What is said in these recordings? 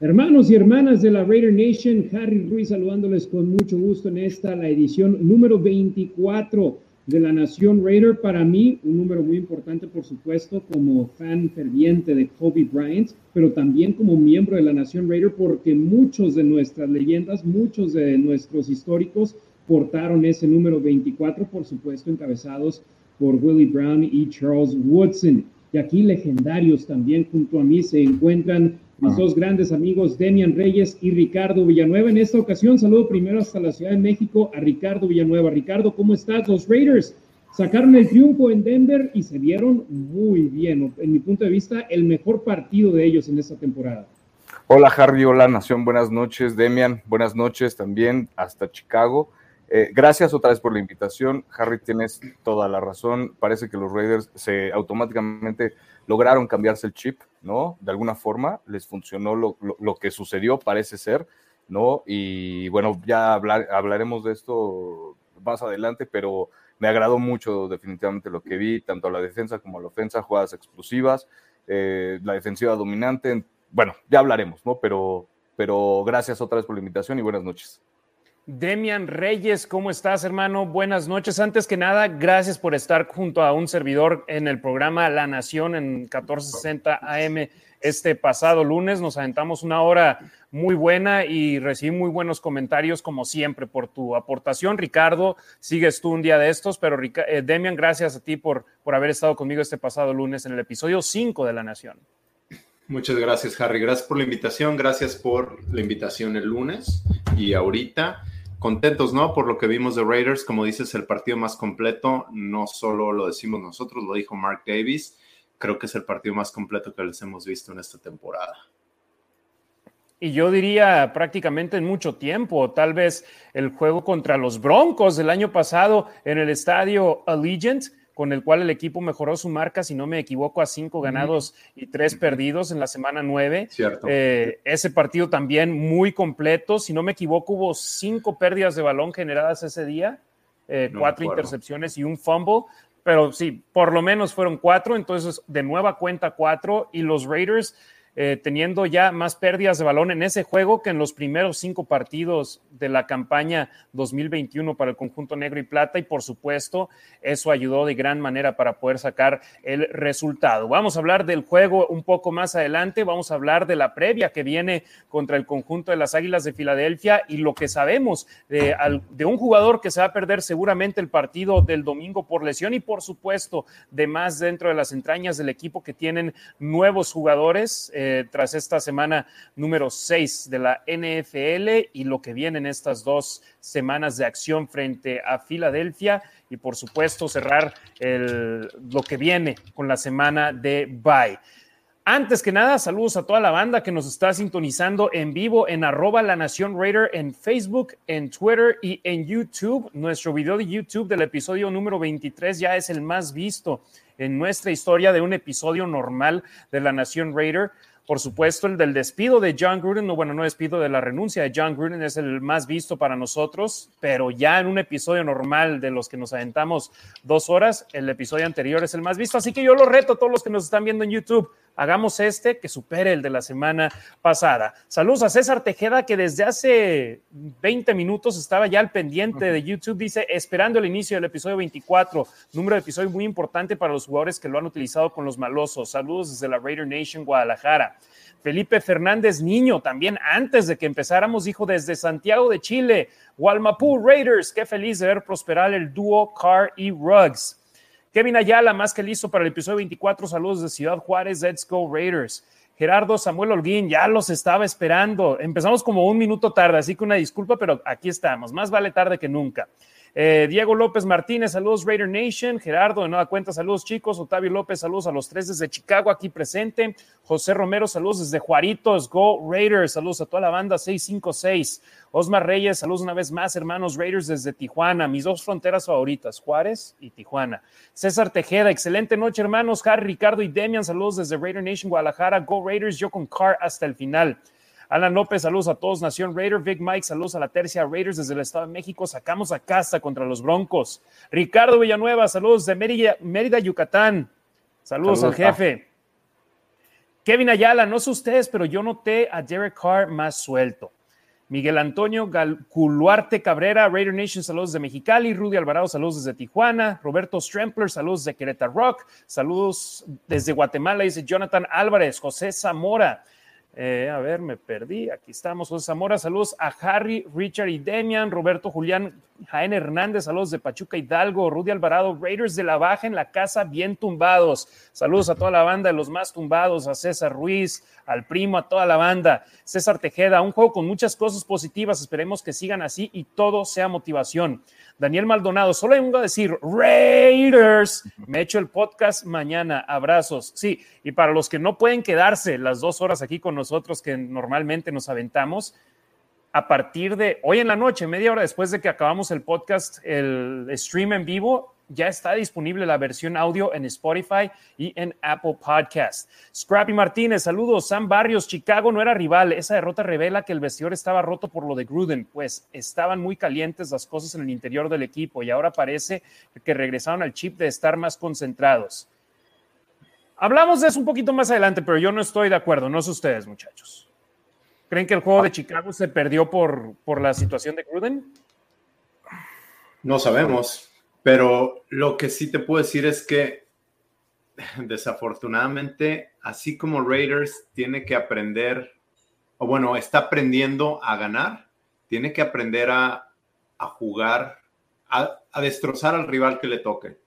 Hermanos y hermanas de la Raider Nation, Harry Ruiz saludándoles con mucho gusto en esta, la edición número 24 de la Nación Raider. Para mí, un número muy importante, por supuesto, como fan ferviente de Kobe Bryant, pero también como miembro de la Nación Raider, porque muchos de nuestras leyendas, muchos de nuestros históricos portaron ese número 24, por supuesto, encabezados por Willie Brown y Charles Woodson. Y aquí legendarios también junto a mí se encuentran mis dos grandes amigos, Demian Reyes y Ricardo Villanueva. En esta ocasión saludo primero hasta la Ciudad de México a Ricardo Villanueva. Ricardo, ¿cómo estás? Los Raiders sacaron el triunfo en Denver y se vieron muy bien. En mi punto de vista, el mejor partido de ellos en esta temporada. Hola Harry, hola Nación, buenas noches. Demian, buenas noches también hasta Chicago. Eh, gracias otra vez por la invitación. Harry, tienes toda la razón. Parece que los Raiders se automáticamente lograron cambiarse el chip, ¿no? De alguna forma les funcionó lo, que sucedió, parece ser, ¿no? Y bueno, ya hablaremos de esto más adelante, pero me agradó mucho definitivamente lo que vi, tanto a la defensa como a la ofensa, jugadas explosivas, eh, la defensiva dominante. Bueno, ya hablaremos, ¿no? Pero, pero gracias otra vez por la invitación y buenas noches. Demian Reyes, ¿cómo estás, hermano? Buenas noches. Antes que nada, gracias por estar junto a un servidor en el programa La Nación en 1460 AM este pasado lunes. Nos aventamos una hora muy buena y recibí muy buenos comentarios, como siempre, por tu aportación. Ricardo, sigues tú un día de estos, pero eh, Demian, gracias a ti por, por haber estado conmigo este pasado lunes en el episodio 5 de La Nación. Muchas gracias, Harry. Gracias por la invitación. Gracias por la invitación el lunes y ahorita contentos, ¿no? Por lo que vimos de Raiders, como dices, el partido más completo, no solo lo decimos nosotros, lo dijo Mark Davis, creo que es el partido más completo que les hemos visto en esta temporada. Y yo diría prácticamente en mucho tiempo, tal vez el juego contra los Broncos del año pasado en el estadio Allegiant con el cual el equipo mejoró su marca, si no me equivoco, a cinco ganados y tres perdidos en la semana nueve. Cierto. Eh, ese partido también muy completo, si no me equivoco, hubo cinco pérdidas de balón generadas ese día, eh, cuatro intercepciones y un fumble, pero sí, por lo menos fueron cuatro, entonces de nueva cuenta cuatro y los Raiders eh, teniendo ya más pérdidas de balón en ese juego que en los primeros cinco partidos de la campaña 2021 para el conjunto negro y plata y por supuesto eso ayudó de gran manera para poder sacar el resultado. Vamos a hablar del juego un poco más adelante, vamos a hablar de la previa que viene contra el conjunto de las Águilas de Filadelfia y lo que sabemos de, de un jugador que se va a perder seguramente el partido del domingo por lesión y por supuesto de más dentro de las entrañas del equipo que tienen nuevos jugadores. Eh, eh, tras esta semana número 6 de la NFL y lo que viene en estas dos semanas de acción frente a Filadelfia y por supuesto cerrar lo que viene con la semana de bye. Antes que nada, saludos a toda la banda que nos está sintonizando en vivo en arroba la Nación Raider en Facebook, en Twitter y en YouTube. Nuestro video de YouTube del episodio número 23 ya es el más visto en nuestra historia de un episodio normal de la Nación Raider. Por supuesto, el del despido de John Gruden, no, bueno, no despido de la renuncia de John Gruden es el más visto para nosotros, pero ya en un episodio normal de los que nos aventamos dos horas, el episodio anterior es el más visto. Así que yo lo reto a todos los que nos están viendo en YouTube hagamos este que supere el de la semana pasada. Saludos a César Tejeda, que desde hace 20 minutos estaba ya al pendiente de YouTube, dice, esperando el inicio del episodio 24, número de episodio muy importante para los jugadores que lo han utilizado con los malosos. Saludos desde la Raider Nation Guadalajara. Felipe Fernández Niño, también antes de que empezáramos, dijo desde Santiago de Chile, Walmapú Raiders, qué feliz de ver prosperar el dúo Car y Rugs. Kevin Ayala, más que listo para el episodio 24. Saludos de Ciudad Juárez, Let's Go Raiders. Gerardo Samuel Holguín, ya los estaba esperando. Empezamos como un minuto tarde, así que una disculpa, pero aquí estamos. Más vale tarde que nunca. Eh, Diego López Martínez, saludos Raider Nation. Gerardo, de nueva cuenta, saludos chicos. Octavio López, saludos a los tres desde Chicago, aquí presente. José Romero, saludos desde Juaritos. Go Raiders, saludos a toda la banda 656. Osmar Reyes, saludos una vez más, hermanos Raiders desde Tijuana. Mis dos fronteras favoritas, Juárez y Tijuana. César Tejeda, excelente noche, hermanos. Harry, Ricardo y Demian, saludos desde Raider Nation Guadalajara. Go Raiders, yo con Car hasta el final. Alan López, saludos a todos, Nación Raider. Big Mike, saludos a la tercia Raiders desde el Estado de México. Sacamos a casa contra los Broncos. Ricardo Villanueva, saludos de Mérida, Yucatán. Saludos, al jefe. Kevin Ayala, no sé ustedes, pero yo noté a Derek Carr más suelto. Miguel Antonio Culuarte Cabrera, Raider Nation, saludos de Mexicali. Rudy Alvarado, saludos desde Tijuana. Roberto Strempler, saludos de Querétaro Rock. Saludos desde Guatemala, dice Jonathan Álvarez. José Zamora, eh, a ver, me perdí. Aquí estamos. José Zamora, saludos a Harry, Richard y Demian, Roberto Julián, Jaén Hernández, saludos de Pachuca Hidalgo, Rudy Alvarado, Raiders de la Baja en la casa, bien tumbados. Saludos a toda la banda los más tumbados, a César Ruiz, al primo, a toda la banda. César Tejeda, un juego con muchas cosas positivas. Esperemos que sigan así y todo sea motivación. Daniel Maldonado, solo vengo a decir Raiders. Me echo el podcast mañana. Abrazos. Sí, y para los que no pueden quedarse las dos horas aquí con nosotros que normalmente nos aventamos, a partir de hoy en la noche, media hora después de que acabamos el podcast, el stream en vivo, ya está disponible la versión audio en Spotify y en Apple Podcast. Scrappy Martínez, saludos. Sam Barrios, Chicago no era rival. Esa derrota revela que el vestidor estaba roto por lo de Gruden, pues estaban muy calientes las cosas en el interior del equipo y ahora parece que regresaron al chip de estar más concentrados. Hablamos de eso un poquito más adelante, pero yo no estoy de acuerdo. No sé ustedes, muchachos. ¿Creen que el juego de Chicago se perdió por, por la situación de Gruden? No sabemos. Pero lo que sí te puedo decir es que desafortunadamente, así como Raiders tiene que aprender, o bueno, está aprendiendo a ganar, tiene que aprender a, jugar, a, a, destrozar al rival que le toque.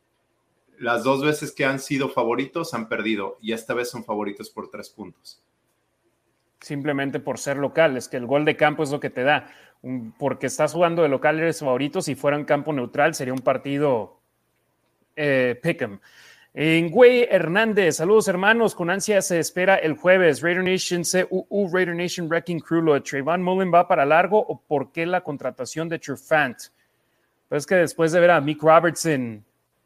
Las dos veces que han sido favoritos han perdido y esta vez son favoritos por tres puntos. Simplemente por ser local, es que el gol de campo es lo que te da porque estás jugando de local, eres favorito. Si fuera en campo neutral, sería un partido eh, pick'em. En Güey Hernández, saludos hermanos, con ansia se espera el jueves. Raider Nation CUU, Raider Nation Wrecking Crew, lo de Trayvon Mullen va para largo o por qué la contratación de Trufant? Pues que después de ver a Mick Robertson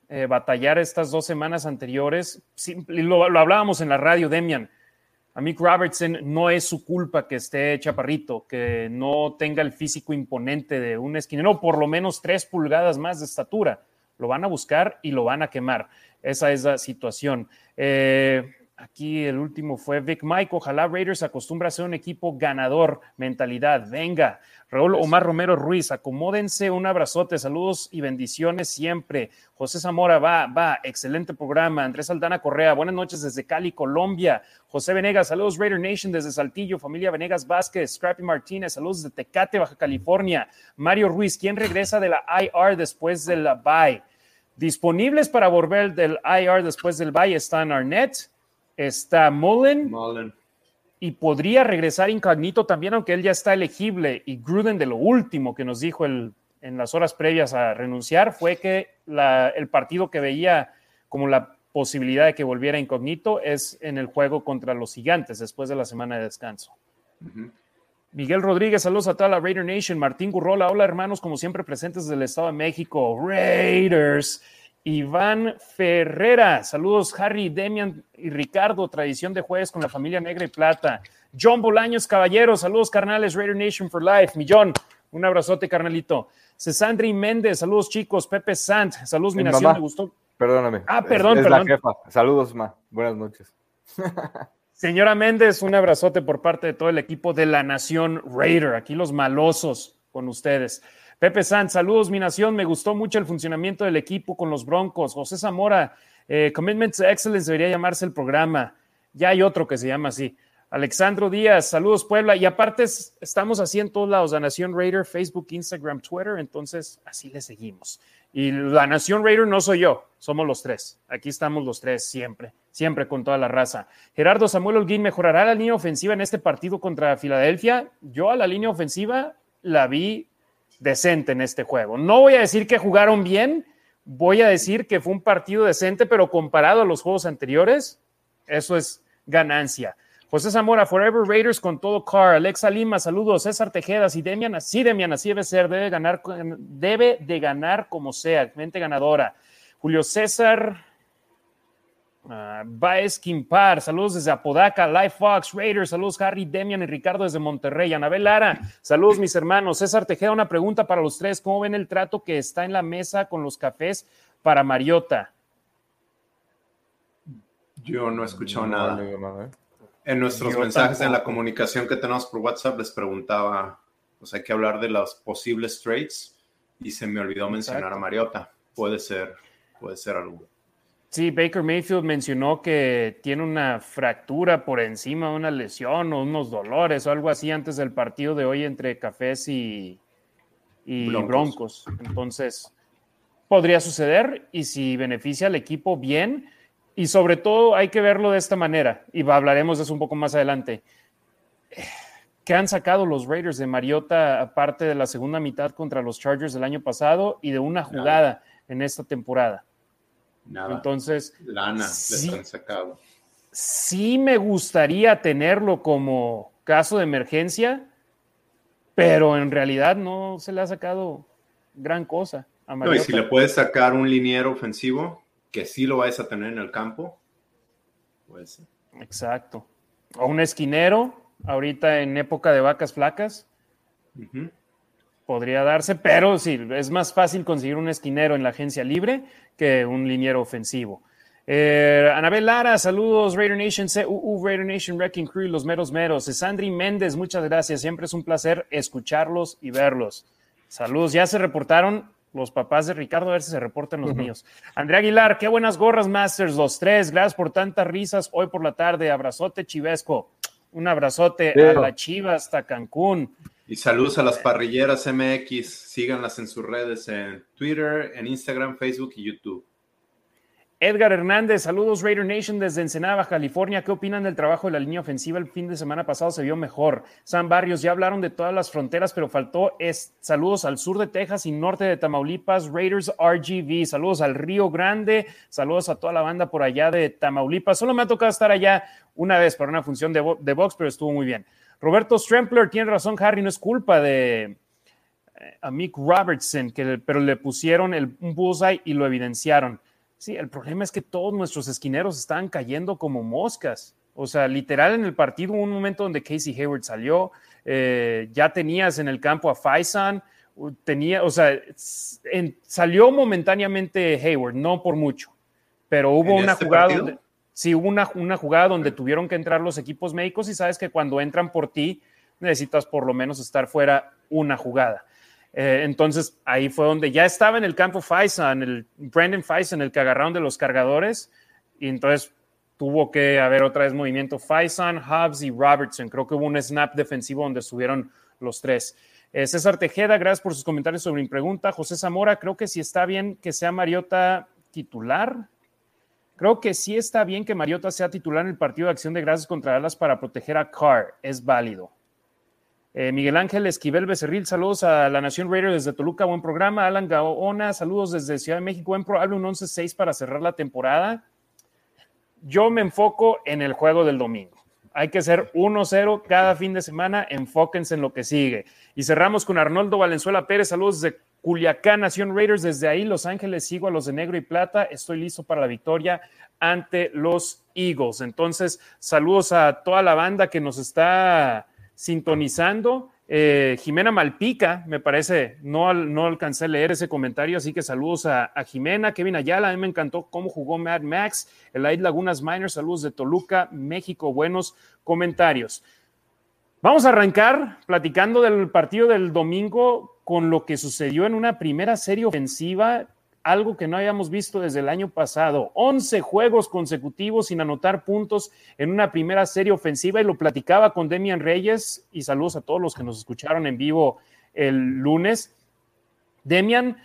eh, batallar estas dos semanas anteriores, lo, lo hablábamos en la radio, Demian, a Mick Robertson no es su culpa que esté chaparrito, que no tenga el físico imponente de un esquinero, por lo menos tres pulgadas más de estatura. Lo van a buscar y lo van a quemar. Esa es la situación. Eh, aquí el último fue Vic Mike. Ojalá Raiders acostumbra a ser un equipo ganador, mentalidad. Venga, Raúl Omar Romero Ruiz, acomódense, un abrazote, saludos y bendiciones siempre. José Zamora, va, va, excelente programa. Andrés Aldana Correa, buenas noches desde Cali, Colombia. José Venegas, saludos Raider Nation desde Saltillo, familia Venegas Vázquez, Scrappy Martínez, saludos de Tecate, Baja California. Mario Ruiz, ¿quién regresa de la IR después de la bye? Disponibles para volver del IR después del bye están Arnett, está Mullen. Mullen y podría regresar incognito también, aunque él ya está elegible. Y Gruden, de lo último que nos dijo el, en las horas previas a renunciar, fue que el partido que veía como la posibilidad de que volviera incógnito es en el juego contra los gigantes después de la semana de descanso. Miguel Rodríguez, saludos a toda la Raider Nation. Martín Gurrola, hola hermanos, como siempre presentes del Estado de México. Raiders. Iván Ferrera, saludos Harry, Demian y Ricardo, tradición de jueves con la familia negra y plata. John Bolaños, caballero, saludos carnales, Raider Nation for Life. Millón, un abrazote, carnalito. Cesandri Méndez, saludos chicos. Pepe Sant, saludos mi, nación, me gustó. Perdóname. Ah, perdón, perdón. Saludos, ma. Buenas noches. Señora Méndez, un abrazote por parte de todo el equipo de la Nación Raider. Aquí los malosos con ustedes. Pepe Sanz, saludos, mi nación. Me gustó mucho el funcionamiento del equipo con los Broncos. José Zamora, eh, Commitment to Excellence debería llamarse el programa. Ya hay otro que se llama así. Alexandro Díaz, saludos Puebla. Y aparte estamos así en todos lados, la Nación Raider, Facebook, Instagram, Twitter, entonces así le seguimos. Y la Nación Raider no soy yo, somos los tres. Aquí estamos los tres siempre, siempre con toda la raza. Gerardo Samuel Holguín, ¿mejorará la línea ofensiva en este partido contra Filadelfia? Yo a la línea ofensiva la vi decente en este juego. No voy a decir que jugaron bien, voy a decir que fue un partido decente, pero comparado a los juegos anteriores, eso es ganancia. José Zamora, Forever Raiders con todo car. Alexa Lima, saludos. César Tejeda, si Demian, sí, Demian, así debe ser, debe ganar, debe de ganar como sea, mente ganadora. Julio César, uh, Baez Quimpar, saludos desde Apodaca, Live Fox, Raiders, saludos Harry, Demian y Ricardo desde Monterrey. Anabel Lara, saludos mis hermanos. César Tejeda, una pregunta para los tres. ¿Cómo ven el trato que está en la mesa con los cafés para Mariota? Yo no he escuchado nada. ¿eh? En nuestros mensajes en la comunicación que tenemos por WhatsApp les preguntaba, pues hay que hablar de los posibles trades y se me olvidó mencionar a Mariota. Puede ser, puede ser algo. Sí, Baker Mayfield mencionó que tiene una fractura por encima, una lesión o unos dolores o algo así antes del partido de hoy entre Cafés y, y Broncos. Entonces, podría suceder y si beneficia al equipo bien, y sobre todo hay que verlo de esta manera, y hablaremos de eso un poco más adelante. ¿Qué han sacado los Raiders de Mariota, aparte de la segunda mitad contra los Chargers del año pasado y de una jugada en esta temporada? Nada. Entonces, lana sí, han sacado. Sí me gustaría tenerlo como caso de emergencia, pero en realidad no se le ha sacado gran cosa a Mariota. No, y si le puedes sacar un liniero ofensivo, que sí lo vais a tener en el campo, pues. Exacto. O un esquinero, ahorita en época de vacas flacas. Podría darse, pero sí, es más fácil conseguir un esquinero en la agencia libre que un liniero ofensivo. Eh, Anabel Lara, saludos, Raider Nation, CUU, Raider Nation Wrecking Crew los meros meros. Sandri Méndez, muchas gracias. Siempre es un placer escucharlos y verlos. Saludos, ya se reportaron los papás de Ricardo, a ver si se reportan los míos. Andrea Aguilar, qué buenas gorras, Masters, los tres. Gracias por tantas risas hoy por la tarde. Abrazote, Chivesco. Un abrazote a la Chiva hasta Cancún. Y saludos a las parrilleras MX. Síganlas en sus redes en Twitter, en Instagram, Facebook y YouTube. Edgar Hernández, saludos Raider Nation desde Ensenada, California. ¿Qué opinan del trabajo de la línea ofensiva? El fin de semana pasado se vio mejor. San Barrios, ya hablaron de todas las fronteras, pero faltó es, saludos al sur de Texas y norte de Tamaulipas, Raiders RGV. Saludos al Río Grande, saludos a toda la banda por allá de Tamaulipas. Solo me ha tocado estar allá una vez para una función de, de box, pero estuvo muy bien. Roberto Strempler, tiene razón, Harry, no es culpa de eh, a Mick Robertson, que, pero le pusieron el, un bullseye y lo evidenciaron. Sí, el problema es que todos nuestros esquineros estaban cayendo como moscas. O sea, literal en el partido hubo un momento donde Casey Hayward salió, eh, ya tenías en el campo a Faisan, tenía, o sea, salió momentáneamente Hayward, no por mucho, pero hubo una este jugada sí, hubo una, una jugada donde tuvieron que entrar los equipos médicos y sabes que cuando entran por ti necesitas por lo menos estar fuera una jugada. Eh, entonces ahí fue donde ya estaba en el campo Faison, el Brandon Faison, el que agarraron de los cargadores, y entonces tuvo que haber otra vez movimiento Faison, Hobbs y Robertson. Creo que hubo un snap defensivo donde estuvieron los tres. Eh, César Tejeda, gracias por sus comentarios sobre mi pregunta. José Zamora, creo que sí está bien que sea Mariota titular. Creo que sí está bien que Mariota sea titular en el partido de acción de gracias contra Dallas para proteger a Carr. Es válido. Eh, Miguel Ángel Esquivel Becerril, saludos a la Nación Raider desde Toluca, buen programa. Alan Gaona, saludos desde Ciudad de México, buen probable un 11-6 para cerrar la temporada. Yo me enfoco en el juego del domingo. Hay que ser 1-0 cada fin de semana, enfóquense en lo que sigue. Y cerramos con Arnoldo Valenzuela Pérez, saludos desde Culiacán, Nación Raiders, desde ahí Los Ángeles, sigo a los de negro y plata, estoy listo para la victoria ante los Eagles. Entonces, saludos a toda la banda que nos está sintonizando. Eh, Jimena Malpica, me parece, no, no alcancé a leer ese comentario, así que saludos a, Jimena, Kevin Ayala, a mí me encantó cómo jugó Mad Max, el Light Lagunas Miners, saludos de Toluca, México, buenos comentarios. Vamos a arrancar platicando del partido del domingo con lo que sucedió en una primera serie ofensiva algo que no habíamos visto desde el año pasado. 11 juegos consecutivos sin anotar puntos en una primera serie ofensiva y lo platicaba con Demian Reyes y saludos a todos los que nos escucharon en vivo el lunes. Demian,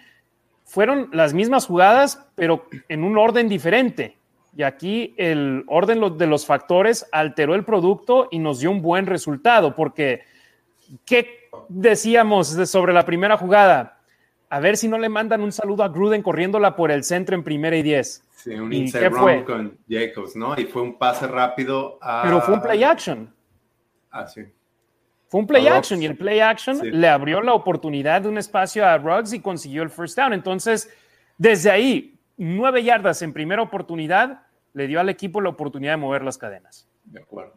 fueron las mismas jugadas, pero en un orden diferente. Y aquí el orden de los factores alteró el producto y nos dio un buen resultado, porque ¿qué decíamos sobre la primera jugada? A ver si no le mandan un saludo a Gruden corriéndola por el centro en primera y diez. Sí, un inside run con Jacobs, ¿no? Y fue un pase rápido a... Pero fue un play action. Ah, sí. Fue un play action y el play action le abrió la oportunidad de un espacio a Ruggs y consiguió el first down. Entonces, desde ahí, nueve yardas en primera oportunidad, le dio al equipo la oportunidad de mover las cadenas. De acuerdo.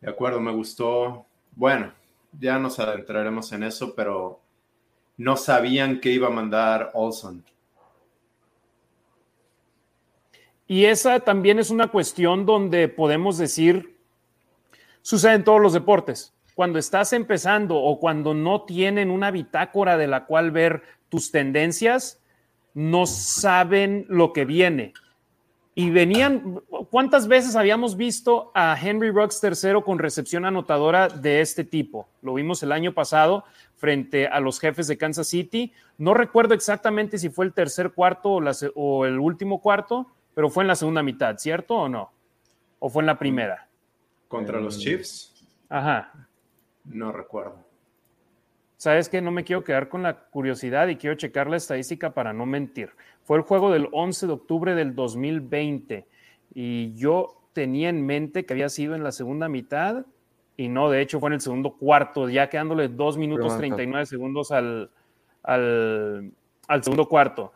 De acuerdo, me gustó. Bueno, ya nos adentraremos en eso, pero no sabían que iba a mandar Olson. Y esa también es una cuestión donde podemos decir, sucede en todos los deportes. Cuando estás empezando o cuando no tienen una bitácora de la cual ver tus tendencias, no saben lo que viene. Y venían, ¿cuántas veces habíamos visto a Henry Ruggs tercero con recepción anotadora de este tipo? Lo vimos el año pasado frente a los jefes de Kansas City. No recuerdo exactamente si fue el tercer cuarto o, o el último cuarto, pero fue en la segunda mitad, ¿cierto o no? ¿O fue en la primera? ¿Contra los Chiefs? Ajá. No recuerdo. ¿Sabes qué? No me quiero quedar con la curiosidad y quiero checar la estadística para no mentir. Fue el juego del 11 de octubre del 2020 y yo tenía en mente que había sido en la segunda mitad y no, de hecho fue en el segundo cuarto, ya quedándole 2 minutos 39 segundos al, al, al, segundo cuarto.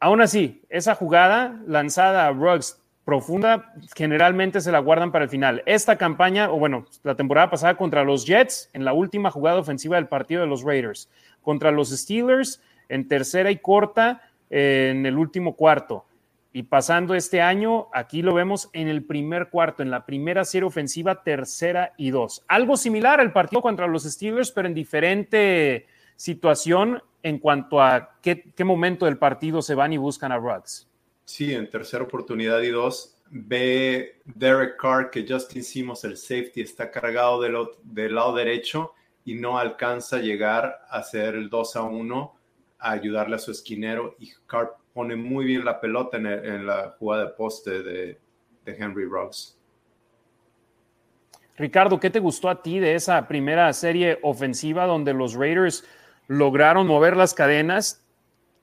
Aún así, esa jugada lanzada a Ruggs profunda, generalmente se la guardan para el final. Esta campaña, o bueno, la temporada pasada contra los Jets, en la última jugada ofensiva del partido de los Raiders, contra los Steelers, en tercera y corta, en el último cuarto. Y pasando este año, aquí lo vemos en el primer cuarto, en la primera serie ofensiva, tercera y dos. Algo similar al partido contra los Steelers, pero en diferente situación en cuanto a qué, momento del partido se van y buscan a Ruggs. Sí, en tercera oportunidad y dos, ve Derek Carr que Justin hicimos el safety está cargado del, del lado derecho y no alcanza a llegar a hacer el 2 a 1 a ayudarle a su esquinero y Carr pone muy bien la pelota en, la jugada de poste de, Henry Ruggs. Ricardo, ¿qué te gustó a ti de esa primera serie ofensiva donde los Raiders lograron mover las cadenas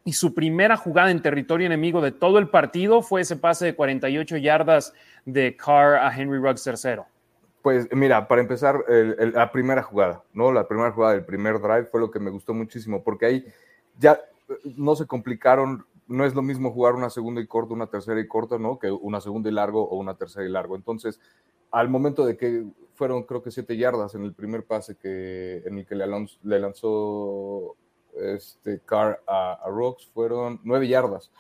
y su primera jugada en territorio enemigo de todo el partido fue ese pase de 48 yardas de Carr a Henry Ruggs tercero? Pues mira, para empezar, la primera jugada, ¿no? La primera jugada del primer drive fue lo que me gustó muchísimo, porque ahí ya eh, no se complicaron no es lo mismo jugar una segunda y corta, una tercera y corta, ¿no? Que una segunda y largo o una tercera y largo. Entonces, al momento de que fueron, creo que siete yardas en el primer pase que, en el que le, le lanzó este Carr a, Rocks, fueron nueve yardas.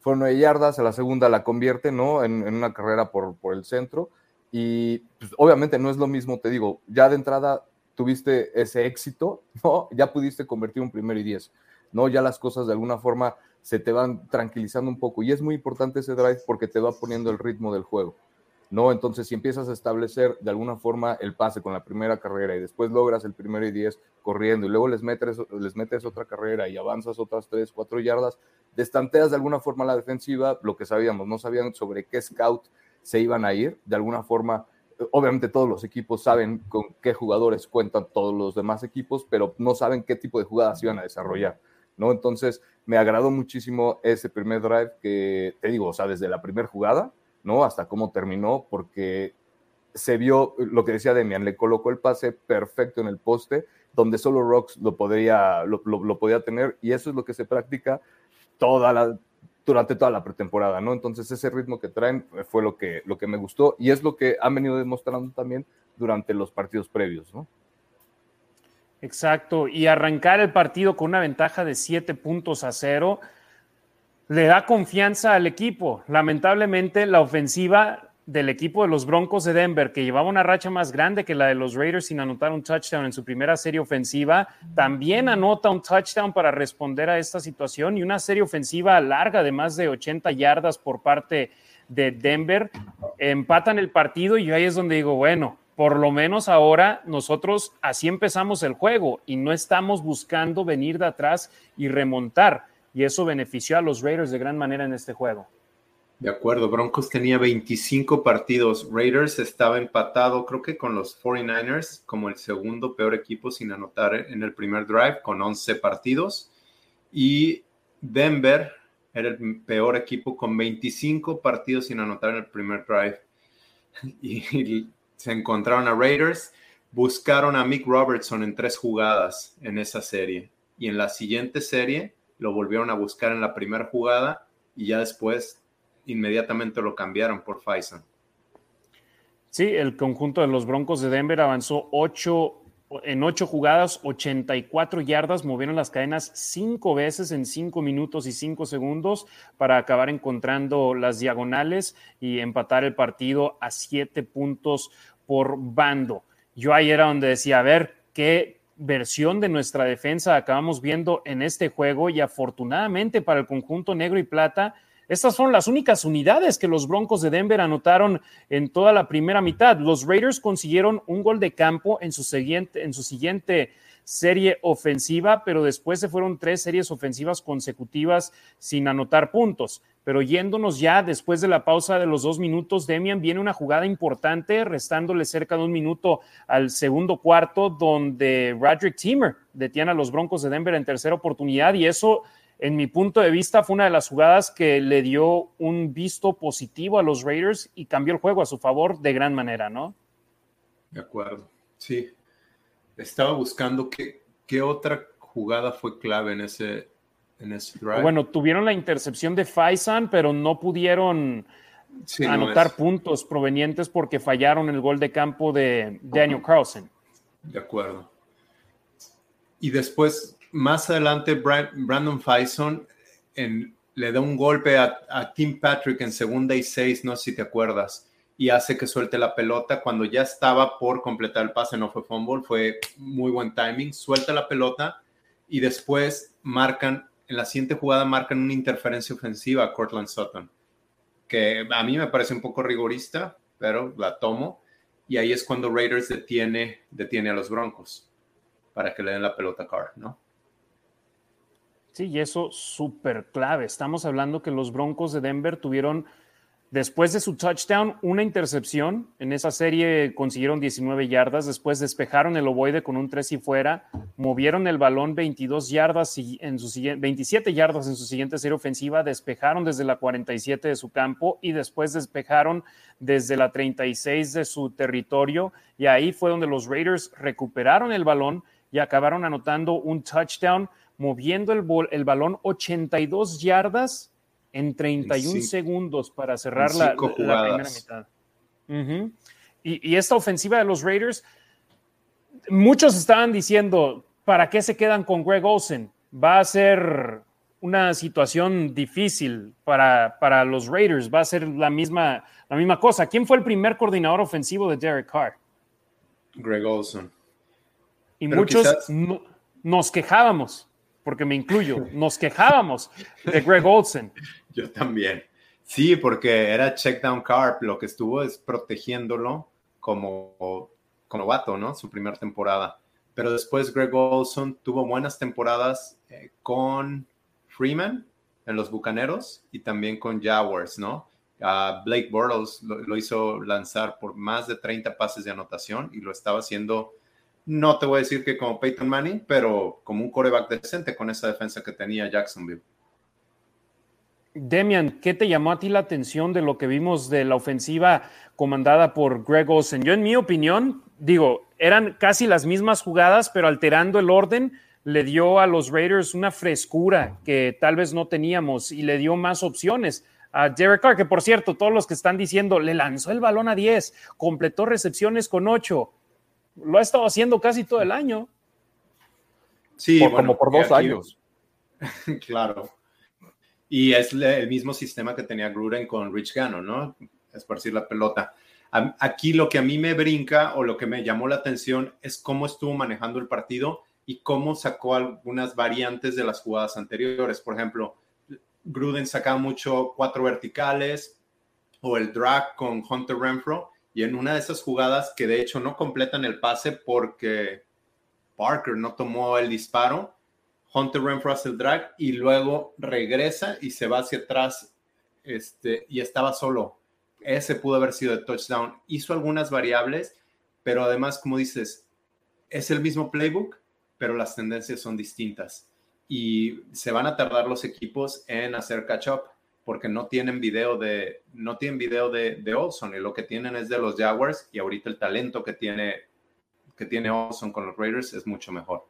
Fueron nueve yardas, a la segunda la convierte, ¿no? En, una carrera por, por, el centro. Y pues, obviamente no es lo mismo, te digo, ya de entrada tuviste ese éxito, ¿no? Ya pudiste convertir un primer y diez, ¿no? Ya las cosas de alguna forma se te van tranquilizando un poco. Y es muy importante ese drive porque te va poniendo el ritmo del juego. ¿No? Entonces, si empiezas a establecer de alguna forma el pase con la primera carrera y después logras el primero y diez corriendo y luego les metes, les metes otra carrera y avanzas otras tres, cuatro yardas, destanteas de alguna forma la defensiva, lo que sabíamos, no sabían sobre qué scout se iban a ir, de alguna forma, obviamente todos los equipos saben con qué jugadores cuentan todos los demás equipos, pero no saben qué tipo de jugadas iban a desarrollar. ¿no? Entonces, me agradó muchísimo ese primer drive que, te digo, o sea, desde la primera jugada, ¿no? Hasta cómo terminó, porque se vio lo que decía Demian, le colocó el pase perfecto en el poste, donde solo Rocks lo, podría, lo, podía tener, y eso es lo que se practica toda la, durante toda la pretemporada, ¿no? Entonces ese ritmo que traen fue lo que, lo que me gustó y es lo que han venido demostrando también durante los partidos previos, ¿no? Exacto, y arrancar el partido con una ventaja de siete puntos a cero le da confianza al equipo. Lamentablemente, la ofensiva del equipo de los Broncos de Denver, que llevaba una racha más grande que la de los Raiders sin anotar un touchdown en su primera serie ofensiva, también anota un touchdown para responder a esta situación y una serie ofensiva larga de más de 80 yardas por parte de Denver. Empatan el partido y ahí es donde digo, bueno, por lo menos ahora nosotros así empezamos el juego y no estamos buscando venir de atrás y remontar. Y eso benefició a los Raiders de gran manera en este juego. De acuerdo, Broncos tenía 25 partidos, Raiders estaba empatado creo que con los 49ers como el segundo peor equipo sin anotar en el primer drive con 11 partidos y Denver era el peor equipo con 25 partidos sin anotar en el primer drive. Y, se encontraron a Raiders, buscaron a Mick Robertson en tres jugadas en esa serie y en la siguiente serie lo volvieron a buscar en la primera jugada y ya después inmediatamente lo cambiaron por Faison. Sí, el conjunto de los Broncos de Denver avanzó ocho, en ocho jugadas, 84 yardas, movieron las cadenas cinco veces en cinco minutos y cinco segundos para acabar encontrando las diagonales y empatar el partido a siete puntos por bando. Yo ahí era donde decía, a ver, qué versión de nuestra defensa acabamos viendo en este juego y afortunadamente para el conjunto negro y plata, estas fueron las únicas unidades que los Broncos de Denver anotaron en toda la primera mitad. Los Raiders consiguieron un gol de campo en su siguiente, en su siguiente serie ofensiva, pero después se fueron tres series ofensivas consecutivas sin anotar puntos. Pero yéndonos ya después de la pausa de los dos minutos, Demian viene una jugada importante, restándole cerca de un minuto al segundo cuarto, donde Roderick Timmer detiene a los Broncos de Denver en tercera oportunidad y eso en mi punto de vista, fue una de las jugadas que le dio un visto positivo a los Raiders y cambió el juego a su favor de gran manera, ¿no? De acuerdo, sí. Estaba buscando qué, qué otra jugada fue clave en ese, en ese drive. Bueno, tuvieron la intercepción de Faisan, pero no pudieron anotar puntos provenientes porque fallaron el gol de campo de Daniel Carlson. De acuerdo. Y después más adelante Brandon Faison le da un golpe a, Tim Patrick en segunda y seis, no sé si te acuerdas, y hace que suelte la pelota cuando ya estaba por completar el pase, no fue fumble, fue muy buen timing, suelta la pelota y después marcan, en la siguiente jugada marcan una interferencia ofensiva a Cortland Sutton, que a mí me parece un poco rigorista, pero la tomo, y ahí es cuando Raiders detiene, detiene a los Broncos para que le den la pelota a Carr, ¿no? Sí, y eso súper clave. Estamos hablando que los Broncos de Denver tuvieron, después de su touchdown, una intercepción. En esa serie consiguieron 19 yardas. Después despejaron el ovoide con un 3 y fuera. Movieron el balón 22 yardas en su 27 yardas en su siguiente serie ofensiva. Despejaron desde la 47 de su campo y después despejaron desde la 36 de su territorio. Y ahí fue donde los Raiders recuperaron el balón y acabaron anotando un touchdown moviendo el, el balón 82 yardas en 31 segundos para cerrar la, primera mitad. y, y, esta ofensiva de los Raiders, muchos estaban diciendo, ¿para qué se quedan con Greg Olsen? Va a ser una situación difícil para, para los Raiders, va a ser la misma, la misma cosa. ¿Quién fue el primer coordinador ofensivo de Derek Carr? Greg Olsen. Y muchos nos quejábamos porque me incluyo, nos quejábamos de Greg Olsen. Yo también. Sí, porque era check down carp, lo que estuvo es protegiéndolo como, como novato, ¿no? Su primera temporada. Pero después Greg Olson tuvo buenas temporadas eh, con Freeman en los Bucaneros y también con Jaguars, ¿no? Blake Bortles lo, lo, hizo lanzar por más de 30 pases de anotación y lo estaba haciendo no te voy a decir que como Peyton Manning, pero como un coreback decente con esa defensa que tenía Jacksonville. Demian, ¿qué te llamó a ti la atención de lo que vimos de la ofensiva comandada por Greg Olsen? Yo, en mi opinión, digo, eran casi las mismas jugadas, pero alterando el orden, le dio a los Raiders una frescura que tal vez no teníamos y le dio más opciones. A Derek Carr, que por cierto, todos los que están diciendo, le lanzó el balón a 10, completó recepciones con 8 lo ha estado haciendo casi todo el año. Sí, como por dos años. claro. Y es el mismo sistema que tenía Gruden con Rich Gannon, ¿no? Esparcir la pelota. Aquí lo que a mí me brinca o lo que me llamó la atención es cómo estuvo manejando el partido y cómo sacó algunas variantes de las jugadas anteriores. Por ejemplo, Gruden sacaba mucho cuatro verticales o el drag con Hunter Renfro y en una de esas jugadas que de hecho no completan el pase porque Parker no tomó el disparo, Hunter Renfro hace el drag y luego regresa y se va hacia atrás este, y estaba solo. Ese pudo haber sido de touchdown. Hizo algunas variables, pero además, como dices, es el mismo playbook, pero las tendencias son distintas. Y se van a tardar los equipos en hacer catch up porque no tienen video de no tienen video de, de Olson y lo que tienen es de los Jaguars y ahorita el talento que tiene que tiene Olson con los Raiders es mucho mejor.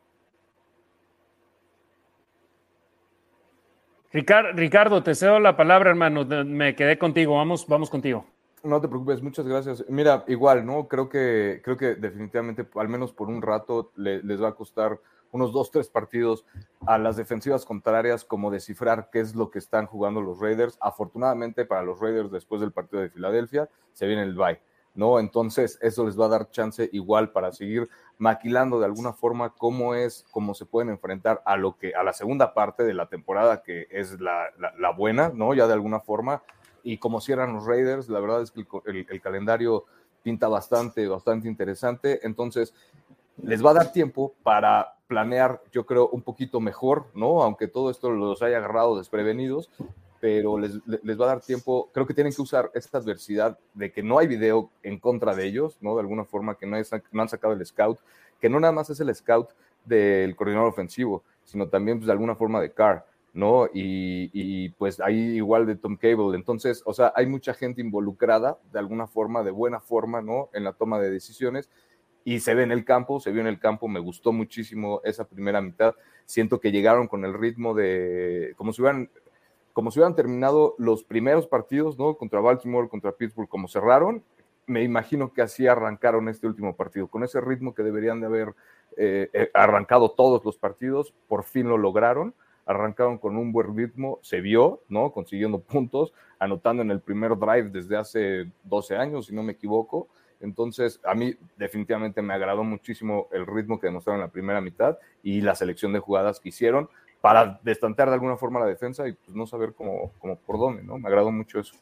Ricardo, te cedo la palabra, hermano. Me quedé contigo. Vamos, vamos contigo. No te preocupes, muchas gracias. Mira, igual, ¿no? Creo que, creo que definitivamente, al menos por un rato, les va a costar unos dos, tres partidos a las defensivas contrarias, como descifrar qué es lo que están jugando los Raiders. Afortunadamente para los Raiders, después del partido de Filadelfia, se viene el bye. ¿No? Entonces, eso les va a dar chance igual para seguir maquilando de alguna forma cómo es, cómo se pueden enfrentar a lo que, a la segunda parte de la temporada, que es la, la, buena, ¿no? Ya de alguna forma, y como cierran los Raiders, la verdad es que el, el, calendario pinta bastante, bastante interesante, entonces les va a dar tiempo para planear, yo creo, un poquito mejor, ¿no? Aunque todo esto los haya agarrado desprevenidos, pero les, les, va a dar tiempo, creo que tienen que usar esta adversidad de que no hay video en contra de ellos, ¿no? De alguna forma que no, no han sacado el scout, que no nada más es el scout del coordinador ofensivo, sino también pues, de alguna forma de Carr, ¿no? Y, y, pues ahí igual de Tom Cable. Entonces, o sea, hay mucha gente involucrada de alguna forma, de buena forma, ¿no? En la toma de decisiones. Y se ve en el campo, se vio en el campo, me gustó muchísimo esa primera mitad. Siento que llegaron con el ritmo de, como si hubieran como si hubieran terminado los primeros partidos, ¿no? Contra Baltimore, contra Pittsburgh, como cerraron, me imagino que así arrancaron este último partido, con ese ritmo que deberían de haber eh, eh, arrancado todos los partidos, por fin lo lograron, arrancaron con un buen ritmo, se vio, ¿no? Consiguiendo puntos, anotando en el primer drive desde hace 12 años, si no me equivoco. Entonces, a mí definitivamente me agradó muchísimo el ritmo que demostraron en la primera mitad y la selección de jugadas que hicieron para destantear de alguna forma la defensa y pues no saber cómo, cómo por dónde, ¿no? Me agradó mucho eso.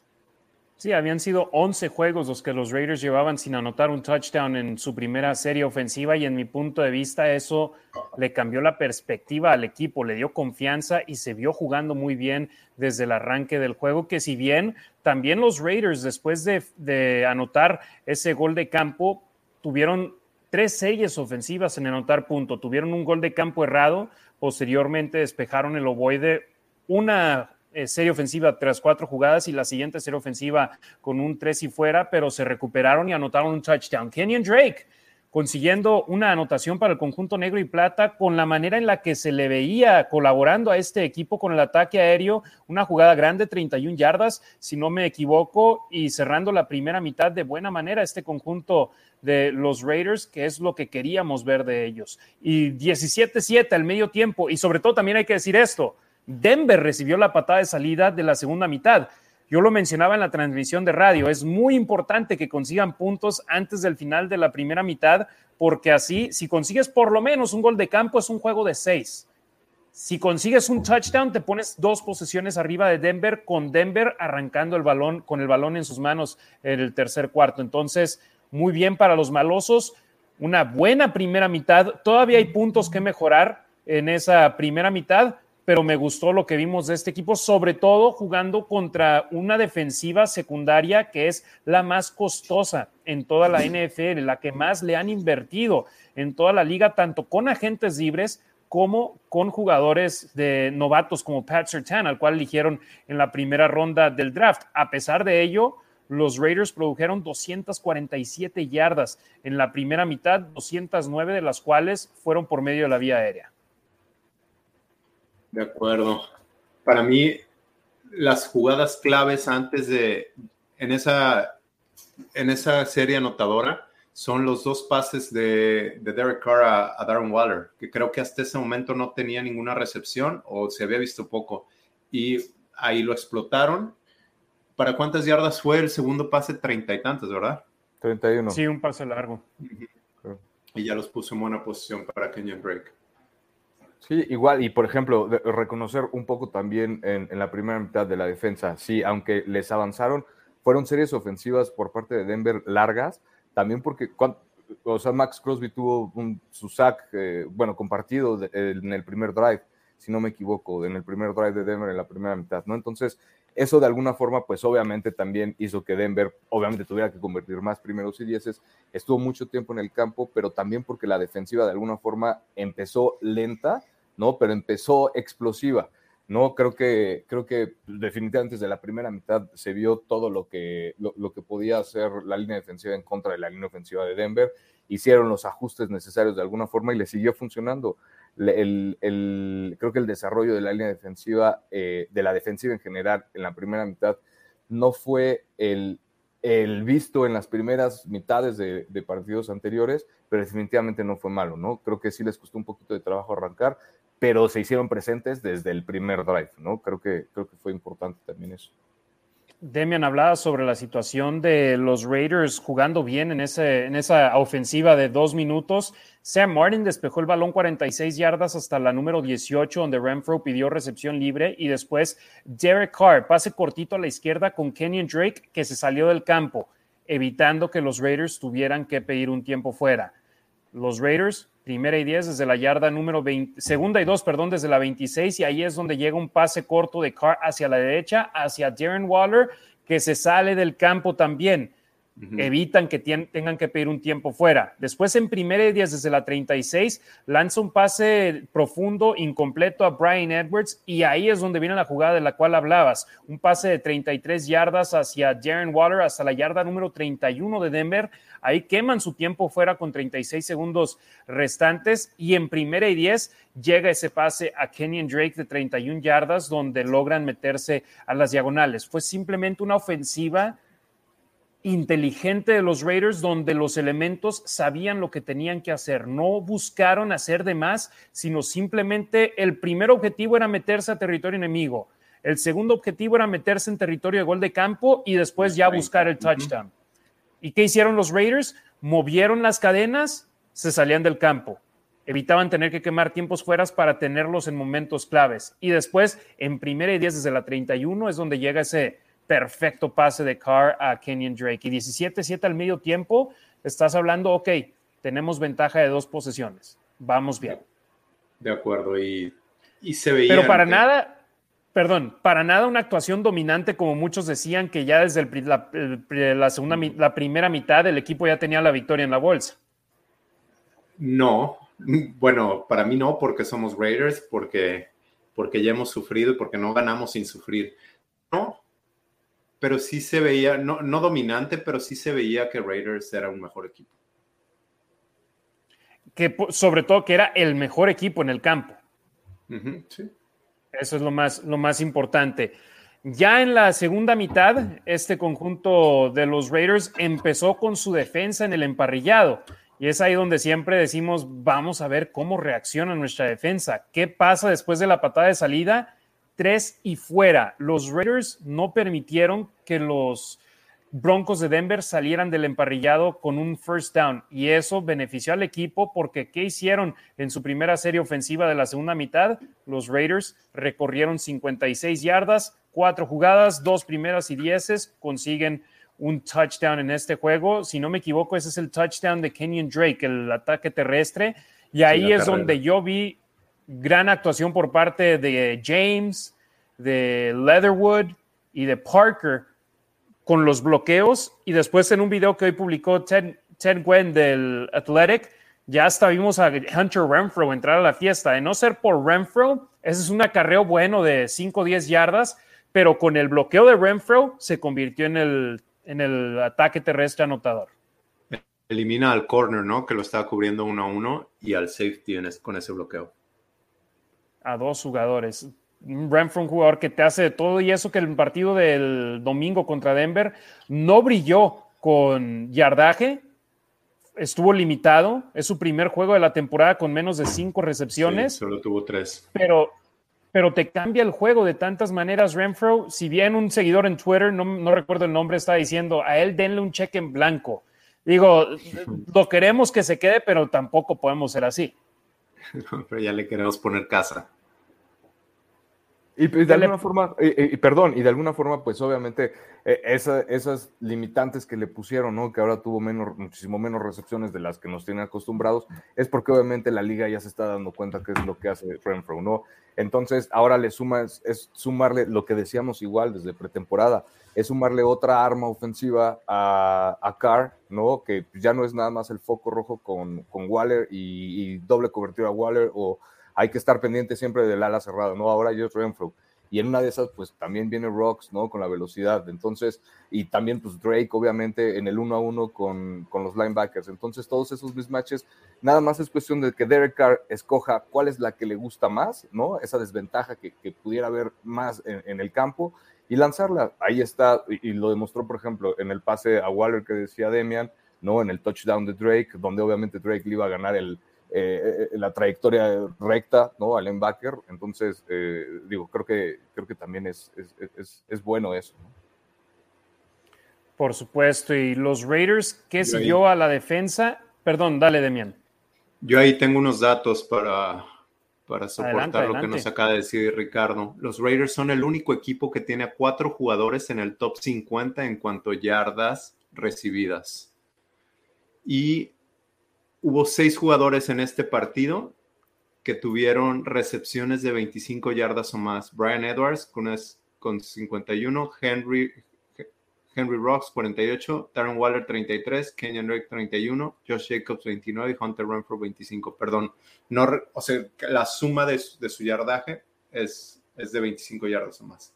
Sí, habían sido 11 juegos los que los Raiders llevaban sin anotar un touchdown en su primera serie ofensiva y en mi punto de vista eso le cambió la perspectiva al equipo, le dio confianza y se vio jugando muy bien desde el arranque del juego, que si bien también los Raiders después de, de anotar ese gol de campo tuvieron tres series ofensivas en anotar punto, tuvieron un gol de campo errado, Posteriormente despejaron el ovoide una eh, serie ofensiva tras cuatro jugadas y la siguiente serie ofensiva con un tres y fuera, pero se recuperaron y anotaron un touchdown. Kenyon Drake consiguiendo una anotación para el conjunto negro y plata con la manera en la que se le veía colaborando a este equipo con el ataque aéreo, una jugada grande, 31 yardas, si no me equivoco, y cerrando la primera mitad de buena manera este conjunto de los Raiders, que es lo que queríamos ver de ellos. Y 17-7 al medio tiempo, y sobre todo también hay que decir esto, Denver recibió la patada de salida de la segunda mitad. Yo lo mencionaba en la transmisión de radio, es muy importante que consigan puntos antes del final de la primera mitad, porque así, si consigues por lo menos un gol de campo, es un juego de seis. Si consigues un touchdown, te pones dos posesiones arriba de Denver, con Denver arrancando el balón, con el balón en sus manos en el tercer cuarto. Entonces, muy bien para los malosos, una buena primera mitad. Todavía hay puntos que mejorar en esa primera mitad, pero me gustó lo que vimos de este equipo, sobre todo jugando contra una defensiva secundaria que es la más costosa en toda la NFL, la que más le han invertido en toda la liga, tanto con agentes libres como con jugadores de novatos como Pat Sertan, al cual eligieron en la primera ronda del draft. A pesar de ello, los Raiders produjeron 247 yardas en la primera mitad, 209 de las cuales fueron por medio de la vía aérea. De acuerdo. Para mí, las jugadas claves antes de, en esa, en esa serie anotadora, son los dos pases de, Derek Carr a, a, Darren Waller, que creo que hasta ese momento no tenía ninguna recepción o se había visto poco. Y ahí lo explotaron. ¿Para cuántas yardas fue el segundo pase? Treinta y tantos, ¿verdad? Treinta y uno. Sí, un pase largo. Y ya los puso en buena posición para Kenyon Drake. Sí, igual, y por ejemplo, reconocer un poco también en, la primera mitad de la defensa, sí, aunque les avanzaron, fueron series ofensivas por parte de Denver largas, también porque, o sea, Max Crosby tuvo un, su sack, eh, bueno, compartido en el primer drive, si no me equivoco, en el primer drive de Denver en la primera mitad, ¿no? Entonces, Eso de alguna forma, pues obviamente también hizo que Denver, obviamente tuviera que convertir más primeros y dieces. Estuvo mucho tiempo en el campo, pero también porque la defensiva de alguna forma empezó lenta, ¿no? Pero empezó explosiva. No, creo que, creo que definitivamente desde la primera mitad se vio todo lo que, lo, que podía hacer la línea defensiva en contra de la línea ofensiva de Denver. Hicieron los ajustes necesarios de alguna forma y le siguió funcionando. El, creo que el desarrollo de la línea defensiva, eh, de la defensiva en general, en la primera mitad, no fue el, el visto en las primeras mitades de, de, partidos anteriores, pero definitivamente no fue malo, ¿no? Creo que sí les costó un poquito de trabajo arrancar, pero se hicieron presentes desde el primer drive, ¿no? Creo que, creo que fue importante también eso. Demian hablaba sobre la situación de los Raiders jugando bien en, ese, en esa ofensiva de dos minutos. Sam Martin despejó el balón 46 yardas hasta la número 18, donde Renfro pidió recepción libre. Y después Derek Carr, pase cortito a la izquierda con Kenyon Drake, que se salió del campo, evitando que los Raiders tuvieran que pedir un tiempo fuera. Los Raiders primera y 10 desde la yarda número 20, segunda y 2, perdón, desde la 26 y ahí es donde llega un pase corto de Carr hacia la derecha, hacia Darren Waller, que se sale del campo también. Evitan que tengan que pedir un tiempo fuera. Después en primera y 10 desde la 36 lanza un pase profundo, incompleto a Brian Edwards y ahí es donde viene la jugada de la cual hablabas. Un pase de 33 yardas hacia Darren Waller hasta la yarda número 31 de Denver Ahí queman su tiempo fuera con 36 segundos restantes y en primera y 10 llega ese pase a Kenyon Drake de 31 yardas donde logran meterse a las diagonales. Fue simplemente una ofensiva inteligente de los Raiders donde los elementos sabían lo que tenían que hacer, no buscaron hacer de más, sino simplemente el primer objetivo era meterse a territorio enemigo, el segundo objetivo era meterse en territorio de gol de campo y después ya buscar el touchdown. ¿Y qué hicieron los Raiders? Movieron las cadenas, se salían del campo. Evitaban tener que quemar tiempos fueras para tenerlos en momentos claves. Y después, en primera y diez desde la 31, es donde llega ese perfecto pase de Carr a Kenyon Drake. Y 17-7 al medio tiempo, estás hablando, ok, tenemos ventaja de dos posesiones. Vamos bien. De acuerdo. Y, y se veía. Pero para nada, perdón, para nada una actuación dominante como muchos decían que ya desde la, segunda, la primera mitad el equipo ya tenía la victoria en la bolsa. No, bueno, para mí no, porque somos Raiders, porque, porque ya hemos sufrido y porque no ganamos sin sufrir. No, pero sí se veía, no, no dominante, pero sí se veía que Raiders era un mejor equipo. Que sobre todo que era el mejor equipo en el campo. sí. Eso es lo más, lo más importante. Ya en la segunda mitad, este conjunto de los Raiders empezó con su defensa en el emparrillado. Y es ahí donde siempre decimos, vamos a ver cómo reacciona nuestra defensa. ¿Qué pasa después de la patada de salida? Tres y fuera. Los Raiders no permitieron que los Broncos de Denver salieran del emparrillado con un first down y eso benefició al equipo porque ¿qué hicieron en su primera serie ofensiva de la segunda mitad? Los Raiders recorrieron 56 yardas, cuatro jugadas, dos primeras y dieces, consiguen un touchdown en este juego. Si no me equivoco, ese es el touchdown de Kenyon Drake, el ataque terrestre. Y ahí es donde yo vi gran actuación por parte de James, de Leatherwood y de Parker con los bloqueos y después en un video que hoy publicó Ted, Ted Gwen del Athletic, ya hasta vimos a Hunter Renfro entrar a la fiesta. De no ser por Renfro, ese es un acarreo bueno de 5 o 10 yardas, pero con el bloqueo de Renfro se convirtió en el, en el ataque terrestre anotador. Elimina al corner, ¿no? Que lo estaba cubriendo uno a uno y al safety con ese bloqueo. A dos jugadores. Renfro, un jugador que te hace de todo y eso que el partido del domingo contra Denver no brilló con yardaje, estuvo limitado, es su primer juego de la temporada con menos de cinco recepciones. solo tuvo tres. Pero, pero te cambia el juego de tantas maneras, Renfro. Si bien un seguidor en Twitter, no, no recuerdo el nombre, está diciendo, a él denle un cheque en blanco. Digo, lo queremos que se quede, pero tampoco podemos ser así. pero ya le queremos poner casa. Y, de alguna forma, y, perdón, y de alguna forma, pues obviamente eh, esas limitantes que le pusieron, ¿no? Que ahora tuvo menos, muchísimo menos recepciones de las que nos tienen acostumbrados, es porque obviamente la liga ya se está dando cuenta que es lo que hace Renfro, ¿no? Entonces, ahora le sumas, es sumarle lo que decíamos igual desde pretemporada, es sumarle otra arma ofensiva a, a Carr, ¿no? Que ya no es nada más el foco rojo con, con Waller y, y doble cobertura a Waller o hay que estar pendiente siempre del ala cerrado, ¿no? Ahora yo Renfro. Y en una de esas, pues también viene Rocks, ¿no? Con la velocidad. Entonces, y también, pues Drake, obviamente, en el uno a uno con, con los linebackers. Entonces, todos esos mismatches, nada más es cuestión de que Derek Carr escoja cuál es la que le gusta más, ¿no? Esa desventaja que, que pudiera haber más en, el campo y lanzarla. Ahí está, y, y, lo demostró, por ejemplo, en el pase a Waller que decía Demian, ¿no? En el touchdown de Drake, donde obviamente Drake le iba a ganar el, eh, la trayectoria recta, ¿no? Al Backer. Entonces, eh, digo, creo que, creo que también es, es, bueno eso. Por supuesto. Y los Raiders, ¿qué siguió a la defensa? Perdón, dale, Demian. Yo ahí tengo unos datos para, para soportar lo que nos acaba de decir Ricardo. Los Raiders son el único equipo que tiene a cuatro jugadores en el top 50 en cuanto a yardas recibidas. Y hubo seis jugadores en este partido que tuvieron recepciones de 25 yardas o más. Brian Edwards con, con 51, Henry, Henry Rocks 48, Darren Waller 33, Kenyon Drake 31, Josh Jacobs 29 y Hunter Renfro 25. Perdón, no, o sea, la suma de, su yardaje es, es de 25 yardas o más.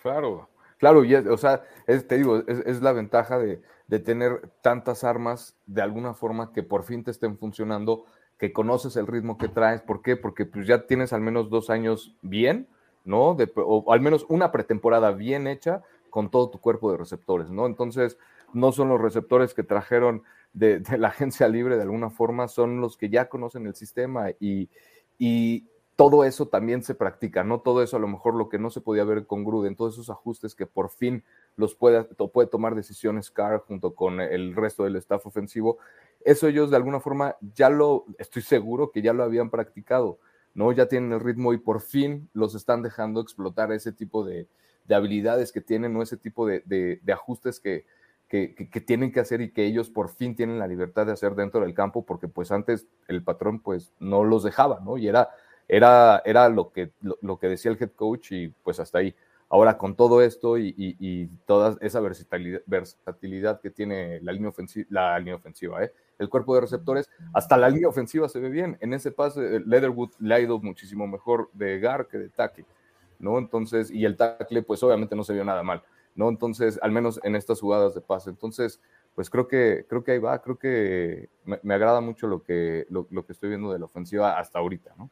Claro, claro, o sea, te digo, es la ventaja de, de tener tantas armas de alguna forma que por fin te estén funcionando, que conoces el ritmo que traes. ¿Por qué? Porque pues ya tienes al menos dos años bien, ¿no? o al menos una pretemporada bien hecha con todo tu cuerpo de receptores, ¿no? Entonces, no son los receptores que trajeron de, la agencia libre de alguna forma, son los que ya conocen el sistema y, y todo eso también se practica, ¿no? Todo eso a lo mejor lo que no se podía ver con Gruden, todos esos ajustes que por fin los puede, puede tomar decisiones Carr junto con el resto del staff ofensivo, eso ellos de alguna forma ya lo, estoy seguro que ya lo habían practicado, ¿no? Ya tienen el ritmo y por fin los están dejando explotar ese tipo de, habilidades que tienen, o ese tipo de, ajustes que, que, tienen que hacer y que ellos por fin tienen la libertad de hacer dentro del campo, porque pues antes el patrón pues no los dejaba, ¿no? Y era era, era lo, que, lo, que decía el head coach y pues hasta ahí. Ahora con todo esto y, toda esa versatilidad, que tiene la línea ofensiva, la línea ofensiva ¿eh? el cuerpo de receptores, hasta la línea ofensiva se ve bien. En ese pase, Leatherwood le ha ido muchísimo mejor de Gar que de tackle, ¿no? Entonces, y el tackle, pues obviamente no se vio nada mal, ¿no? Entonces, al menos en estas jugadas de pase. Entonces, pues creo que, creo que ahí va, creo que me, agrada mucho lo que, lo que estoy viendo de la ofensiva hasta ahorita, ¿no?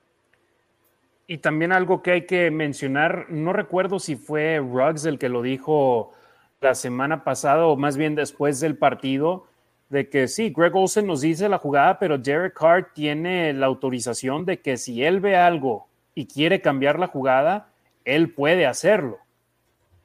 Y también algo que hay que mencionar, no recuerdo si fue Ruggs el que lo dijo la semana pasada o más bien después del partido, de que sí, Greg Olsen nos dice la jugada, pero Derek Carr tiene la autorización de que si él ve algo y quiere cambiar la jugada, él puede hacerlo.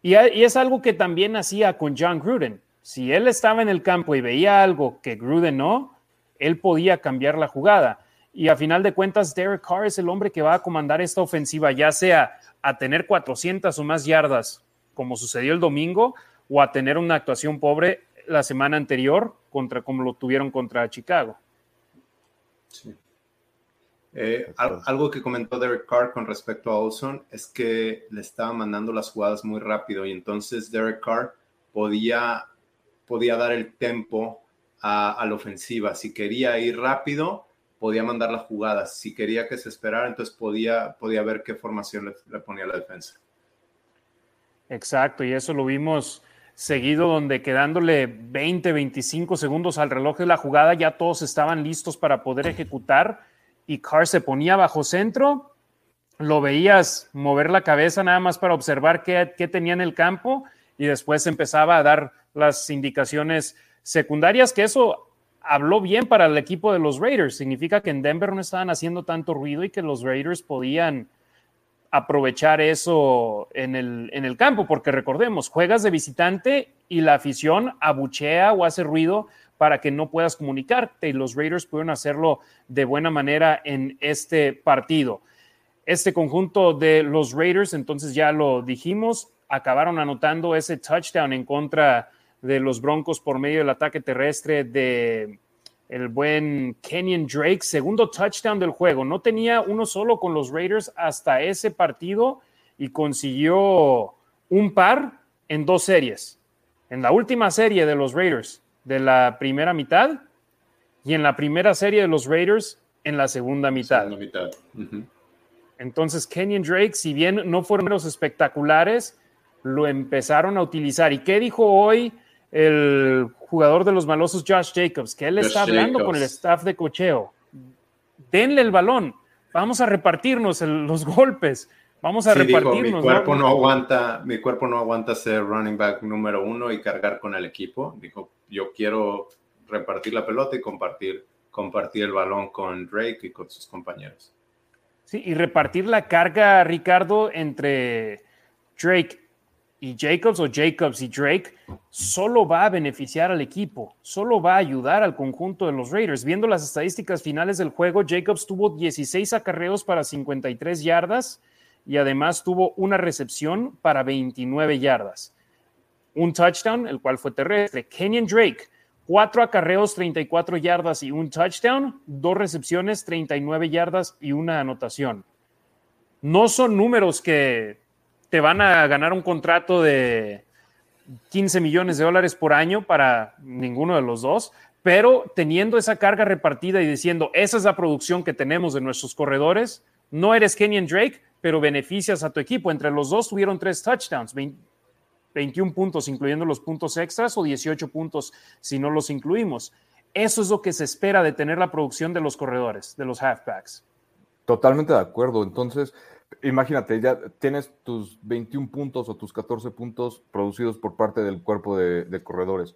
Y, y es algo que también hacía con John Gruden. Si él estaba en el campo y veía algo que Gruden no, él podía cambiar la jugada. Y a final de cuentas, Derek Carr es el hombre que va a comandar esta ofensiva, ya sea a tener 400 o más yardas, como sucedió el domingo, o a tener una actuación pobre la semana anterior, contra como lo tuvieron contra Chicago. Sí. Eh, algo que comentó Derek Carr con respecto a Olson es que le estaba mandando las jugadas muy rápido y entonces Derek Carr podía, podía dar el tempo a, a la ofensiva. Si quería ir rápido, podía mandar las jugadas. Si quería que se esperara, entonces podía, podía ver qué formación le, ponía la defensa. Exacto, y eso lo vimos seguido donde quedándole 20, 25 segundos al reloj de la jugada, ya todos estaban listos para poder ejecutar y Carr se ponía bajo centro, lo veías mover la cabeza nada más para observar qué, qué tenía en el campo y después empezaba a dar las indicaciones secundarias, que eso habló bien para el equipo de los Raiders. Significa que en Denver no estaban haciendo tanto ruido y que los Raiders podían aprovechar eso en el, en el campo, porque recordemos, juegas de visitante y la afición abuchea o hace ruido para que no puedas comunicarte y los Raiders pudieron hacerlo de buena manera en este partido. este conjunto de los Raiders, entonces ya lo dijimos, acabaron anotando ese touchdown en contra de los Broncos por medio del ataque terrestre de el buen Kenyon Drake, segundo touchdown del juego. No tenía uno solo con los Raiders hasta ese partido y consiguió un par en dos series. En la última serie de los Raiders de la primera mitad y en la primera serie de los Raiders en la segunda mitad. Entonces, Kenyon Drake, si bien no fueron los espectaculares, lo empezaron a utilizar. ¿Y qué dijo hoy el jugador de los malosos, Josh Jacobs? Que él está hablando con el staff de cocheo. Denle el balón, vamos a repartirnos los golpes. Vamos a repartirnos. mi cuerpo ¿no? aguanta, mi cuerpo no aguanta ser running back número uno y cargar con el equipo. Dijo, yo quiero repartir la pelota y compartir, compartir el balón con Drake y con sus compañeros. Sí, y repartir la carga, Ricardo, entre Drake y Jacobs o Jacobs y Drake, solo va a beneficiar al equipo, solo va a ayudar al conjunto de los Raiders. Viendo las estadísticas finales del juego, Jacobs tuvo 16 acarreos para 53 yardas y además tuvo una recepción para 29 yardas. Un touchdown, el cual fue terrestre. Kenyon Drake, cuatro acarreos, 34 yardas y un touchdown, dos recepciones, 39 yardas y una anotación. No son números que te van a ganar un contrato de 15 millones de dólares por año para ninguno de los dos, pero teniendo esa carga repartida y diciendo, esa es la producción que tenemos de nuestros corredores, no eres Kenyon Drake, pero beneficias a tu equipo. Entre los dos tuvieron tres touchdowns, 21 puntos, incluyendo los puntos extras, o 18 puntos si no los incluimos. Eso es lo que se espera de tener la producción de los corredores, de los halfbacks. Totalmente de acuerdo. Entonces, imagínate, ya tienes tus 21 puntos o tus 14 puntos producidos por parte del cuerpo de, corredores.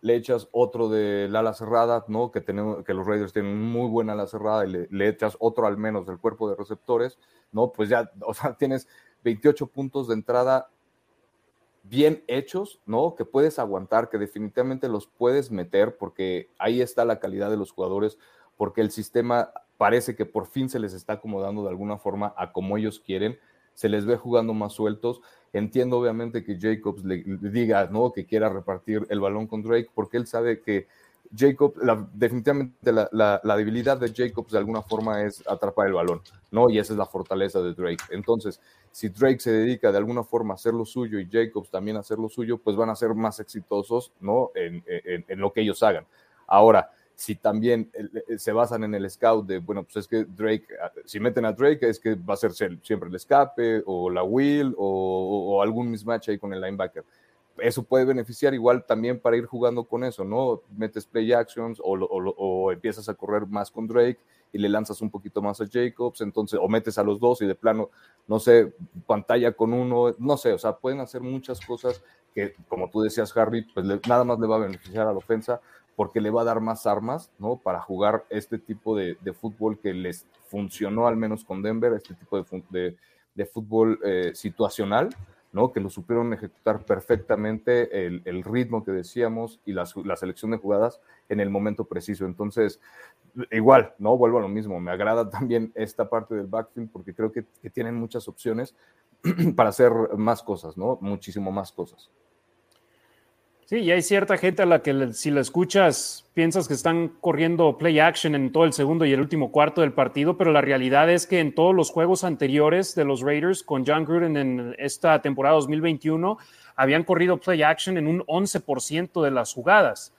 Le echas otro del ala cerrada, ¿no? Que, tenemos, que los Raiders tienen muy buena ala cerrada y le, le echas otro al menos del cuerpo de receptores ¿no? Pues ya, o sea, tienes 28 puntos de entrada bien hechos, ¿no? Que puedes aguantar, que definitivamente los puedes meter, porque ahí está la calidad de los jugadores, porque el sistema parece que por fin se les está acomodando de alguna forma a como ellos quieren, se les ve jugando más sueltos. Entiendo obviamente que Jacobs le, diga, ¿no? Que quiera repartir el balón con Drake, porque él sabe que Jacob, definitivamente la, debilidad de Jacobs de alguna forma es atrapar el balón, ¿no? Y esa es la fortaleza de Drake. Entonces, si Drake se dedica de alguna forma a hacer lo suyo y Jacobs también a hacer lo suyo, pues van a ser más exitosos, ¿no? En, lo que ellos hagan. Ahora, si también se basan en el scout de, bueno, pues es que Drake, si meten a Drake, es que va a ser siempre el escape o la wheel o, o algún mismatch ahí con el linebacker eso puede beneficiar igual también para ir jugando con eso, ¿no? Metes play actions o, empiezas a correr más con Drake y le lanzas un poquito más a Jacobs, entonces, o metes a los dos y de plano, no sé, pantalla con uno, no sé, o sea, pueden hacer muchas cosas que, como tú decías, Harry, pues nada más le va a beneficiar a la ofensa porque le va a dar más armas, ¿no? Para jugar este tipo de, fútbol que les funcionó al menos con Denver, este tipo de, de fútbol eh, situacional ¿no? que lo supieron ejecutar perfectamente el, ritmo que decíamos y la, selección de jugadas en el momento preciso. Entonces, igual, ¿no? Vuelvo a lo mismo, me agrada también esta parte del backfield porque creo que, que tienen muchas opciones para hacer más cosas, ¿no? Muchísimo más cosas. Sí, y hay cierta gente a la que si la escuchas piensas que están corriendo play action en todo el segundo y el último cuarto del partido, pero la realidad es que en todos los juegos anteriores de los Raiders con John Gruden en esta temporada 2021 habían corrido play action en un 11% de las jugadas.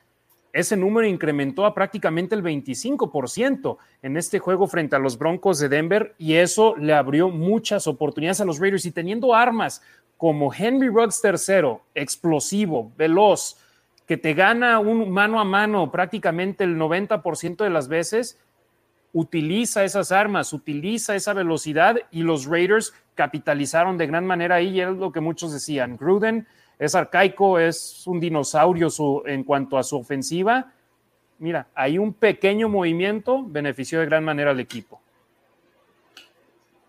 Ese número incrementó a prácticamente el 25% en este juego frente a los Broncos de Denver y eso le abrió muchas oportunidades a los Raiders y teniendo armas como Henry Ruggs III, explosivo, veloz, que te gana un mano a mano prácticamente el 90% de las veces, utiliza esas armas, utiliza esa velocidad y los Raiders capitalizaron de gran manera ahí y es lo que muchos decían. Gruden es arcaico, es un dinosaurio en cuanto a su ofensiva. Mira, hay un pequeño movimiento benefició de gran manera al equipo.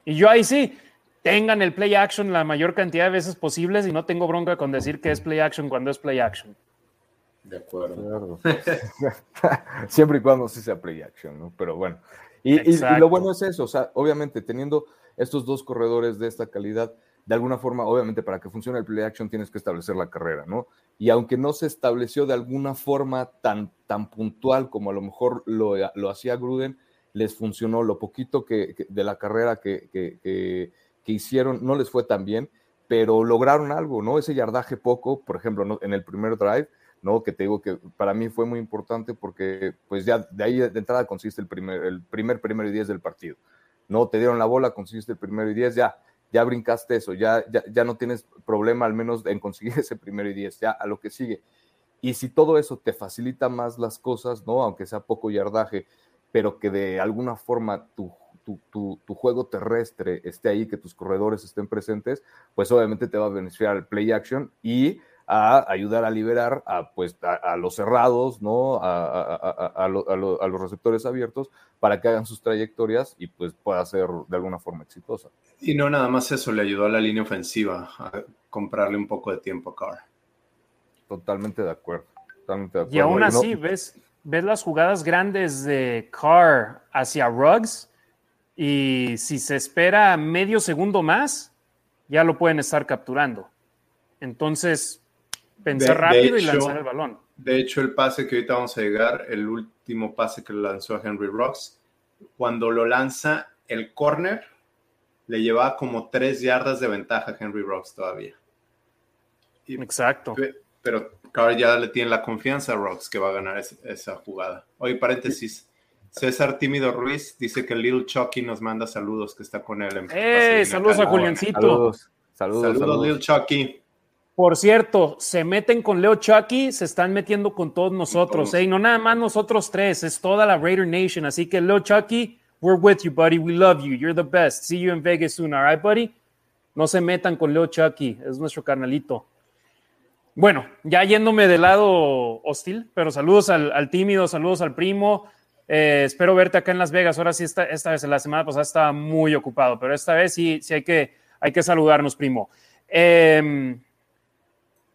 Y yo ahí sí, tengan el play action la mayor cantidad de veces posibles y no tengo bronca con decir que es play action cuando es play action. De acuerdo. Siempre y cuando sí sea play action, ¿no? Pero bueno. Y, lo bueno es eso, o sea, obviamente teniendo estos dos corredores de esta calidad, de alguna forma, obviamente para que funcione el play action tienes que establecer la carrera, ¿no? Y aunque no se estableció de alguna forma tan, tan puntual como a lo mejor lo, lo hacía Gruden, les funcionó lo poquito que, de la carrera que, que, que, hicieron, no les fue tan bien, pero lograron algo, ¿no? Ese yardaje poco, por ejemplo, en el primer drive, ¿no? Que te digo que para mí fue muy importante porque pues ya de ahí de entrada consiste el primer, el primer primero y diez del partido, ¿no? Te dieron la bola, consiste el primero y diez, ya, ya brincaste eso, ya, ya, ya no tienes problema al menos en conseguir ese primero y diez, ya a lo que sigue. Y si todo eso te facilita más las cosas, ¿no? Aunque sea poco yardaje, pero que de alguna forma tu, tu, tu, tu, juego terrestre esté ahí, que tus corredores estén presentes, pues obviamente te va a beneficiar el play action y a ayudar a liberar a, pues, a, los cerrados, ¿no? A, los receptores abiertos para que hagan sus trayectorias y pues pueda ser de alguna forma exitosa. Y no nada más eso, le ayudó a la línea ofensiva a comprarle un poco de tiempo a Carr. Totalmente de acuerdo. Y aún así, ves, ves las jugadas grandes de Carr hacia Ruggs y si se espera medio segundo más, ya lo pueden estar capturando. Entonces, Pensar rápido y lanzar el balón. De hecho, el pase que ahorita vamos a llegar, el último pase que lanzó a Henry Rocks, cuando lo lanza el corner, le llevaba como tres yardas de ventaja a Henry Rocks todavía. Exacto. Pero Carr ya le tiene la confianza a Rocks que va a ganar esa jugada. Oye, paréntesis. César Tímido Ruiz dice que Lil Chucky nos manda saludos, que está con él. En ¡Eh! Saludos a Juliancito. Saludos, saludos, saludos, saludos. Lil Chucky. Por cierto, se meten con Leo Chucky, se están metiendo con todos nosotros, ¿eh? no nada más nosotros tres, es toda la Raider Nation. Así que Leo Chucky, we're with you, buddy. We love you. You're the best. See you in Vegas soon, all right, buddy? No se metan con Leo Chucky, es nuestro carnalito. Bueno, ya yéndome del lado hostil, pero saludos al, tímido, saludos al primo. Eh, espero verte acá en Las Vegas. Ahora sí, esta, esta vez, la semana pasada estaba muy ocupado, pero esta vez sí, sí hay que, hay que saludarnos, primo. Eh,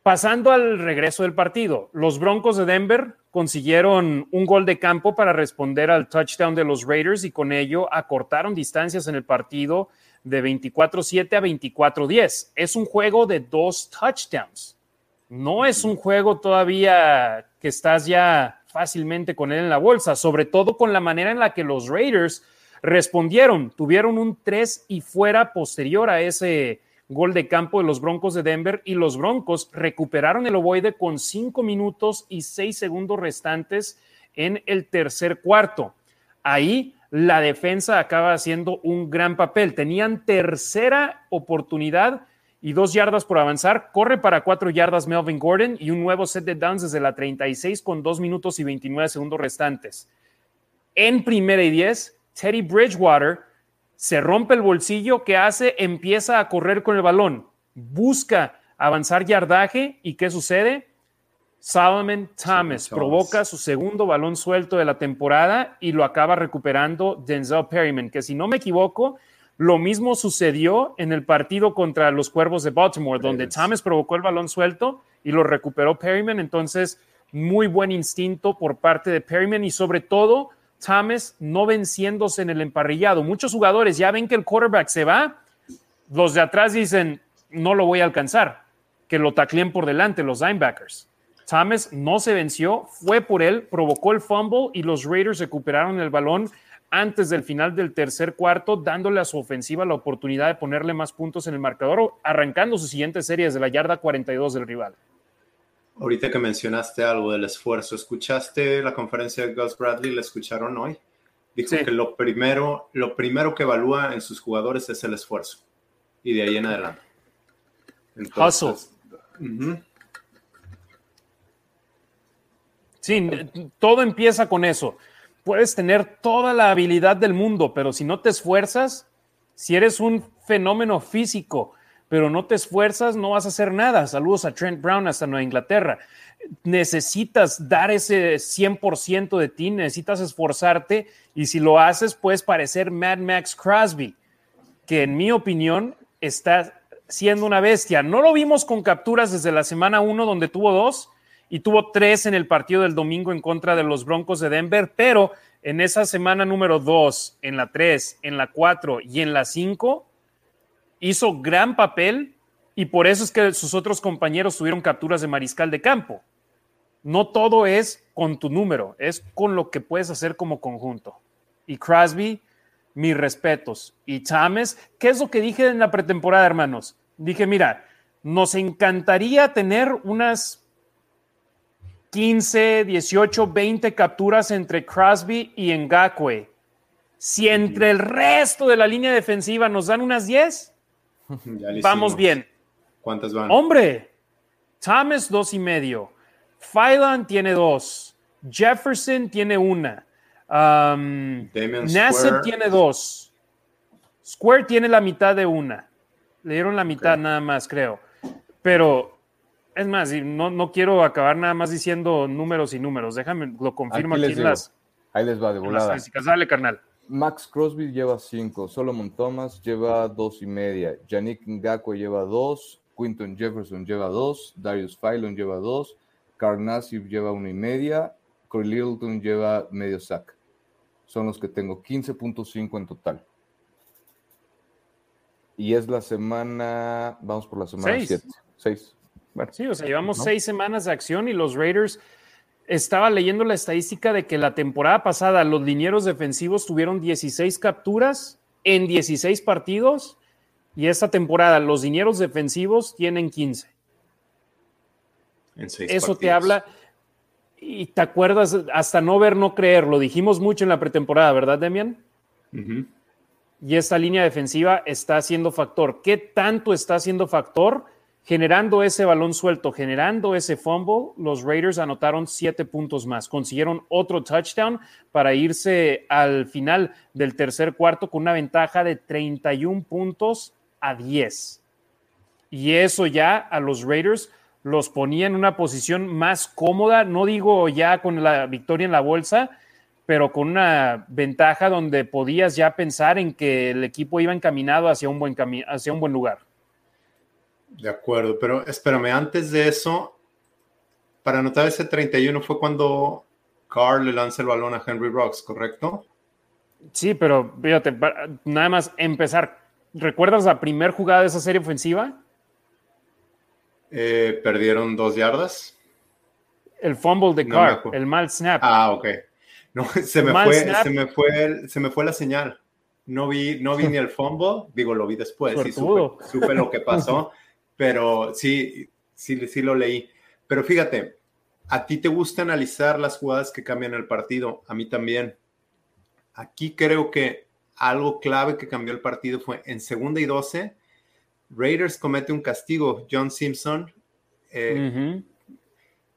Pasando al regreso del partido, los Broncos de Denver consiguieron un gol de campo para responder al touchdown de los Raiders y con ello acortaron distancias en el partido de 24-7 a 24-10. Es un juego de dos touchdowns. No es un juego todavía que estás ya fácilmente con él en la bolsa, sobre todo con la manera en la que los Raiders respondieron. Tuvieron un 3 y fuera posterior a ese gol de campo de los Broncos de Denver y los Broncos recuperaron el ovoide con cinco minutos y seis segundos restantes en el tercer cuarto. Ahí la defensa acaba haciendo un gran papel. Tenían tercera oportunidad y dos yardas por avanzar. Corre para cuatro yardas Melvin Gordon y un nuevo set de downs desde la 36 con dos minutos y 29 segundos restantes. En primera y diez, Teddy Bridgewater se rompe el bolsillo, ¿qué hace? Empieza a correr con el balón, busca avanzar yardaje y ¿qué sucede? Solomon Thomas provoca su segundo balón suelto de la temporada y lo acaba recuperando Denzel Perryman, que si no me equivoco, lo mismo sucedió en el partido contra los Cuervos de Baltimore, donde Thomas provocó el balón suelto y lo recuperó Perryman. Entonces, muy buen instinto por parte de Perryman y sobre todo Thomas no venciéndose en el emparrillado. Muchos jugadores ya ven que el quarterback se va, los de atrás dicen, no lo voy a alcanzar, que lo tacleen por delante los linebackers. Thomas no se venció, fue por él, provocó el fumble y los Raiders recuperaron el balón antes del final del tercer cuarto, dándole a su ofensiva la oportunidad de ponerle más puntos en el marcador, arrancando su siguiente serie desde la yarda 42 del rival. Ahorita que mencionaste algo del esfuerzo, ¿escuchaste la conferencia de Gus Bradley? ¿La escucharon hoy? Dijo que lo primero, lo primero que evalúa en sus jugadores es el esfuerzo. Y de ahí en adelante. Entonces, Sí, todo empieza con eso. Puedes tener toda la habilidad del mundo, pero si no te esfuerzas, si eres un fenómeno físico, pero no te esfuerzas, no vas a hacer nada. Saludos a Trent Brown hasta Nueva Inglaterra. Necesitas dar ese 100% de ti, necesitas esforzarte y si lo haces puedes parecer Mad Max Crosby, que en mi opinión está siendo una bestia. No lo vimos con capturas desde la semana 1 donde tuvo dos y tuvo tres en el partido del domingo en contra de los Broncos de Denver, pero en esa semana número 2, en la 3, en la 4 y en la 5 hizo gran papel y por eso es que sus otros compañeros tuvieron capturas de mariscal de campo. No todo es con tu número, es con lo que puedes hacer como conjunto. Y Crosby, mis respetos. Y Thomas, ¿qué es lo que dije en la pretemporada, hermanos? Dije, mira, nos encantaría tener unas 15, 18, 20 capturas entre Crosby y Ngakwe. Si entre el resto de la línea defensiva nos dan unas 10, vamos bien. ¿Cuántas van? Hombre, Thomas dos y medio, Phylan tiene dos, Jefferson tiene una, um, tiene dos, Square tiene la mitad de una. Le dieron la mitad nada más, creo. Pero es más, no, no quiero acabar nada más diciendo números y números. Déjame, lo confirmo aquí, en las. Ahí les va de volada. Dale, carnal. Max Crosby lleva cinco, Solomon Thomas lleva dos y media, Yannick Ngakwe lleva dos, Quinton Jefferson lleva dos, Darius Phylon lleva dos, Carnassive lleva una y media, Corey Littleton lleva medio sack. Son los que tengo, 15.5 en total. Y es la semana, vamos por la semana 7. Sí, o sea, llevamos seis semanas de acción y los Raiders, estaba leyendo la estadística de que la temporada pasada los linieros defensivos tuvieron 16 capturas en 16 partidos y esta temporada los linieros defensivos tienen 15. En seis Eso te habla y te acuerdas hasta no ver, no creer, lo dijimos mucho en la pretemporada, ¿verdad, Demian? y esta línea defensiva está haciendo factor. ¿Qué tanto está haciendo factor? Generando ese balón suelto, generando ese fumble, los Raiders anotaron siete puntos más. Consiguieron otro touchdown para irse al final del tercer cuarto con una ventaja de 31 puntos a 10. Y eso ya a los Raiders los ponía en una posición más cómoda, no digo ya con la victoria en la bolsa, pero con una ventaja donde podías ya pensar en que el equipo iba encaminado hacia un buen, hacia un buen lugar. De acuerdo, pero espérame, antes de eso, para anotar ese 31 fue cuando Carl le lanza el balón a Henry Rocks, ¿correcto? Sí, pero fíjate, nada más empezar. ¿Recuerdas la primera jugada de esa serie ofensiva? Eh, perdieron dos yardas. El fumble de Carl, el mal snap. Ah, ok. No, se me, fue, se, me fue, se me fue la señal. No vi, no vi ni el fumble, digo, lo vi después y supe, lo que pasó, pero sí, sí, sí lo leí. Pero fíjate, a ti te gusta analizar las jugadas que cambian el partido, a mí también. Aquí creo que algo clave que cambió el partido fue en segunda y 12, Raiders comete un castigo, John Simpson, eh,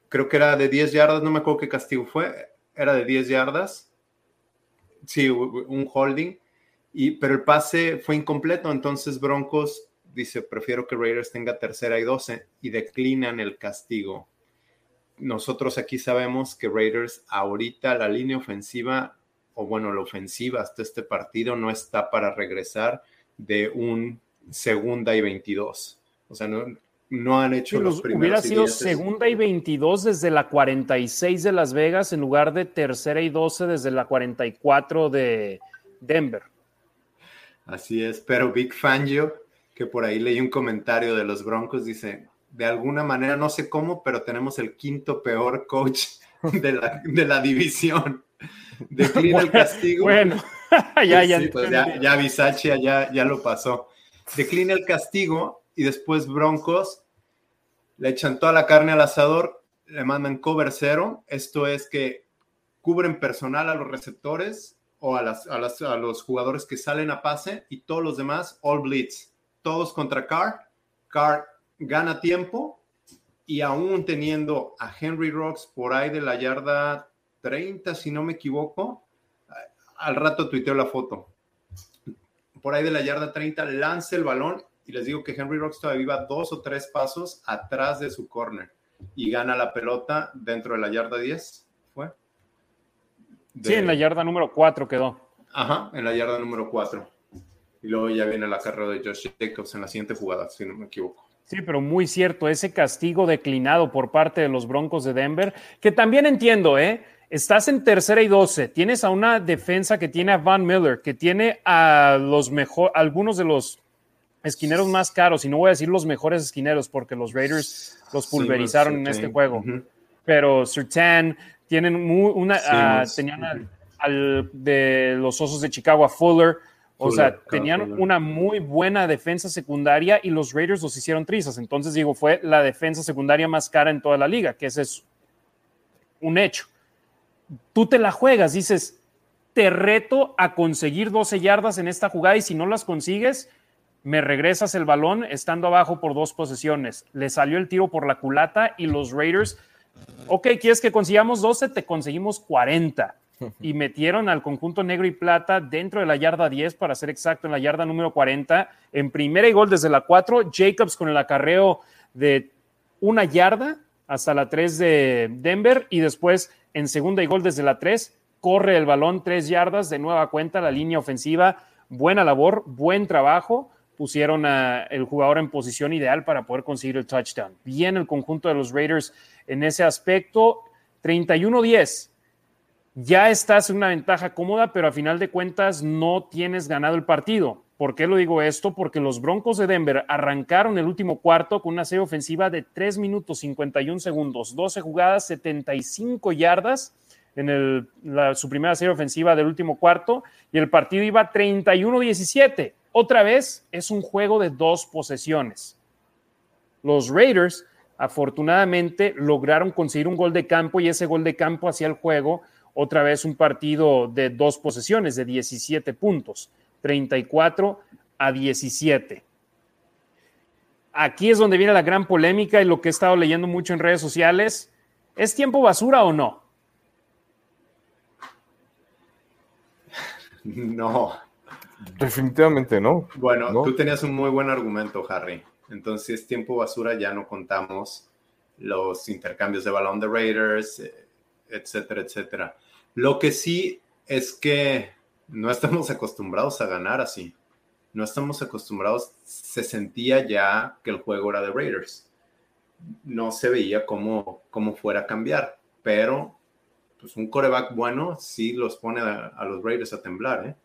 creo que era de 10 yardas, no me acuerdo qué castigo fue, era de 10 yardas. Sí, un holding. Y, pero el pase fue incompleto, entonces Broncos dice, prefiero que Raiders tenga tercera y 12 y declinan el castigo. Nosotros aquí sabemos que Raiders ahorita la línea ofensiva, o bueno, la ofensiva hasta este partido no está para regresar de un segunda y 22. O sea, no, no han hecho los, primeros. Hubiera sido segunda y 22 desde la 46 de Las Vegas en lugar de tercera y 12 desde la 44 de Denver. Así es, pero Big Fangio, que por ahí leí un comentario de los Broncos, dice, de alguna manera, no sé cómo, pero tenemos el quinto peor coach de la, de la división. Declina el castigo. Bueno, ya, ya, pues ya, ya ya, ya lo pasó. Declina el castigo y después Broncos le echan toda la carne al asador, le mandan cover cero, esto es que cubren personal a los receptores o a, las, a, los jugadores que salen a pase y todos los demás all blitz, todos contra Carr, Carr gana tiempo y aún teniendo a Henry Rocks por ahí de la yarda 30, si no me equivoco, al rato tuiteo la foto. Por ahí de la yarda 30 lanza el balón y les digo que Henry Rocks todavía iba dos o tres pasos atrás de su corner y gana la pelota dentro de la yarda 10, ¿fue? Sí, en la yarda número 4 quedó. Ajá, en la yarda número 4. Y luego ya viene la carrera de Josh Jacobs en la siguiente jugada, si no me equivoco. Sí, pero muy cierto, ese castigo declinado por parte de los Broncos de Denver, que también entiendo, ¿eh? Estás en tercera y 12, tienes a una defensa que tiene a Van Miller, que tiene a los mejor, algunos de los esquineros más caros, y no voy a decir los mejores esquineros porque los Raiders los pulverizaron en este juego, pero Sertan tienen una, ah, tenían al, de los Osos de Chicago a Fuller, o sea, tenían una muy buena defensa secundaria y los Raiders los hicieron trizas. Entonces, digo, fue la defensa secundaria más cara en toda la liga, que ese es un hecho. Tú te la juegas, dices, te reto a conseguir 12 yardas en esta jugada y si no las consigues, me regresas el balón estando abajo por dos posesiones. Le salió el tiro por la culata y los Raiders, ok, ¿quieres que consigamos 12? Te conseguimos 40. Y metieron al conjunto negro y plata dentro de la yarda 10, para ser exacto, en la yarda número 40. En primera y gol desde la 4, Jacobs con el acarreo de una yarda hasta la 3 de Denver y después en segunda y gol desde la 3, corre el balón 3 yardas de nueva cuenta, la línea ofensiva, buena labor, buen trabajo pusieron al jugador en posición ideal para poder conseguir el touchdown. Bien el conjunto de los Raiders en ese aspecto. 31-10. Ya estás en una ventaja cómoda, pero a final de cuentas no tienes ganado el partido. ¿Por qué lo digo esto? Porque los Broncos de Denver arrancaron el último cuarto con una serie ofensiva de 3 minutos 51 segundos, 12 jugadas, 75 yardas en su primera serie ofensiva del último cuarto y el partido iba 31-17 otra vez es un juego de dos posesiones. Los Raiders afortunadamente lograron conseguir un gol de campo y ese gol de campo hacía el juego otra vez un partido de dos posesiones de 17 puntos, 34 a 17. Aquí es donde viene la gran polémica y lo que he estado leyendo mucho en redes sociales. ¿Es tiempo basura o no? No, Definitivamente no. Bueno, tú tenías un muy buen argumento, Harry. Entonces, tiempo basura ya no contamos los intercambios de balón de Raiders, eh, etcétera, etcétera. Lo que sí es que no estamos acostumbrados a ganar así. No estamos acostumbrados. Se sentía ya que el juego era de Raiders. No se veía cómo, cómo fuera a cambiar, pero pues un coreback bueno sí los pone a, a los Raiders a temblar, ¿eh?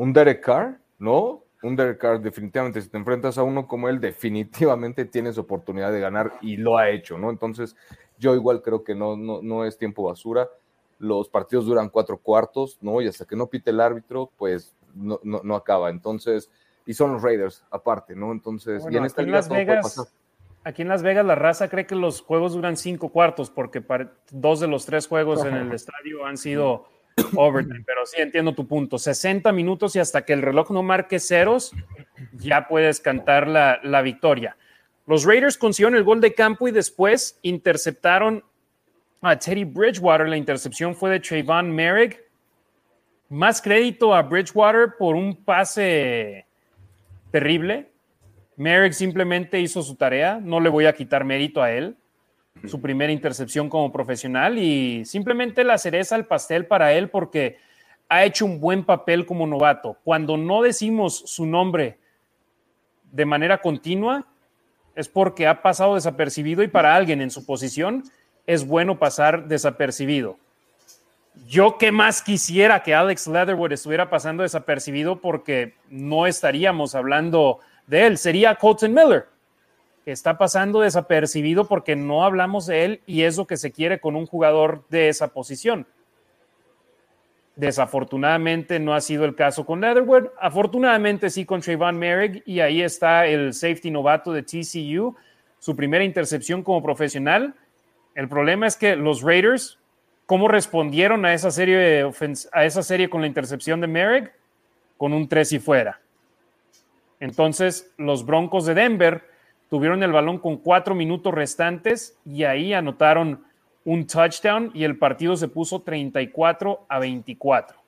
un Derek Carr, ¿no? Un Derek Carr, definitivamente, si te enfrentas a uno como él, definitivamente tienes oportunidad de ganar y lo ha hecho, ¿no? Entonces, yo igual creo que no, no, no es tiempo basura. Los partidos duran cuatro cuartos, ¿no? Y hasta que no pite el árbitro, pues no, no, acaba. Entonces, y son los Raiders, aparte, ¿no? Entonces, y en esta Las Vegas, Aquí en Las Vegas la raza cree que los juegos duran cinco cuartos porque dos de los tres juegos en el estadio han sido overtime, pero sí entiendo tu punto. 60 minutos y hasta que el reloj no marque ceros, ya puedes cantar la, la victoria. Los Raiders consiguieron el gol de campo y después interceptaron a Teddy Bridgewater. La intercepción fue de Trayvon Merrick. Más crédito a Bridgewater por un pase terrible. Merrick simplemente hizo su tarea. No le voy a quitar mérito a él su primera intercepción como profesional y simplemente la cereza al pastel para él porque ha hecho un buen papel como novato. Cuando no decimos su nombre de manera continua, es porque ha pasado desapercibido y para alguien en su posición es bueno pasar desapercibido. Yo qué más quisiera que Alex Leatherwood estuviera pasando desapercibido porque no estaríamos hablando de él. Sería Colton Miller está pasando desapercibido porque no hablamos de él y es lo que se quiere con un jugador de esa posición. Desafortunadamente no ha sido el caso con Leatherwood, afortunadamente sí con Trayvon Merrick y ahí está el safety novato de TCU, su primera intercepción como profesional. El problema es que los Raiders, ¿cómo respondieron a esa serie, a esa serie con la intercepción de Merrick? Con un tres y fuera. Entonces, los Broncos de Denver tuvieron el balón con cuatro minutos restantes y ahí anotaron un touchdown y el partido se puso 34 a 24.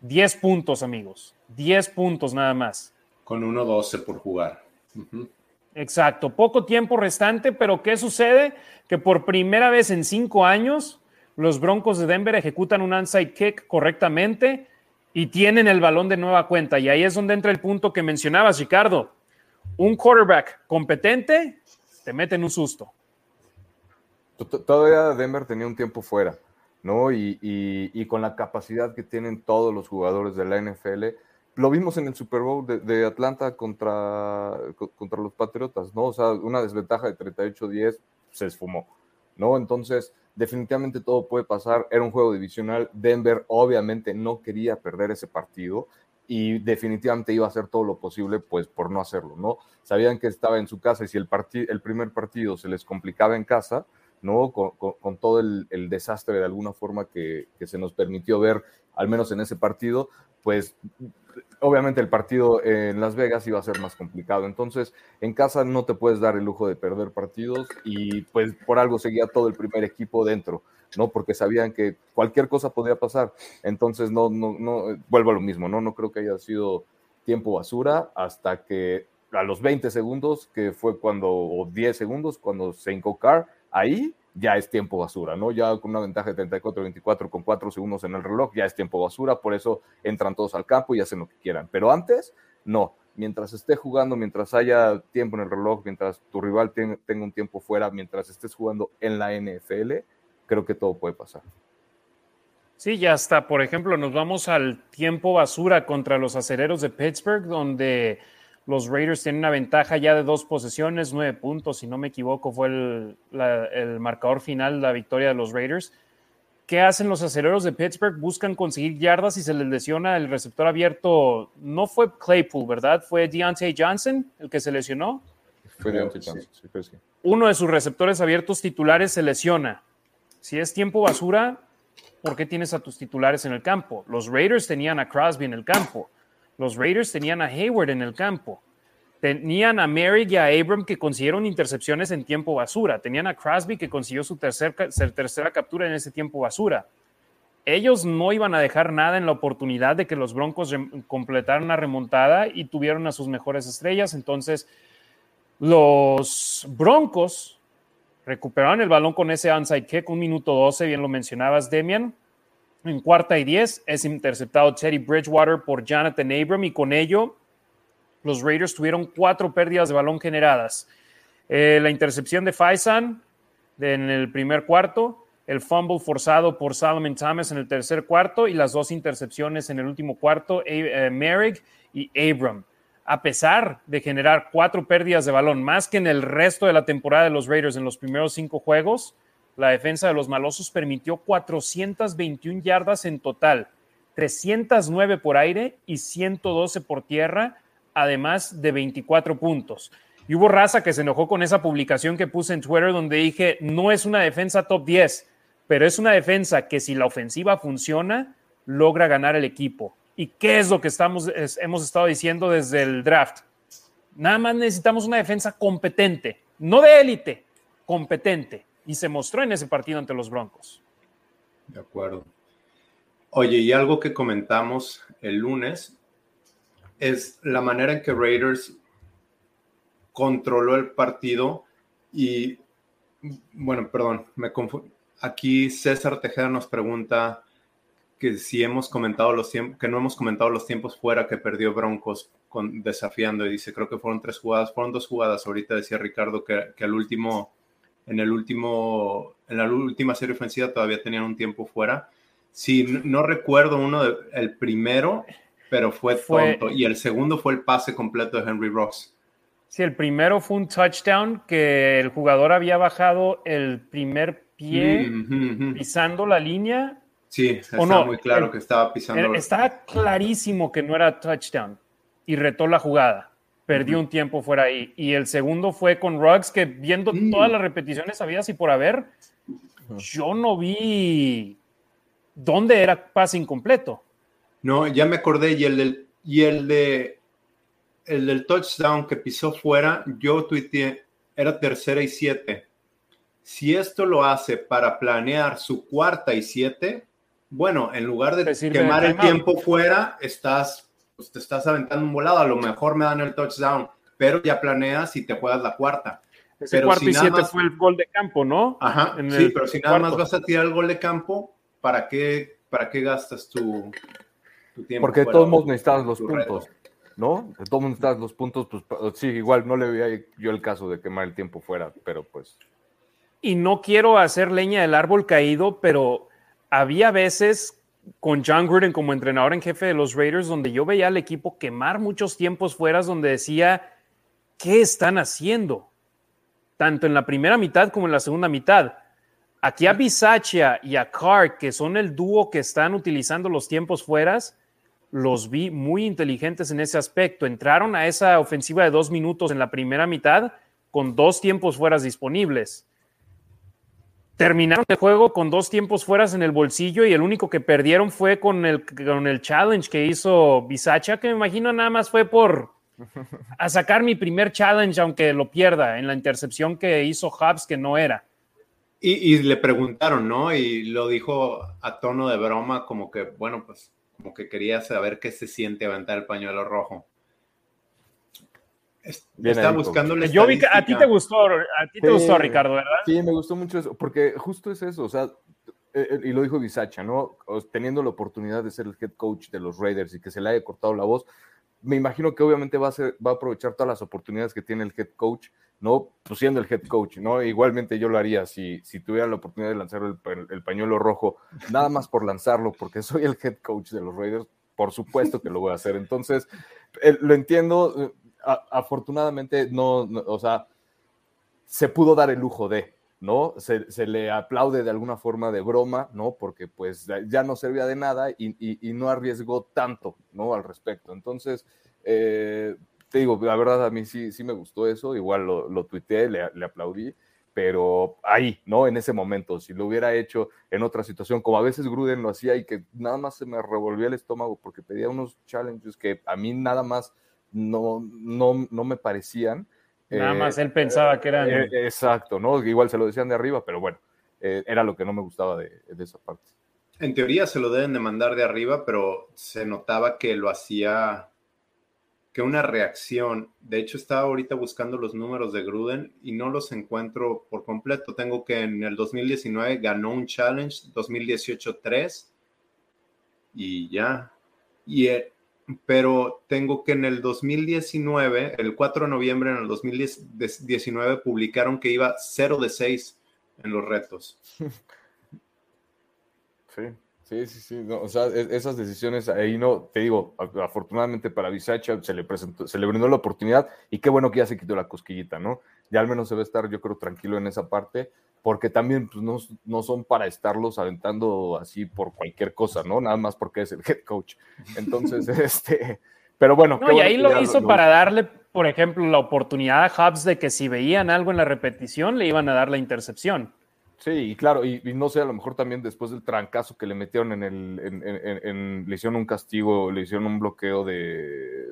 10 puntos, amigos. 10 puntos nada más. Con 1-12 por jugar. Exacto. Poco tiempo restante, pero ¿qué sucede? Que por primera vez en cinco años, los Broncos de Denver ejecutan un onside kick correctamente y tienen el balón de nueva cuenta. Y ahí es donde entra el punto que mencionabas, Ricardo un quarterback competente te mete en un susto. Todavía Denver tenía un tiempo fuera, ¿no? Y, con la capacidad que tienen todos los jugadores de la NFL, lo vimos en el Super Bowl de, Atlanta contra, contra los Patriotas, ¿no? O sea, una desventaja de 38-10 se esfumó, ¿no? Entonces, definitivamente todo puede pasar. Era un juego divisional. Denver obviamente no quería perder ese partido y definitivamente iba a hacer todo lo posible pues por no hacerlo, ¿no? Sabían que estaba en su casa y si el, el primer partido se les complicaba en casa, ¿no? Con, todo el, desastre de alguna forma que, que, se nos permitió ver, al menos en ese partido, pues obviamente el partido en Las Vegas iba a ser más complicado. Entonces, en casa no te puedes dar el lujo de perder partidos y pues por algo seguía todo el primer equipo dentro, ¿no? Porque sabían que cualquier cosa podía pasar. Entonces, no, no, no, vuelvo a lo mismo, ¿no? No creo que haya sido tiempo basura hasta que a los 20 segundos, que fue cuando, o 10 segundos, cuando se incocar, ahí ya es tiempo basura, ¿no? Ya con una ventaja de 34-24 con 4 segundos en el reloj, ya es tiempo basura, por eso entran todos al campo y hacen lo que quieran. Pero antes, no. Mientras esté jugando, mientras haya tiempo en el reloj, mientras tu rival tenga, un tiempo fuera, mientras estés jugando en la NFL, creo que todo puede pasar. Sí, ya está. Por ejemplo, nos vamos al tiempo basura contra los acereros de Pittsburgh, donde los Raiders tienen una ventaja ya de dos posesiones, nueve puntos, si no me equivoco, fue el, marcador final, la victoria de los Raiders. ¿Qué hacen los aceleros de Pittsburgh? Buscan conseguir yardas y se les lesiona el receptor abierto. No fue Claypool, ¿verdad? Fue Deontay Johnson el que se lesionó. Fue Deontay Johnson, Uno de sus receptores abiertos titulares se lesiona. Si es tiempo basura, ¿por qué tienes a tus titulares en el campo? Los Raiders tenían a Crosby en el campo. Los Raiders tenían a Hayward en el campo. Tenían a Merrick y a Abram que consiguieron intercepciones en tiempo basura. Tenían a Crosby que consiguió su tercera captura en ese tiempo basura. Ellos no iban a dejar nada en la oportunidad de que los Broncos completaran una remontada y tuvieron a sus mejores estrellas. Entonces, los Broncos recuperaron el balón con ese onside kick, un minuto 12, bien lo mencionabas, Demian. En cuarta y diez es interceptado Teddy Bridgewater por Jonathan Abram y con ello los Raiders tuvieron cuatro pérdidas de balón generadas. Eh, la intercepción de Faisan en el primer cuarto, el fumble forzado por Solomon Thomas en el tercer cuarto y las dos intercepciones en el último cuarto, eh, Merrick y Abram. A pesar de generar cuatro pérdidas de balón, más que en el resto de la temporada de los Raiders en los primeros cinco juegos, la defensa de los malosos permitió 421 yardas en total, 309 por aire y 112 por tierra, además de 24 puntos. Y hubo raza que se enojó con esa publicación que puse en Twitter donde dije, no es una defensa top 10, pero es una defensa que si la ofensiva funciona, logra ganar el equipo. ¿Y qué es lo que estamos, hemos estado diciendo desde el draft? Nada más necesitamos una defensa competente, no de élite, competente y se mostró en ese partido ante los Broncos. De acuerdo. Oye, y algo que comentamos el lunes es la manera en que Raiders controló el partido y, bueno, perdón, me Aquí César Tejeda nos pregunta que si hemos comentado los tiempos, que no hemos comentado los tiempos fuera que perdió Broncos con, desafiando y dice, creo que fueron tres jugadas, fueron dos jugadas, ahorita decía Ricardo que, que al último en el último, en la última serie ofensiva todavía tenían un tiempo fuera. Sí, no recuerdo uno, el primero, pero fue, tonto. Y el segundo fue el pase completo de Henry Ross. Sí, el primero fue un touchdown que el jugador había bajado el primer pie pisando la línea. Sí, estaba muy claro que estaba pisando. Estaba clarísimo que no era touchdown y retó la jugada perdió un tiempo fuera ahí. Y el segundo fue con Ruggs, que viendo mm. todas las repeticiones había y por haber, yo no vi dónde era pase incompleto. No, ya me acordé, y el del, y el de el del touchdown que pisó fuera, yo tuiteé, era tercera y siete. Si esto lo hace para planear su cuarta y siete, bueno, en lugar de quemar el tiempo fuera, estás pues te estás aventando un volado, a lo mejor me dan el touchdown, pero ya planeas y te juegas la cuarta. Ese pero cuarto y siete fue el gol de campo, ¿no? Ajá, sí, pero si nada más vas a tirar el gol de campo, ¿para qué, para qué gastas tu, tiempo? Porque de todos modos necesitas los puntos, ¿no? De todos modos necesitas los puntos, pues sí, igual no le veía yo el caso de quemar el tiempo fuera, pero pues... Y no quiero hacer leña del árbol caído, pero había veces con John Gruden como entrenador en jefe de los Raiders, donde yo veía al equipo quemar muchos tiempos fuera, donde decía, ¿qué están haciendo? Tanto en la primera mitad como en la segunda mitad. Aquí a Bisaccia y a Carr, que son el dúo que están utilizando los tiempos fueras, los vi muy inteligentes en ese aspecto. Entraron a esa ofensiva de dos minutos en la primera mitad con dos tiempos fueras disponibles. Terminaron el juego con dos tiempos fueras en el bolsillo y el único que perdieron fue con el, con el challenge que hizo Bisacha, que me imagino nada más fue por a sacar mi primer challenge, aunque lo pierda en la intercepción que hizo Hubs, que no era. Y, y le preguntaron, ¿no? Y lo dijo a tono de broma, como que, bueno, pues como que quería saber qué se siente aventar el pañuelo rojo. Está buscando Yo vi que a ti te gustó, a ti te gustó, Ricardo, ¿verdad? Sí, me gustó mucho eso, porque justo es eso, o sea, eh, eh, y lo dijo Bisacha, ¿no? Teniendo la oportunidad de ser el head coach de los Raiders y que se le haya cortado la voz, me imagino que obviamente va a, ser, va a aprovechar todas las oportunidades que tiene el head coach, ¿no? Pues siendo el head coach, ¿no? Igualmente yo lo haría si, si tuviera la oportunidad de lanzar el, el, pañuelo rojo, nada más por lanzarlo, porque soy el head coach de los Raiders, por supuesto que lo voy a hacer. Entonces, lo entiendo, afortunadamente no, o sea, se pudo dar el lujo de, ¿no? Se, le aplaude de alguna forma de broma, ¿no? Porque pues ya no servía de nada y, no arriesgó tanto, ¿no? Al respecto. Entonces, eh, te digo, la verdad a mí sí, sí me gustó eso, igual lo, lo tuiteé, le, le, aplaudí, pero ahí, ¿no? En ese momento, si lo hubiera hecho en otra situación, como a veces Gruden lo hacía y que nada más se me revolvía el estómago porque pedía unos challenges que a mí nada más no, no, no me parecían. Nada más él pensaba que eran. Eh, exacto, ¿no? Igual se lo decían de arriba, pero bueno, eh, era lo que no me gustaba de, esa parte. En teoría se lo deben de mandar de arriba, pero se notaba que lo hacía, que una reacción. De hecho, estaba ahorita buscando los números de Gruden y no los encuentro por completo. Tengo que en el 2019 ganó un challenge, 2018 3 y ya. Y eh, pero tengo que en el 2019, el 4 de noviembre en el 2019, publicaron que iba 0 de 6 en los retos. Sí, sí, sí, sí. o sea, e-, esas decisiones ahí no, te digo, afortunadamente para Bisacha se le presentó, se le brindó la oportunidad y qué bueno que ya se quitó la cosquillita, ¿no? Ya al menos se va a estar, yo creo, tranquilo en esa parte porque también pues, no, no, son para estarlos aventando así por cualquier cosa, ¿no? Nada más porque es el head coach. Entonces, este, pero bueno. No, y ahí lo hizo para darle, por ejemplo, la oportunidad a Hubs de que si veían algo en la repetición, le iban a dar la intercepción. Sí, y claro, y, no sé, a lo mejor también después del trancazo que le metieron en el, en, en, le hicieron un castigo, le hicieron un bloqueo de,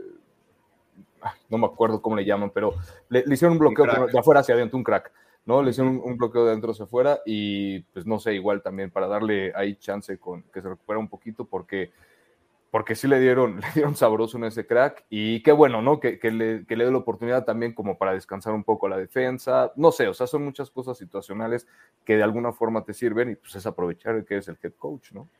no me acuerdo cómo le llaman, pero le, hicieron un bloqueo de afuera hacia adentro, un crack. ¿No? Le hicieron un, bloqueo de adentro hacia afuera y pues no sé, igual también para darle ahí chance con que se recupere un poquito porque, porque sí le dieron, le dieron sabroso en ese crack y qué bueno, ¿no? Que, que, le, que le dé la oportunidad también como para descansar un poco la defensa, no sé, o sea, son muchas cosas situacionales que de alguna forma te sirven y pues es aprovechar que es el head coach, ¿no?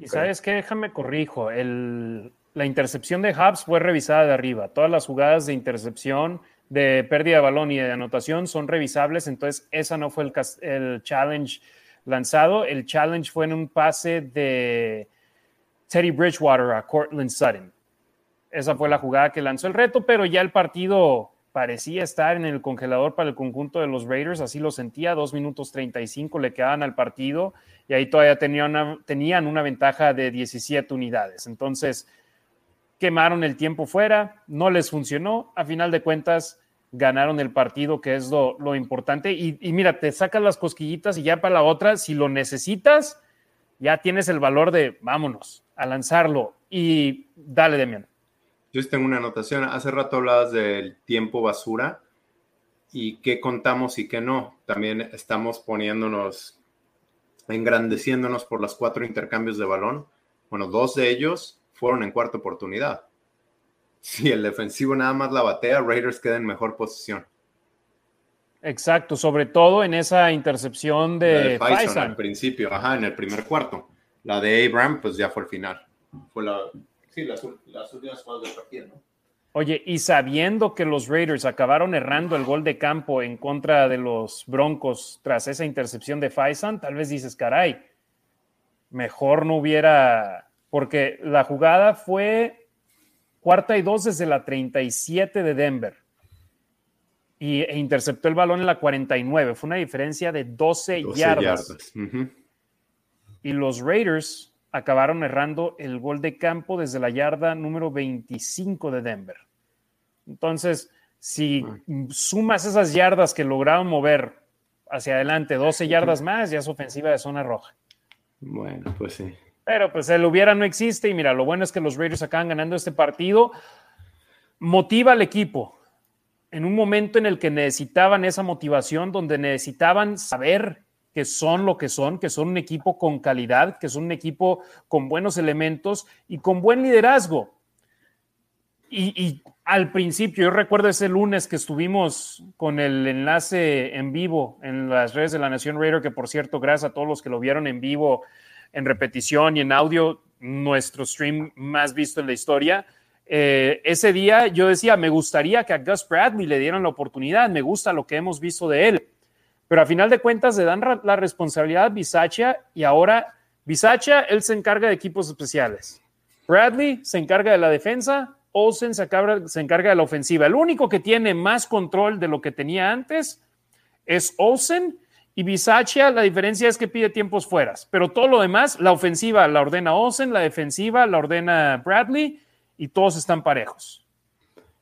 y sabes qué, déjame corrijo, el, la intercepción de Hubs fue revisada de arriba, todas las jugadas de intercepción de pérdida de balón y de anotación son revisables, entonces esa no fue el, el challenge lanzado, el challenge fue en un pase de Teddy Bridgewater a Cortland Sutton. Esa fue la jugada que lanzó el reto, pero ya el partido parecía estar en el congelador para el conjunto de los Raiders, así lo sentía, dos minutos 35 le quedaban al partido y ahí todavía tenían tenían una ventaja de 17 unidades. Entonces, quemaron el tiempo fuera, no les funcionó, a final de cuentas ganaron el partido, que es lo, importante. Y, mira, te sacas las cosquillitas y ya para la otra, si lo necesitas, ya tienes el valor de vámonos a lanzarlo y dale, Demian. Yo tengo una anotación. Hace rato hablabas del tiempo basura y qué contamos y qué no. También estamos poniéndonos, engrandeciéndonos por los cuatro intercambios de balón. Bueno, dos de ellos fueron en cuarta oportunidad. Si el defensivo nada más la batea, Raiders queda en mejor posición. Exacto, sobre todo en esa intercepción de, de al principio, ajá, en el primer cuarto. La de Abraham, pues ya fue el final. Fue la, sí, las, últimas jugadas del partido, ¿no? Oye, y sabiendo que los Raiders acabaron errando el gol de campo en contra de los Broncos tras esa intercepción de Faison, tal vez dices, caray, mejor no hubiera, porque la jugada fue cuarta y dos desde la 37 de Denver y, e interceptó el balón en la 49. Fue una diferencia de 12, yardas. Y los Raiders acabaron errando el gol de campo desde la yarda número 25 de Denver. Entonces, si sumas esas yardas que lograron mover hacia adelante, 12 yardas más, ya es ofensiva de zona roja. Bueno, pues sí. Pero pues el hubiera no existe y mira, lo bueno es que los Raiders acaban ganando este partido. Motiva al equipo en un momento en el que necesitaban esa motivación, donde necesitaban saber que son lo que son, que son un equipo con calidad, que son un equipo con buenos elementos y con buen liderazgo. Y, al principio, yo recuerdo ese lunes que estuvimos con el enlace en vivo en las redes de la Nación Raider, que por cierto, gracias a todos los que lo vieron en vivo, en repetición y en audio, nuestro stream más visto en la historia. Eh, ese día yo decía, me gustaría que a Gus Bradley le dieran la oportunidad, me gusta lo que hemos visto de él, pero a final de cuentas le dan la responsabilidad a Bisaccia y ahora Bisaccia, él se encarga de equipos especiales. Bradley se encarga de la defensa, Olsen se, se encarga de la ofensiva. El único que tiene más control de lo que tenía antes es Olsen y Bisaccia, la diferencia es que pide tiempos fueras, pero todo lo demás, la ofensiva la ordena Olsen, la defensiva la ordena Bradley y todos están parejos.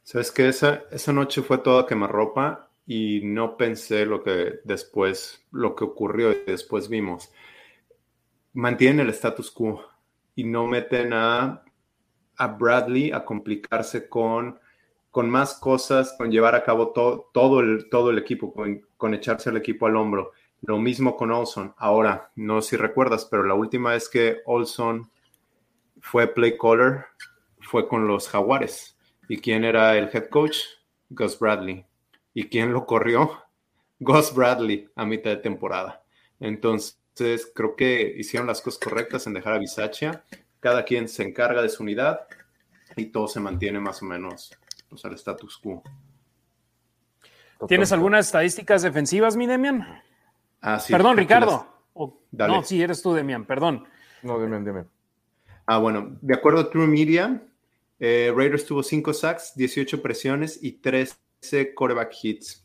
Sabes que esa, esa noche fue toda quemarropa y no pensé lo que después, lo que ocurrió y después vimos. Mantienen el status quo y no meten a a Bradley a complicarse con, con más cosas, con llevar a cabo todo, el, todo el equipo, con, echarse el equipo al hombro. Lo mismo con Olson. Ahora, no sé si recuerdas, pero la última vez que Olson fue play caller fue con los Jaguares. ¿Y quién era el head coach? Gus Bradley. ¿Y quién lo corrió? Gus Bradley a mitad de temporada. Entonces, creo que hicieron las cosas correctas en dejar a Bisaccia cada quien se encarga de su unidad y todo se mantiene más o menos pues, al status quo. ¿Tienes algunas estadísticas defensivas, mi Demian? Ah, sí. Perdón, Ricardo. no, sí, eres tú, Demian, perdón. No, Demian, Demian. Ah, bueno, de acuerdo a True Media, eh, Raiders tuvo 5 sacks, 18 presiones y 13 quarterback hits.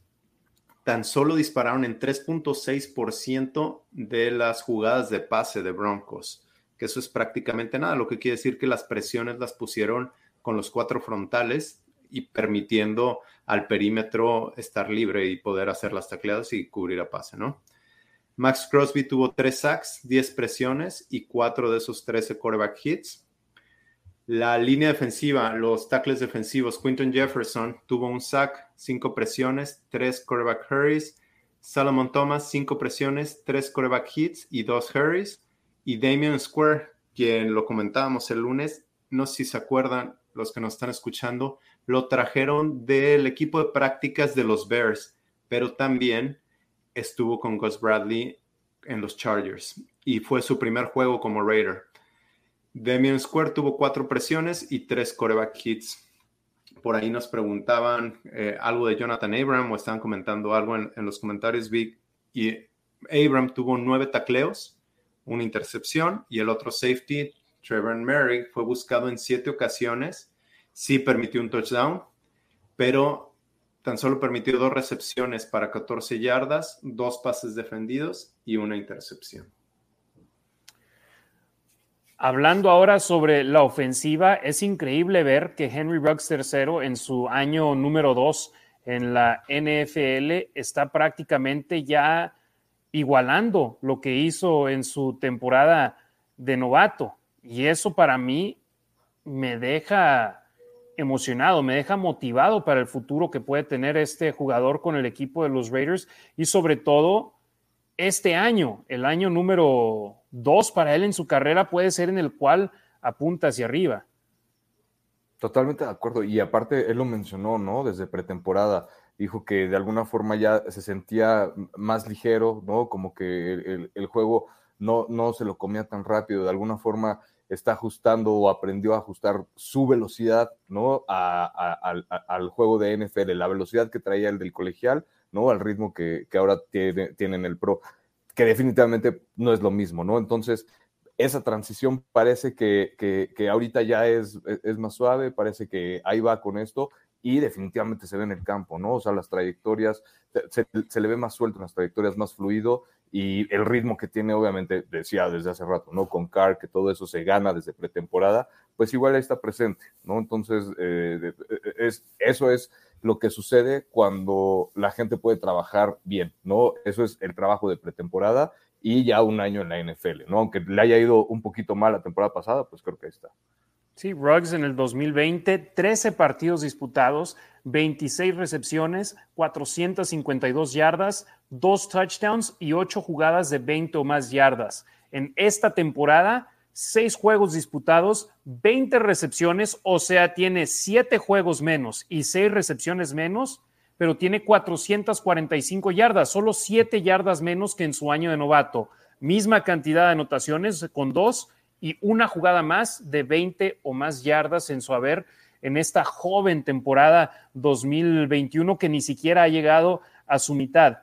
Tan solo dispararon en 3.6% de las jugadas de pase de Broncos que eso es prácticamente nada, lo que quiere decir que las presiones las pusieron con los cuatro frontales y permitiendo al perímetro estar libre y poder hacer las tacleadas y cubrir a pase, ¿no? Max Crosby tuvo tres sacks, 10 presiones y cuatro de esos 13 quarterback hits. La línea defensiva, los tackles defensivos, Quinton Jefferson tuvo un sack, cinco presiones, tres quarterback hurries. Salomon Thomas, cinco presiones, tres quarterback hits y dos hurries. Y Damian Square, quien lo comentábamos el lunes, no sé si se acuerdan los que nos están escuchando, lo trajeron del equipo de prácticas de los Bears, pero también estuvo con Gus Bradley en los Chargers y fue su primer juego como Raider. Damian Square tuvo cuatro presiones y tres coreback hits. Por ahí nos preguntaban eh, algo de Jonathan Abram o estaban comentando algo en, en los comentarios. Big y Abram tuvo nueve tacleos una intercepción y el otro safety, Trevor Merrick, fue buscado en siete ocasiones. Sí permitió un touchdown, pero tan solo permitió dos recepciones para 14 yardas, dos pases defendidos y una intercepción. Hablando ahora sobre la ofensiva, es increíble ver que Henry Ruggs III en su año número dos en la NFL está prácticamente ya igualando lo que hizo en su temporada de novato. Y eso para mí me deja emocionado, me deja motivado para el futuro que puede tener este jugador con el equipo de los Raiders y sobre todo este año, el año número dos para él en su carrera puede ser en el cual apunta hacia arriba. Totalmente de acuerdo. Y aparte, él lo mencionó, ¿no? Desde pretemporada dijo que de alguna forma ya se sentía más ligero, ¿no? Como que el, juego no, no se lo comía tan rápido, de alguna forma está ajustando o aprendió a ajustar su velocidad, ¿no? al juego de NFL, la velocidad que traía el del colegial, ¿no? Al ritmo que, ahora tiene, tiene en el pro, que definitivamente no es lo mismo, ¿no? Entonces, esa transición parece que, que, ahorita ya es, es, más suave, parece que ahí va con esto y definitivamente se ve en el campo, ¿no? O sea, las trayectorias, se, le ve más suelto en las trayectorias, más fluido y el ritmo que tiene, obviamente, decía desde hace rato, ¿no? Con Carr, que todo eso se gana desde pretemporada, pues igual está presente, ¿no? Entonces, eh, es, eso es lo que sucede cuando la gente puede trabajar bien, ¿no? Eso es el trabajo de pretemporada y ya un año en la NFL, ¿no? Aunque le haya ido un poquito mal la temporada pasada, pues creo que ahí está. Sí, Ruggs en el 2020, 13 partidos disputados, 26 recepciones, 452 yardas, 2 touchdowns y 8 jugadas de 20 o más yardas. En esta temporada, 6 juegos disputados, 20 recepciones, o sea, tiene 7 juegos menos y 6 recepciones menos, pero tiene 445 yardas, solo 7 yardas menos que en su año de novato. Misma cantidad de anotaciones con 2 y una jugada más de 20 o más yardas en su haber en esta joven temporada 2021 que ni siquiera ha llegado a su mitad.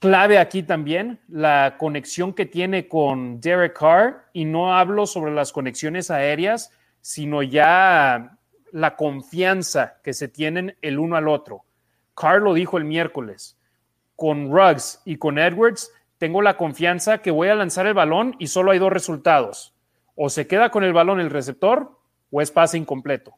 Clave aquí también la conexión que tiene con Derek Carr y no hablo sobre las conexiones aéreas, sino ya la confianza que se tienen el uno al otro. Carr lo dijo el miércoles, con Ruggs y con Edwards tengo la confianza que voy a lanzar el balón y solo hay dos resultados. O se queda con el balón el receptor o es pase incompleto,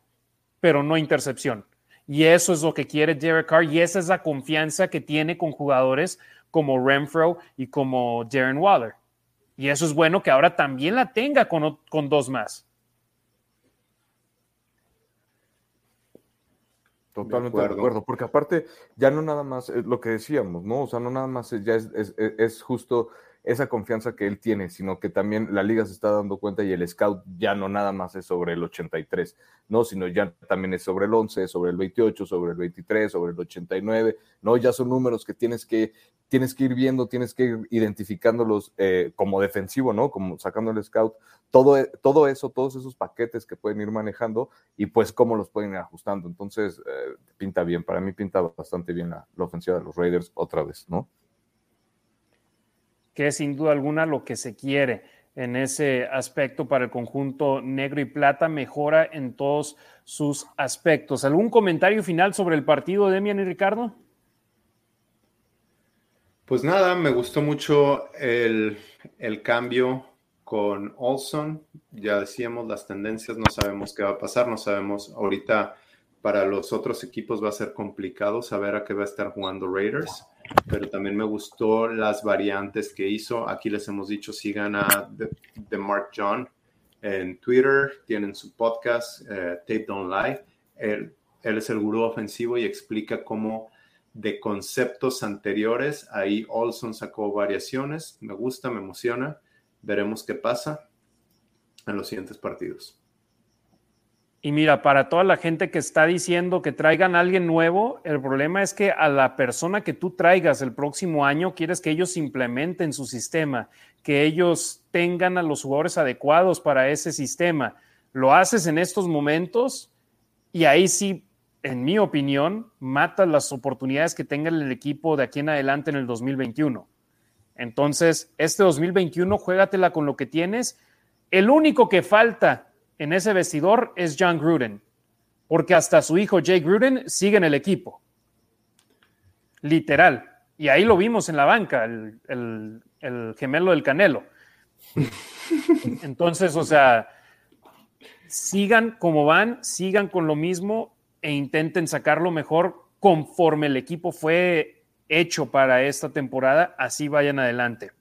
pero no intercepción. Y eso es lo que quiere Derek Carr y esa es la confianza que tiene con jugadores como Renfro y como Darren Waller. Y eso es bueno que ahora también la tenga con, con dos más. Totalmente de acuerdo. porque aparte ya no nada más es lo que decíamos, ¿no? O sea, no nada más ya es, es, justo esa confianza que él tiene, sino que también la liga se está dando cuenta y el scout ya no nada más es sobre el 83, ¿no? Sino ya también es sobre el 11, sobre el 28, sobre el 23, sobre el 89, ¿no? Ya son números que tienes que, tienes que ir viendo, tienes que ir identificándolos eh, como defensivo, ¿no? Como sacando el scout, todo, e, todo eso, todos esos paquetes que pueden ir manejando y pues cómo los pueden ir ajustando. Entonces, eh, pinta bien, para mí pinta bastante bien la ofensiva de los Raiders otra vez, ¿no? Que es sin duda alguna lo que se quiere en ese aspecto para el conjunto negro y plata, mejora en todos sus aspectos. ¿Algún comentario final sobre el partido, Demian y Ricardo? Pues nada, me gustó mucho el, el cambio con Olson. Ya decíamos las tendencias, no sabemos qué va a pasar, no sabemos ahorita para los otros equipos va a ser complicado saber a qué va a estar jugando Raiders pero también me gustó las variantes que hizo. Aquí les hemos dicho, sigan a The, Mark John en Twitter, tienen su podcast, eh, Tape Don't Lie. Él, él es el gurú ofensivo y explica cómo de conceptos anteriores, ahí Olson sacó variaciones. Me gusta, me emociona. Veremos qué pasa en los siguientes partidos. Y mira, para toda la gente que está diciendo que traigan a alguien nuevo, el problema es que a la persona que tú traigas el próximo año, quieres que ellos implementen su sistema, que ellos tengan a los jugadores adecuados para ese sistema. Lo haces en estos momentos y ahí sí, en mi opinión, matas las oportunidades que tenga el equipo de aquí en adelante en el 2021. Entonces, este 2021, juégatela con lo que tienes. El único que falta en ese vestidor es John Gruden, porque hasta su hijo Jay Gruden sigue en el equipo. Literal. Y ahí lo vimos en la banca, el, gemelo del Canelo. Entonces, o sea, sigan como van, sigan con lo mismo e intenten sacarlo mejor conforme el equipo fue hecho para esta temporada, así vayan adelante.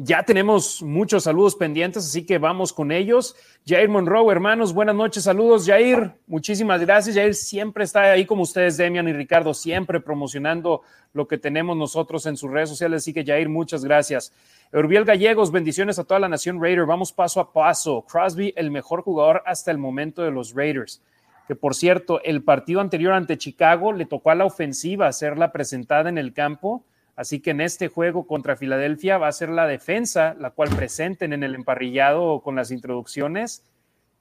Ya tenemos muchos saludos pendientes, así que vamos con ellos. Jair Monroe, hermanos, buenas noches, saludos, Jair. Muchísimas gracias. Jair siempre está ahí como ustedes, Demian y Ricardo, siempre promocionando lo que tenemos nosotros en sus redes sociales. Así que, Jair, muchas gracias. Urbiel Gallegos, bendiciones a toda la nación Raider. Vamos paso a paso. Crosby, el mejor jugador hasta el momento de los Raiders. Que por cierto, el partido anterior ante Chicago le tocó a la ofensiva hacerla presentada en el campo Así que en este juego contra Filadelfia va a ser la defensa, la cual presenten en el emparrillado con las introducciones.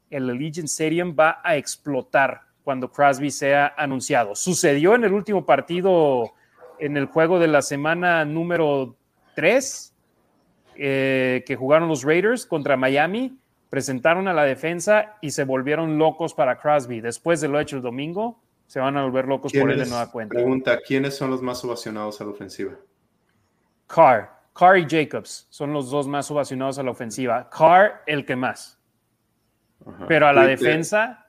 El Allegiant Stadium va a explotar cuando Crosby sea anunciado. Sucedió en el último partido, en el juego de la semana número 3, eh, que jugaron los Raiders contra Miami, presentaron a la defensa y se volvieron locos para Crosby. Después de lo hecho el domingo, se van a volver locos por él de nueva cuenta. Pregunta, ¿quiénes son los más ovacionados a la ofensiva? Carr. Carr y Jacobs son los dos más ovacionados a la ofensiva. Carr, el que más. Pero a la defensa,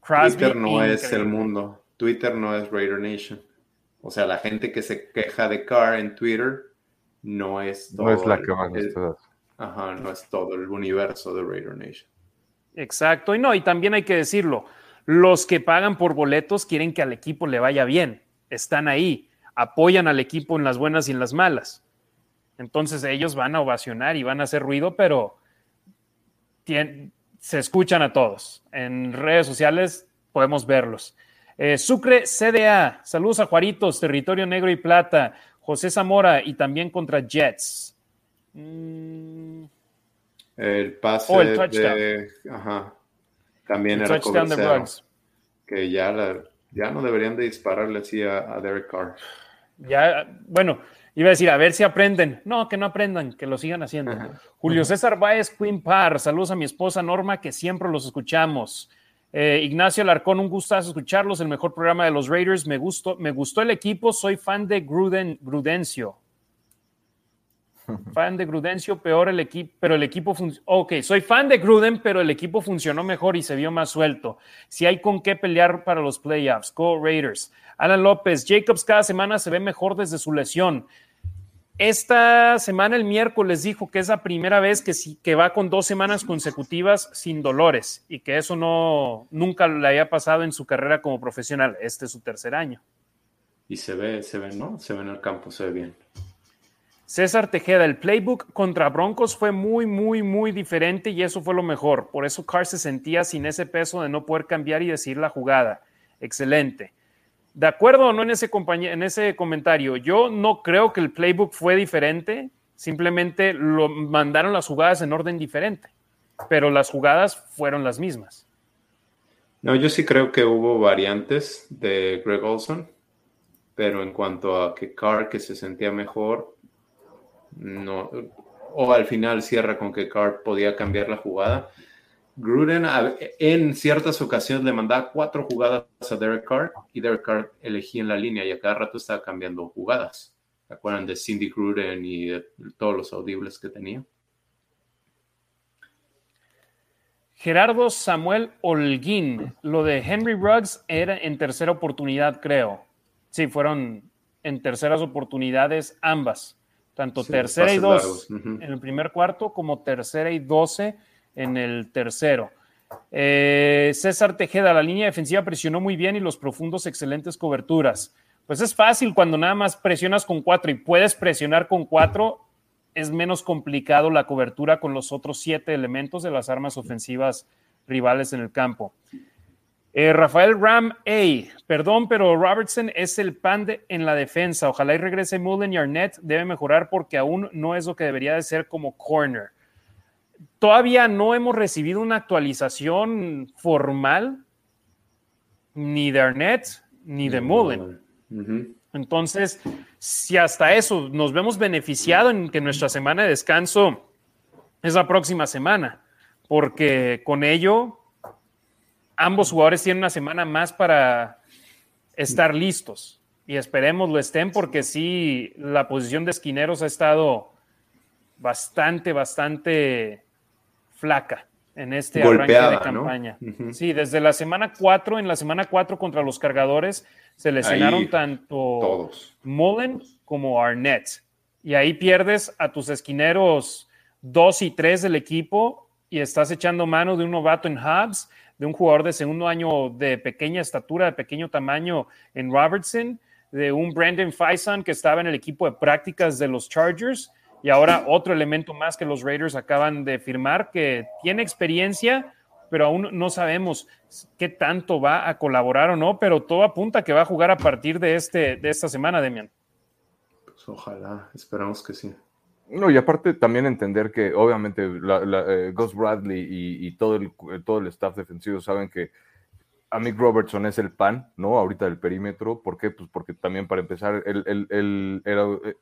Crosby. Twitter no es el mundo. Twitter no es Raider Nation. O sea, la gente que se queja de Carr en Twitter no es todo. No es la que más Ajá, no es todo el universo de Raider Nation. Exacto. Y no, y también hay que decirlo. Los que pagan por boletos quieren que al equipo le vaya bien. Están ahí, apoyan al equipo en las buenas y en las malas. Entonces ellos van a ovacionar y van a hacer ruido, pero se escuchan a todos. En redes sociales podemos verlos. Eh, Sucre CDA, saludos a Juaritos, Territorio Negro y Plata, José Zamora y también contra Jets. Mm. El pase oh, de... Ajá. También era Que ya, ya no deberían de dispararle así a, Derek Carr. Ya, bueno, iba a decir, a ver si aprenden. No, que no aprendan, que lo sigan haciendo. Julio César Báez, Queen Par, saludos a mi esposa Norma, que siempre los escuchamos. Eh, Ignacio Alarcón, un gustazo escucharlos, el mejor programa de los Raiders. Me gustó, me gustó el equipo, soy fan de Gruden, Grudencio. Fan de Grudencio, peor el equipo, pero el equipo funcionó. Ok, soy fan de Gruden, pero el equipo funcionó mejor y se vio más suelto. Si hay con qué pelear para los playoffs, Go Raiders. Alan López, Jacobs cada semana se ve mejor desde su lesión. Esta semana, el miércoles, dijo que es la primera vez que, que va con dos semanas consecutivas sin dolores y que eso no nunca le haya pasado en su carrera como profesional. Este es su tercer año. Y se ve, se ve, ¿no? Se ve en el campo, se ve bien. César Tejeda, el playbook contra Broncos fue muy, muy, muy diferente y eso fue lo mejor. Por eso Carr se sentía sin ese peso de no poder cambiar y decir la jugada. Excelente. ¿De acuerdo o no en ese, en ese comentario? Yo no creo que el playbook fue diferente, simplemente lo mandaron las jugadas en orden diferente, pero las jugadas fueron las mismas. No, yo sí creo que hubo variantes de Greg Olson, pero en cuanto a que Carr que se sentía mejor, no, o al final cierra con que Carr podía cambiar la jugada. Gruden en ciertas ocasiones le mandaba cuatro jugadas a Derek Carr y Derek Carr elegía en la línea y a cada rato estaba cambiando jugadas. ¿Se acuerdan de Cindy Gruden y de todos los audibles que tenía? Gerardo Samuel Holguín, lo de Henry Ruggs era en tercera oportunidad, creo. Sí, fueron en terceras oportunidades ambas tanto tercera y dos en el primer cuarto como tercera y doce en el tercero. Eh, César Tejeda, la línea defensiva presionó muy bien y los profundos excelentes coberturas. Pues es fácil cuando nada más presionas con cuatro y puedes presionar con cuatro, es menos complicado la cobertura con los otros siete elementos de las armas ofensivas rivales en el campo. Eh, Rafael Ram, hey, perdón, pero Robertson es el pan en la defensa. Ojalá y regrese Mullen y Arnett. Debe mejorar porque aún no es lo que debería de ser como corner. Todavía no hemos recibido una actualización formal ni de Arnett ni de Mullen. Entonces, si hasta eso nos vemos beneficiado en que nuestra semana de descanso es la próxima semana, porque con ello ambos jugadores tienen una semana más para estar listos. Y esperemos lo estén porque sí, la posición de esquineros ha estado bastante, bastante flaca en este arranque de campaña. Sí, desde la semana 4, en la semana 4 contra los cargadores, se lesionaron tanto Mullen como Arnett. Y ahí pierdes a tus esquineros 2 y 3 del equipo y estás echando mano de un novato en Hubs, de un jugador de segundo año de pequeña estatura, de pequeño tamaño en Robertson, de un Brandon Faison que estaba en el equipo de prácticas de los Chargers y ahora otro elemento más que los Raiders acaban de firmar que tiene experiencia, pero aún no sabemos qué tanto va a colaborar o no, pero todo apunta que va a jugar a partir de, este, de esta semana, Demian. Pues ojalá, esperamos que sí. No, y aparte también entender que obviamente la, eh, Gus Bradley y, todo, el, todo el staff defensivo saben que Mick Robertson es el pan, ¿no? Ahorita del perímetro. ¿Por qué? Pues porque también para empezar, él, era, eh,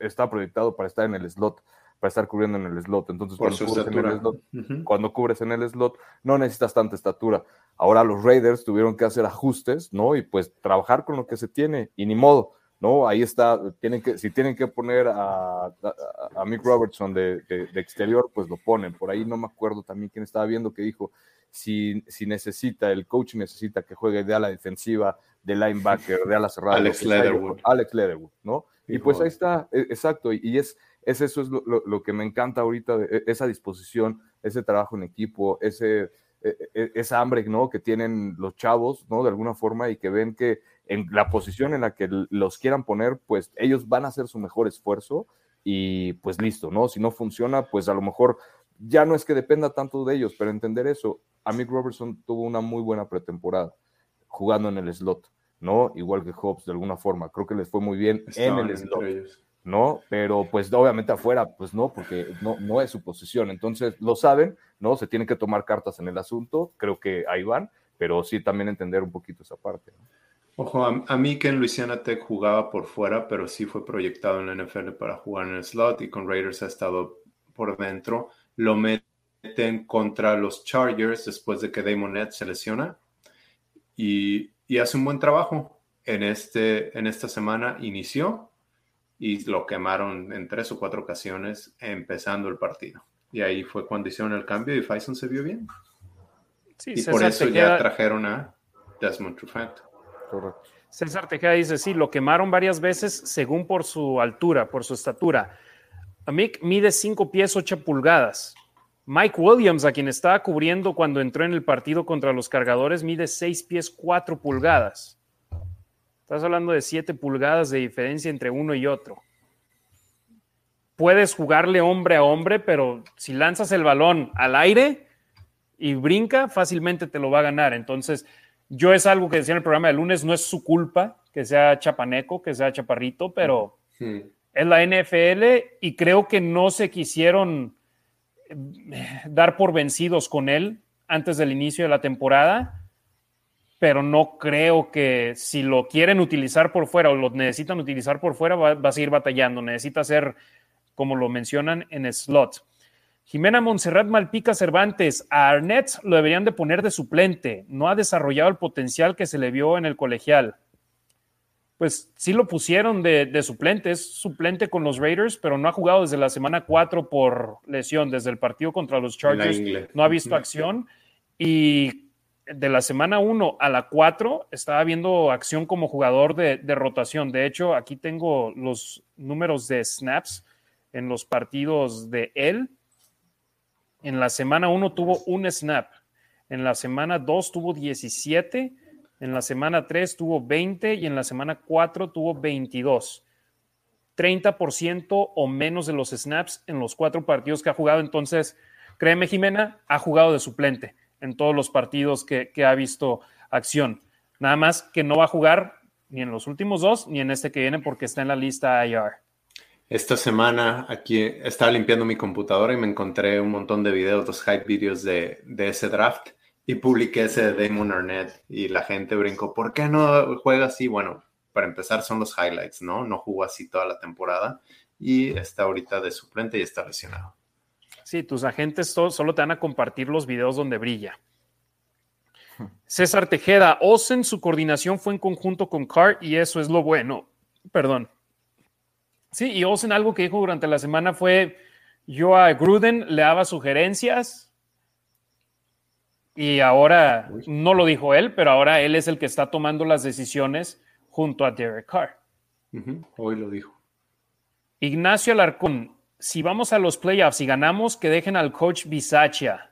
está proyectado para estar en el slot para estar cubriendo en el slot. Entonces, cuando cubres, en el slot, cuando cubres en el slot, no necesitas tanta estatura. Ahora los Raiders tuvieron que hacer ajustes, ¿no? Y pues trabajar con lo que se tiene, y ni modo, ¿no? Ahí está, tienen que, si tienen que poner a, a, Mick Robertson de, de, exterior, pues lo ponen. Por ahí no me acuerdo también quién estaba viendo que dijo, si, si necesita, el coach necesita que juegue de ala defensiva, de linebacker, de ala cerrada. Alex Leatherwood. Alex Leatherwood, ¿no? Y pues ahí está, e, exacto, y es, es eso es lo, que me encanta ahorita, e, esa disposición, ese trabajo en equipo, ese, e, esa hambre ¿no? que tienen los chavos, ¿no? De alguna forma, y que ven que en la posición en la que los quieran poner, pues ellos van a hacer su mejor esfuerzo y pues listo, ¿no? Si no funciona, pues a lo mejor ya no es que dependa tanto de ellos, pero entender eso, Amick Robertson tuvo una muy buena pretemporada jugando en el slot. ¿no? Igual que Hobbs de alguna forma. Creo que les fue muy bien en el slot, ¿no? Pero pues obviamente afuera, pues no, porque no, no es su posición. Entonces lo saben, ¿no? Se tienen que tomar cartas en el asunto, creo que ahí van, pero sí también entender un poquito esa parte. Ojo, a, mí que en Louisiana Tech jugaba por fuera, pero sí fue proyectado en la NFL para jugar en el slot y con Raiders ha estado por dentro. Lo meten contra los Chargers después de que Damon Nett se lesiona y y hace un buen trabajo. En, este, en esta semana inició y lo quemaron en tres o cuatro ocasiones empezando el partido. Y ahí fue cuando hicieron el cambio y Faison se vio bien. y por eso ya trajeron a Desmond Trufant. César Tejeda dice, sí, lo quemaron varias veces según por su altura, por su estatura. Mick mide 5 pies 8 pulgadas. Mike Williams, a quien estaba cubriendo cuando entró en el partido contra los cargadores, mide 6 pies 4 pulgadas. Estás hablando de 7 pulgadas de diferencia entre uno y otro. Puedes jugarle hombre a hombre, pero si lanzas el balón al aire y brinca, fácilmente te lo va a ganar. Entonces, yo es algo que decía en el programa de lunes, no es su culpa que sea chapaneco, que sea chaparrito, pero es la NFL y creo que no se quisieron dar por vencidos con él antes del inicio de la temporada, pero no creo que si lo quieren utilizar por fuera o lo necesitan utilizar por fuera, va, a seguir batallando. Necesita ser, como lo mencionan, en slot. Jimena Montserrat Malpica Cervantes, a Arnett lo deberían de poner de suplente. No ha desarrollado el potencial que se le vio en el colegial pues sí lo pusieron de, suplente, es suplente con los Raiders, pero no ha jugado desde la semana 4 por lesión, desde el partido contra los Chargers, no ha visto acción y de la semana 1 a la 4 estaba viendo acción como jugador de, de, rotación. De hecho, aquí tengo los números de snaps en los partidos de él. En la semana 1 tuvo un snap, en la semana 2 tuvo 17 en la semana 3 tuvo 20 y en la semana 4 tuvo 22. 30% o menos de los snaps en los cuatro partidos que ha jugado. Entonces, créeme, Jimena, ha jugado de suplente en todos los partidos que, ha visto acción. Nada más que no va a jugar ni en los últimos dos ni en este que viene porque está en la lista IR. Esta semana aquí estaba limpiando mi computadora y me encontré un montón de videos, dos hype videos de, de ese draft y publiqué ese de Damon Arnett y la gente brincó, ¿por qué no juega así? Bueno, para empezar son los highlights, ¿no? No jugó así toda la temporada y está ahorita de suplente y está lesionado. Sí, tus agentes solo te van a compartir los videos donde brilla. César Tejeda, Osen, su coordinación fue en conjunto con Carr y eso es lo bueno. Perdón. Sí, y Osen algo que dijo durante la semana fue, yo a Gruden le daba sugerencias, y ahora, no lo dijo él, pero ahora él es el que está tomando las decisiones junto a Derek Carr. Hoy lo dijo. Ignacio Alarcón, si vamos a los playoffs y ganamos, que dejen al coach Bisaccia.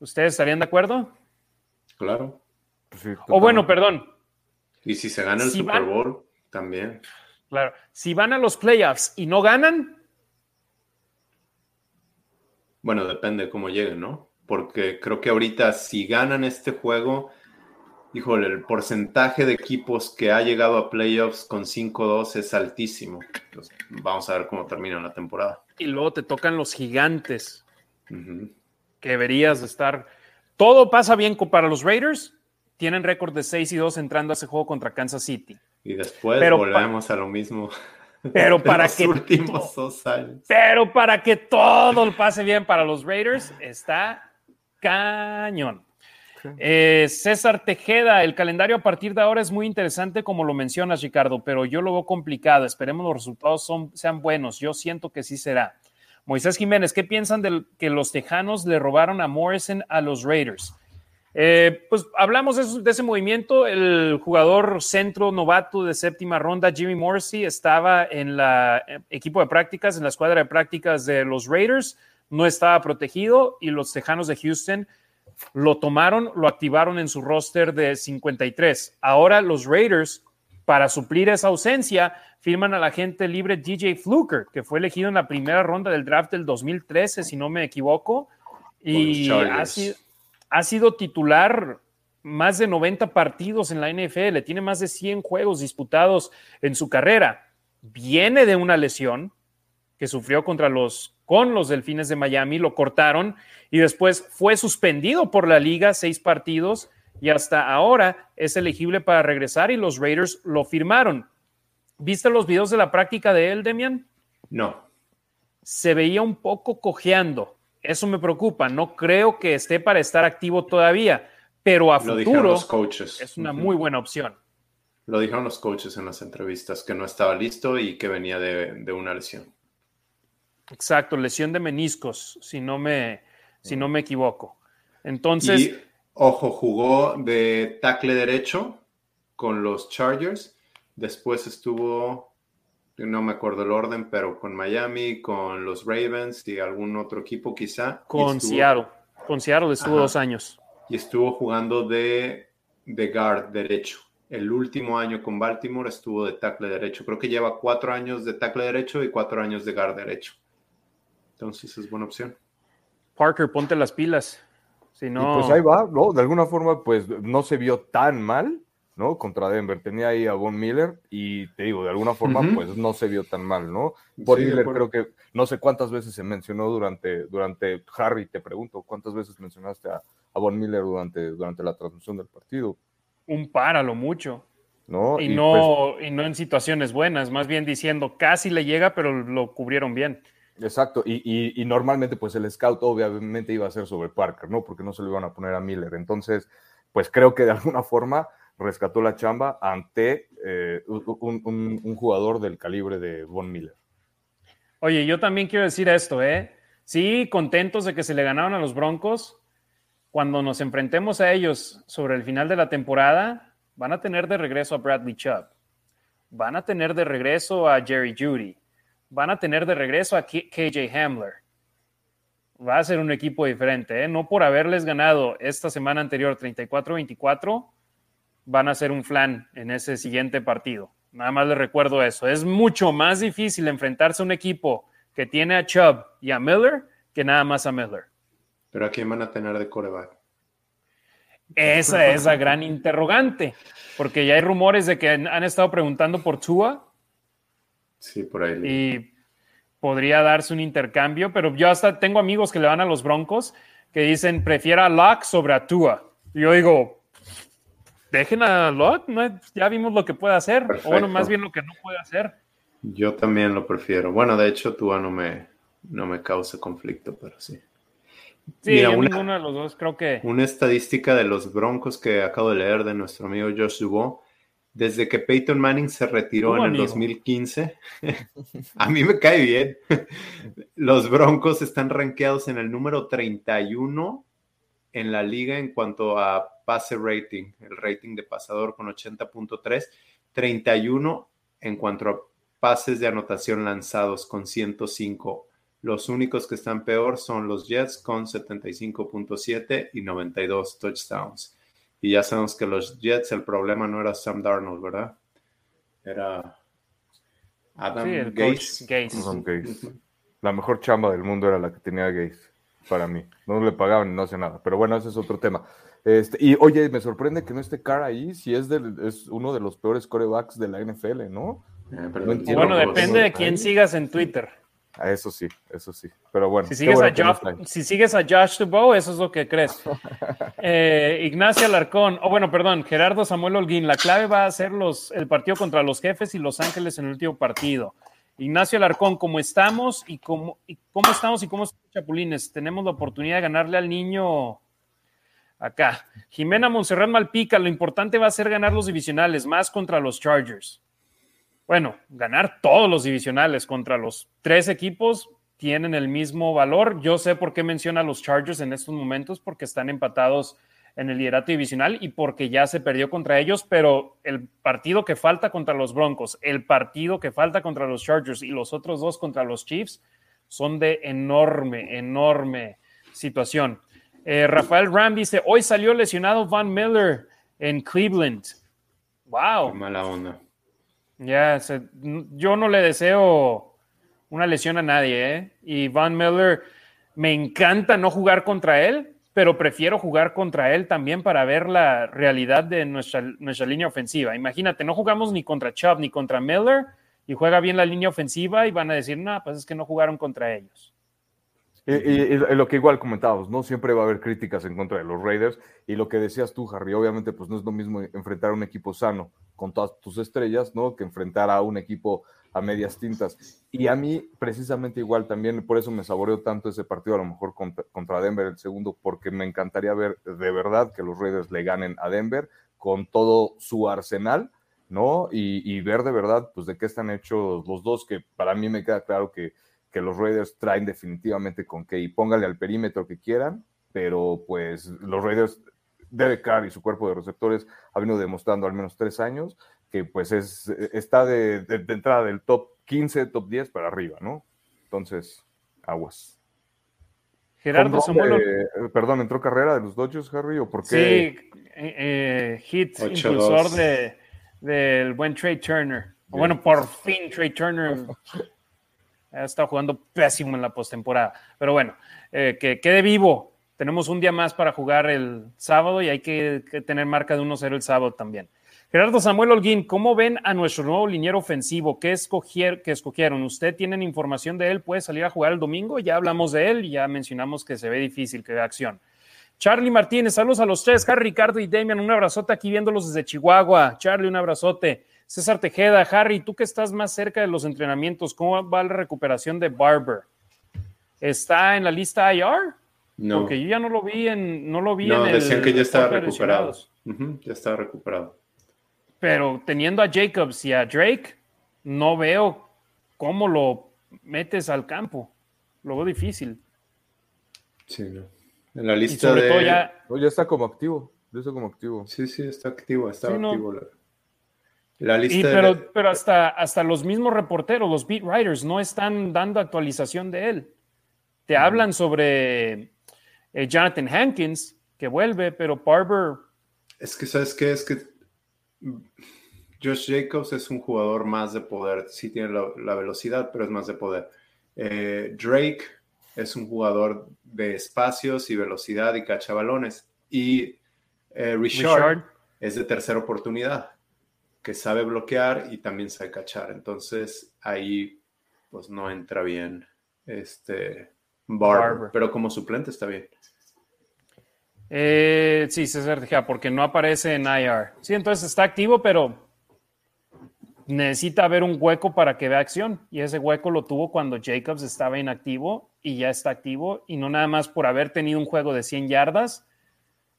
¿Ustedes estarían de acuerdo? Claro. o bueno, perdón. Y si se gana el Super Bowl, también. Claro. Si van a los playoffs y no ganan. Bueno, depende de cómo lleguen, ¿no? Porque creo que ahorita si ganan este juego, híjole, el porcentaje de equipos que ha llegado a playoffs con 5-2 es altísimo. vamos a ver cómo termina la temporada. Y luego te tocan los gigantes, que deberías estar. Todo pasa bien para los Raiders, tienen récord de 6 y 2 entrando a ese juego contra Kansas City. Y después volvemos a lo mismo. Pero para que últimos dos años. Pero para que todo pase bien para los Raiders, está cañón. Eh, César Tejeda, el calendario a partir de ahora es muy interesante, como lo mencionas, Ricardo, pero yo lo veo complicado. Esperemos los resultados son, sean buenos. Yo siento que sí será. Moisés Jiménez, ¿qué piensan de que los Tejanos le robaron a Morrison a los Raiders? Eh, pues hablamos de, ese movimiento. El jugador centro novato de séptima ronda, Jimmy Morrissey, estaba en la eh, equipo de prácticas, en la escuadra de prácticas de los Raiders, no estaba protegido y los Tejanos de Houston lo tomaron, lo activaron en su roster de 53. Ahora los Raiders, para suplir esa ausencia, firman a la gente libre DJ Fluker, que fue elegido en la primera ronda del draft del 2013, si no me equivoco, y ha sido, ha sido titular más de 90 partidos en la NFL, tiene más de 100 juegos disputados en su carrera. Viene de una lesión que sufrió contra los con los Delfines de Miami, lo cortaron y después fue suspendido por la liga seis partidos y hasta ahora es elegible para regresar y los Raiders lo firmaron. ¿Viste los videos de la práctica de él, Demian? No. Se veía un poco cojeando. Eso me preocupa. No creo que esté para estar activo todavía, pero a futuro es una muy buena opción. Lo dijeron los coaches en las entrevistas, que no estaba listo y que venía de, una lesión. Exacto, lesión de meniscos, si no me, si no me equivoco. Entonces. Y, ojo, jugó de tackle derecho con los Chargers. Después estuvo no me acuerdo el orden, pero con Miami, con los Ravens y algún otro equipo quizá. Con Seattle. Con Seattle estuvo dos años. Y estuvo jugando de, de guard derecho. El último año con Baltimore estuvo de tackle derecho. Creo que lleva cuatro años de tackle derecho y cuatro años de guard derecho. Entonces es buena opción. Parker, ponte las pilas. Si no... pues ahí va, ¿no? De alguna forma, pues no se vio tan mal ¿no? Contra Denver. Tenía ahí a Von Miller y te digo, de alguna forma, pues no se vio tan mal, ¿no? Von Miller creo que no sé cuántas veces se mencionó durante, durante Harry, te pregunto, ¿cuántas veces mencionaste a, a Von Miller durante, durante la transmisión del partido? Un par a lo mucho. ¿No? Y, no, pues y no en situaciones buenas, más bien diciendo casi le llega, pero lo cubrieron bien. Exacto, y, y, normalmente pues el scout obviamente iba a ser sobre Parker, ¿no? Porque no se lo iban a poner a Miller. Entonces, pues creo que de alguna forma rescató la chamba ante eh, un, jugador del calibre de Von Miller. Oye, yo también quiero decir esto, ¿eh? Sí, contentos de que se le ganaron a los Broncos. Cuando nos enfrentemos a ellos sobre el final de la temporada, van a tener de regreso a Bradley Chubb. Van a tener de regreso a Jerry Judy. Van a tener de regreso a KJ Hamler. Va a ser un equipo diferente, ¿eh? No por haberles ganado esta semana anterior 34-24 van a ser un flan en ese siguiente partido. Nada más les recuerdo eso. Es mucho más difícil enfrentarse a un equipo que tiene a Chubb y a Miller que nada más a Miller. Pero ¿a quién van a tener de coreback? Esa es la gran interrogante, porque ya hay rumores de que han, estado preguntando por Tua. Sí, por ahí. Y podría darse un intercambio, pero yo hasta tengo amigos que le van a los Broncos que dicen prefiera a Locke sobre a Tua. yo digo, dejen a Lot, ya vimos lo que puede hacer, o bueno, más bien lo que no puede hacer. Yo también lo prefiero. Bueno, de hecho, Tua no me, no me causa conflicto, pero sí. Sí, ninguno de los dos creo que. Una estadística de los Broncos que acabo de leer de nuestro amigo Josh Dubois. Desde que Peyton Manning se retiró en el 2015, a mí me cae bien. Los Broncos están rankeados en el número 31 en la liga en cuanto a pase rating, el rating de pasador con 80.3, 31 en cuanto a pases de anotación lanzados con 105. Los únicos que están peor son los Jets con 75.7 y 92 touchdowns. Y ya sabemos que los Jets, el problema no era Sam Darnold, ¿verdad? Era Adam Gates. La mejor chamba del mundo era la que tenía Gates para mí. No le pagaban y no hace nada. Pero bueno, ese es otro tema. Este, y oye, me sorprende que no esté cara ahí, si es, es uno de los peores corebacks de la NFL, ¿no? Eh, bueno, depende de quién sigas en Twitter. Eso sí, eso sí. Pero bueno. Si sigues, a, Josh, si sigues a Josh Dubow, eso es lo que crees. eh, Ignacio Alarcón, o oh, bueno, perdón, Gerardo Samuel Holguín, la clave va a ser los, el partido contra los jefes y Los Ángeles en el último partido. Ignacio Alarcón, ¿cómo estamos y cómo, y cómo estamos y cómo estamos, Chapulines? Tenemos la oportunidad de ganarle al niño acá. Jimena Monserrat Malpica, lo importante va a ser ganar los divisionales, más contra los Chargers. Bueno, ganar todos los divisionales contra los tres equipos tienen el mismo valor. Yo sé por qué menciona a los Chargers en estos momentos, porque están empatados en el liderato divisional y porque ya se perdió contra ellos, pero el partido que falta contra los Broncos, el partido que falta contra los Chargers y los otros dos contra los Chiefs son de enorme, enorme situación. Eh, Rafael Ram dice, hoy salió lesionado Van Miller en Cleveland. Wow. mala onda. Ya, yo no le deseo una lesión a nadie, ¿eh? Y Van Miller, me encanta no jugar contra él, pero prefiero jugar contra él también para ver la realidad de nuestra, nuestra línea ofensiva. Imagínate, no jugamos ni contra Chubb ni contra Miller y juega bien la línea ofensiva y van a decir, no, pues es que no jugaron contra ellos. Y, lo que igual comentábamos, ¿no? Siempre va a haber críticas en contra de los Raiders. Y lo que decías tú, Harry, obviamente, pues no es lo mismo enfrentar a un equipo sano con todas tus estrellas, ¿no? Que enfrentar a un equipo a medias tintas. Y a mí, precisamente igual también, por eso me saboreó tanto ese partido, a lo mejor contra, Denver el segundo, porque me encantaría ver de verdad que los Raiders le ganen a Denver con todo su arsenal, ¿no? Y, ver de verdad, pues, de qué están hechos los dos, que para mí me queda claro que, que los Raiders traen definitivamente con que, y póngale al perímetro que quieran, pero pues los Raiders, Derek Carr y su cuerpo de receptores ha venido demostrando al menos tres años que pues es, está de, entrada del top 15, top 10 para arriba, ¿no? Entonces, aguas. Gerardo Samuel. Eh, perdón, ¿entró carrera de los Dodgers, Harry? ¿O por qué? Sí, eh, eh, hit impulsor de, del buen Trey Turner. Bueno, por fin Trey Turner ha estado jugando pésimo en la postemporada. Pero bueno, que quede vivo. Tenemos un día más para jugar el sábado y hay que, tener marca de 1-0 el sábado también. Gerardo Samuel Holguín, ¿cómo ven a nuestro nuevo liniero ofensivo? ¿Qué, escogier, escogieron? ¿Usted tienen información de él? ¿Puede salir a jugar el domingo? Ya hablamos de él y ya mencionamos que se ve difícil, que acción. Charlie Martínez, saludos a los tres. Harry, Ricardo y Damian, un abrazote aquí viéndolos desde Chihuahua. Charlie, un abrazote. César Tejeda, Harry, tú que estás más cerca de los entrenamientos, ¿cómo va la recuperación de Barber? ¿Está en la lista IR? No. Porque yo ya no lo vi en, no lo vi no, decían que ya estaba recuperado. ya estaba recuperado. Pero teniendo a Jacobs y a Drake, no veo cómo lo metes al campo. Lo veo difícil. Sí, no. En la lista de... ya... ya está como activo. Ya está como activo. Sí, sí, está activo. Está activo. La... lista pero, pero hasta, hasta los mismos reporteros, los beat writers, no están dando actualización de él. Te hablan sobre eh, Jonathan Hankins, que vuelve, pero Barber. Es que, ¿sabes qué? Es que Josh Jacobs es un jugador más de poder, sí tiene la, velocidad, pero es más de poder. Eh, Drake es un jugador de espacios y velocidad y cachabalones. Y eh, Richard, es de tercera oportunidad, que sabe bloquear y también sabe cachar. Entonces ahí pues no entra bien este Barber, pero como suplente está bien. Eh, sí, César porque no aparece en IR. Sí, entonces está activo, pero necesita haber un hueco para que vea acción. Y ese hueco lo tuvo cuando Jacobs estaba inactivo y ya está activo. Y no nada más por haber tenido un juego de 100 yardas,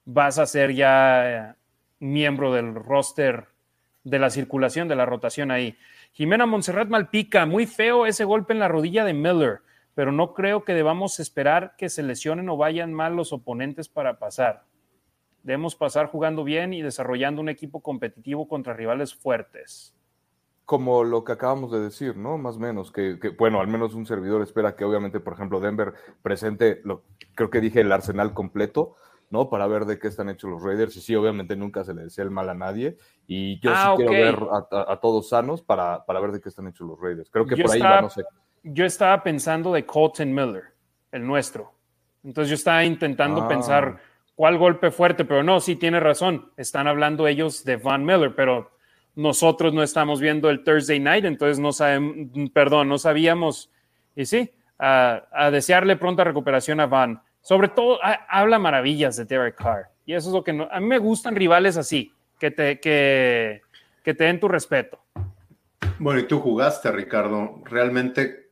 vas a ser ya eh, miembro del roster de la circulación, de la rotación ahí. Jimena Montserrat Malpica, muy feo ese golpe en la rodilla de Miller pero no creo que debamos esperar que se lesionen o vayan mal los oponentes para pasar. Debemos pasar jugando bien y desarrollando un equipo competitivo contra rivales fuertes. Como lo que acabamos de decir, ¿no? Más o menos, que, bueno, al menos un servidor espera que obviamente, por ejemplo, Denver presente, lo, creo que dije el arsenal completo, ¿no? Para ver de qué están hechos los Raiders. Y sí, obviamente nunca se le desea el mal a nadie. Y yo sí ah, quiero ver a, todos sanos para, para, ver de qué están hechos los Raiders. Creo que por ahí va, no sé yo estaba pensando de Colton Miller, el nuestro. Entonces yo estaba intentando ah. pensar cuál golpe fuerte, pero no, sí tiene razón. Están hablando ellos de Van Miller, pero nosotros no estamos viendo el Thursday night, entonces no sabemos, perdón, no sabíamos. Y sí, a, desearle pronta recuperación a Van. Sobre todo, habla maravillas de Derek Carr. Y eso es lo que a mí me gustan rivales así, que te, que te den tu respeto. Bueno, y tú jugaste, Ricardo. ¿Realmente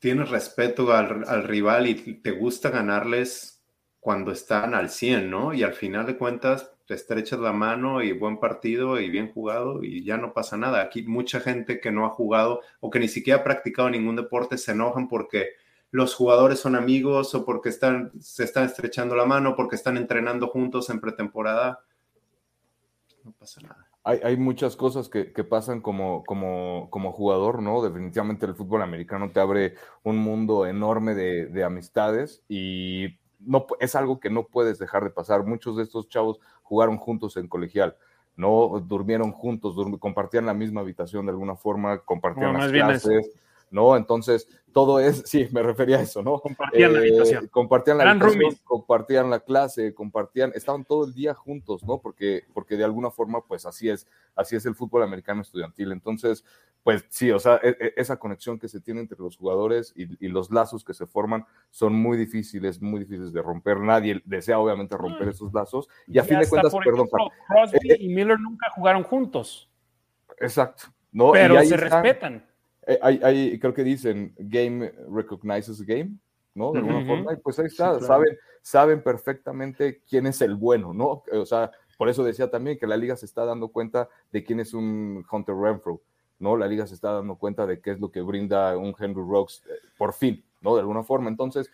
tienes respeto al, al rival y te gusta ganarles cuando están al 100, ¿no? Y al final de cuentas, estrechas la mano y buen partido y bien jugado y ya no pasa nada. Aquí mucha gente que no ha jugado o que ni siquiera ha practicado ningún deporte se enojan porque los jugadores son amigos o porque están, se están estrechando la mano, porque están entrenando juntos en pretemporada. No pasa nada. Hay, muchas cosas que, pasan como, como, como, jugador, ¿no? Definitivamente el fútbol americano te abre un mundo enorme de, de amistades y no, es algo que no puedes dejar de pasar. Muchos de estos chavos jugaron juntos en colegial, no durmieron juntos, compartían la misma habitación de alguna forma, compartían las clases. ¿no? Entonces, todo es, sí, me refería a eso, ¿no? Compartían la eh, habitación. Compartían la habitación, compartían la clase, compartían, estaban todo el día juntos, ¿no? Porque, porque de alguna forma, pues así es, así es el fútbol americano estudiantil. Entonces, pues sí, o sea, e, e, esa conexión que se tiene entre los jugadores y, los lazos que se forman son muy difíciles, muy difíciles de romper. Nadie desea, obviamente, romper esos lazos. Y a fin de cuentas, perdón. Crosby eh, y Miller nunca jugaron juntos. Exacto. ¿no? Pero se respetan eh, hay, creo que dicen game recognizes game, ¿no? De alguna forma, y pues ahí está, saben, saben perfectamente quién es el bueno, ¿no? O sea, por eso decía también que la liga se está dando cuenta de quién es un Hunter Renfro, ¿no? La liga se está dando cuenta de qué es lo que brinda un Henry Rocks, eh, por fin, ¿no? De alguna forma. Entonces,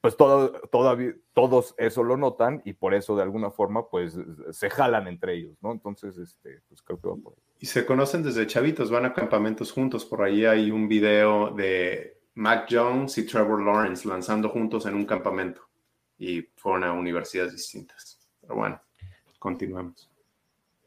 pues todo, todavía, todos eso lo notan y por eso de alguna forma pues se jalan entre ellos, ¿no? Entonces, este, pues creo que va por ahí. Y se conocen desde chavitos, van a campamentos juntos, por ahí hay un video de Mac Jones y Trevor Lawrence lanzando juntos en un campamento y fueron a universidades distintas. Pero bueno, continuemos.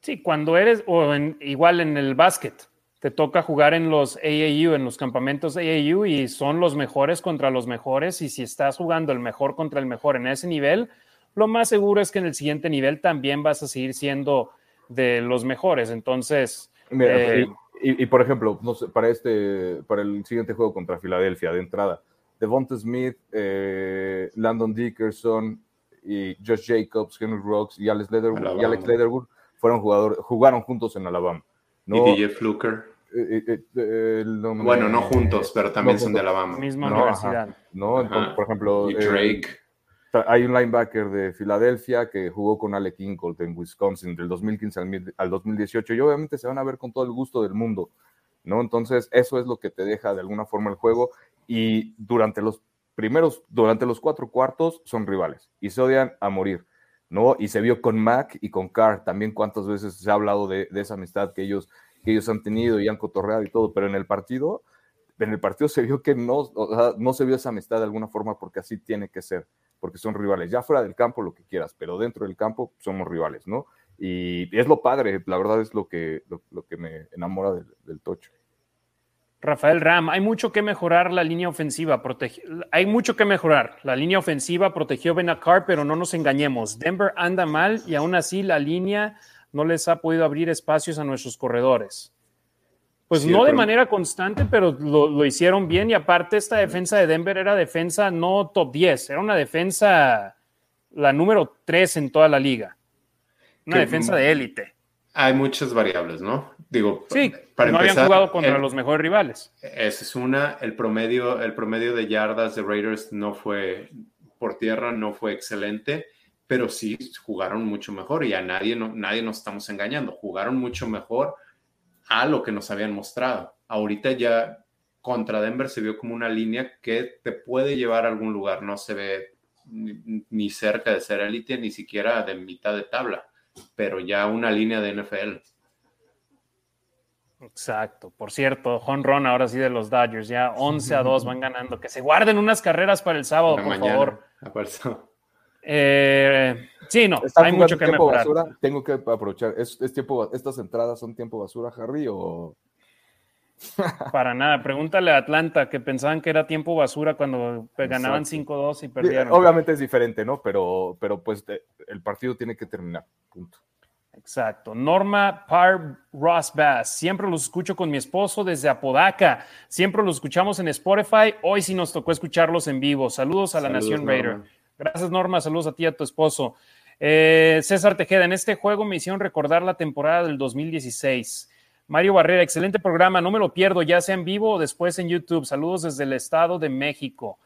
Sí, cuando eres, o en, igual en el básquet, te toca jugar en los AAU, en los campamentos AAU, y son los mejores contra los mejores. Y si estás jugando el mejor contra el mejor en ese nivel, lo más seguro es que en el siguiente nivel también vas a seguir siendo de los mejores. Entonces. Eh, y, por ejemplo, no sé, para este, para el siguiente juego contra Filadelfia, de entrada, Devonta Smith, eh, Landon Dickerson y Josh Jacobs, Henry Rocks y Alex Leatherwood, y Alex Leatherwood fueron jugadores, jugaron juntos en Alabama. Y DJ Fluker. Eh, eh, eh, bueno, no juntos, pero también son de Alabama. Misma universidad. No, por ejemplo. Drake. hay un linebacker de Filadelfia que jugó con Alec Incolt en Wisconsin del 2015 al, 2018 y obviamente se van a ver con todo el gusto del mundo, ¿no? Entonces, eso es lo que te deja de alguna forma el juego y durante los primeros, durante los cuatro cuartos son rivales y se odian a morir, ¿no? Y se vio con Mac y con Carr también cuántas veces se ha hablado de, de esa amistad que ellos que ellos han tenido y han cotorreado y todo, pero en el partido, en el partido se vio que no, no se vio esa amistad de alguna forma porque así tiene que ser, porque son rivales. Ya fuera del campo lo que quieras, pero dentro del campo somos rivales, ¿no? Y, es lo padre, la verdad es lo que, lo, que me enamora del, tocho. Rafael Ram, hay mucho que mejorar la línea ofensiva. hay mucho que mejorar. La línea ofensiva protegió Benacar, pero no nos engañemos. Denver anda mal y aún así la línea no les ha podido abrir espacios a nuestros corredores. Pues no de manera constante, pero lo, hicieron bien y aparte esta defensa de Denver era defensa no top 10, era una defensa la número 3 en toda la liga. Una defensa de élite. Hay muchas variables, ¿no? Digo, sí, para no habían jugado contra los mejores rivales. Esa es una, el promedio, el promedio de yardas de Raiders no fue por tierra, no fue excelente pero sí jugaron mucho mejor y a nadie, no, nadie nos estamos engañando, jugaron mucho mejor a lo que nos habían mostrado. Ahorita ya contra Denver se vio como una línea que te puede llevar a algún lugar, no se ve ni, cerca de ser élite, ni siquiera de mitad de tabla, pero ya una línea de NFL. Exacto. Por cierto, Ron ahora sí de los Dodgers, ya 11 a 2 van ganando. Que se guarden unas carreras para el sábado, por favor. Eh, sí, no, hay mucho que mejorar. Tengo que aprovechar. ¿Es, tiempo, ¿Estas entradas son tiempo basura, Harry? O... Para nada. Pregúntale a Atlanta que pensaban que era tiempo basura cuando ganaban 5-2 y perdieron. Obviamente es diferente, ¿no? Pero, pero pues el partido tiene que terminar. Punto. Exacto. Norma Par Ross Bass. Siempre los escucho con mi esposo desde Apodaca. Siempre los escuchamos en Spotify. Hoy sí nos tocó escucharlos en vivo. Saludos a la Nación Raider. Gracias, Norma. Saludos a ti y a tu esposo. Eh, César Tejeda, en este juego me hicieron recordar la temporada del 2016. Mario Barrera, excelente programa, no me lo pierdo, ya sea en vivo o después en YouTube. Saludos desde el Estado de México.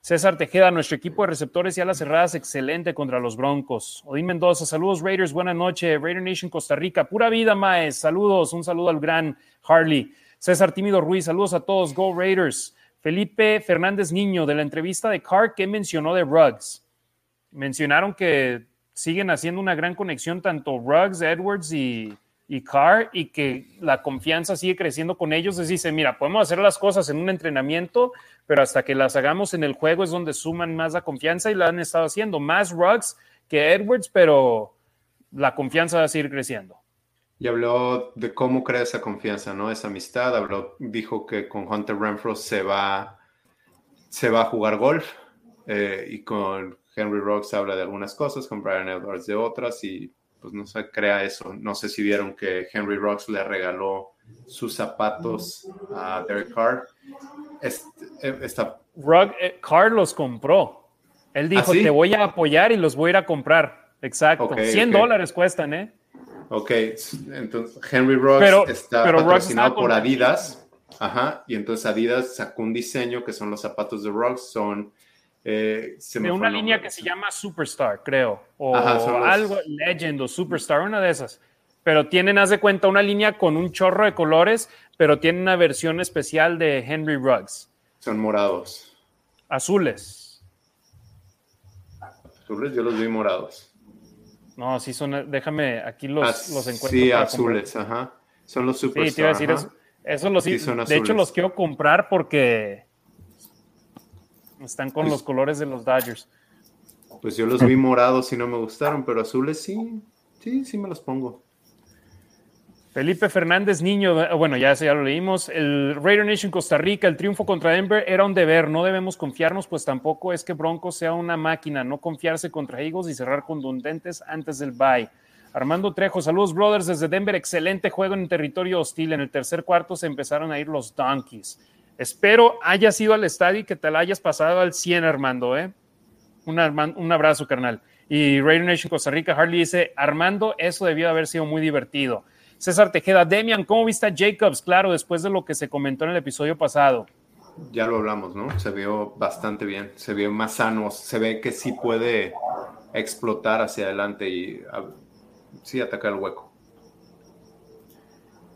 César Tejeda, nuestro equipo de receptores y alas cerradas, excelente contra los Broncos. Odín Mendoza, saludos Raiders, buenas noches. Raider Nation Costa Rica, pura vida, Maes. Saludos, un saludo al gran Harley. César Tímido Ruiz, saludos a todos, Go Raiders. Felipe Fernández Niño, de la entrevista de Carr, ¿qué mencionó de Ruggs? Mencionaron que siguen haciendo una gran conexión tanto Ruggs, Edwards y, Carr y que la confianza sigue creciendo con ellos. Les dice, mira, podemos hacer las cosas en un entrenamiento, pero hasta que las hagamos en el juego es donde suman más la confianza y la han estado haciendo. Más Ruggs que Edwards, pero la confianza va a seguir creciendo. Y habló de cómo crea esa confianza, ¿no? Esa amistad. Habló, dijo que con Hunter Renfro se va, se va a jugar golf eh, y con Henry Ruggs habla de algunas cosas, con Brian Edwards de otras y pues no se crea eso. No sé si vieron que Henry Rocks le regaló sus zapatos a Derek Carr. Este. Eh, Carr los compró. Él dijo, ¿Ah, te voy a apoyar y los voy a ir a comprar. Exacto. 100 dólares cuestan, ¿eh? Ok, entonces Henry Rocks está patrocinado por Adidas. Ajá, y entonces Adidas sacó un diseño que son los zapatos de Rocks, son eh, de una línea que se llama Superstar, creo, o algo, Legend o Superstar, una de esas. Pero tienen, haz de cuenta, una línea con un chorro de colores, pero tienen una versión especial de Henry Ruggs. Son morados. Azules. Azules, yo los vi morados. No, sí son, déjame, aquí los, los encuentro. Sí, azules, ajá. Son los Superstar. Sí, te iba a decir eso. Eso los, de hecho, los quiero comprar porque están con pues los colores de los Dodgers. Pues yo los vi morados y no me gustaron, pero azules sí, sí, sí me los pongo. Felipe Fernández Niño, bueno, ya, ya lo leímos. El Raider Nation Costa Rica, el triunfo contra Denver era un deber. No debemos confiarnos, pues tampoco es que Broncos sea una máquina. No confiarse contra Eagles y cerrar contundentes antes del bye. Armando Trejo, saludos, brothers, desde Denver. Excelente juego en territorio hostil. En el tercer cuarto se empezaron a ir los Donkeys. Espero hayas ido al estadio y que te la hayas pasado al 100, Armando, ¿eh? Un, un abrazo, carnal. Y Radio Nation Costa Rica, Harley dice, Armando, eso debió haber sido muy divertido. César Tejeda, Demian, ¿cómo viste a Jacobs? Claro, después de lo que se comentó en el episodio pasado. Ya lo hablamos, ¿no? Se vio bastante bien, se vio más sano, se ve que sí puede explotar hacia adelante y sí atacar el hueco.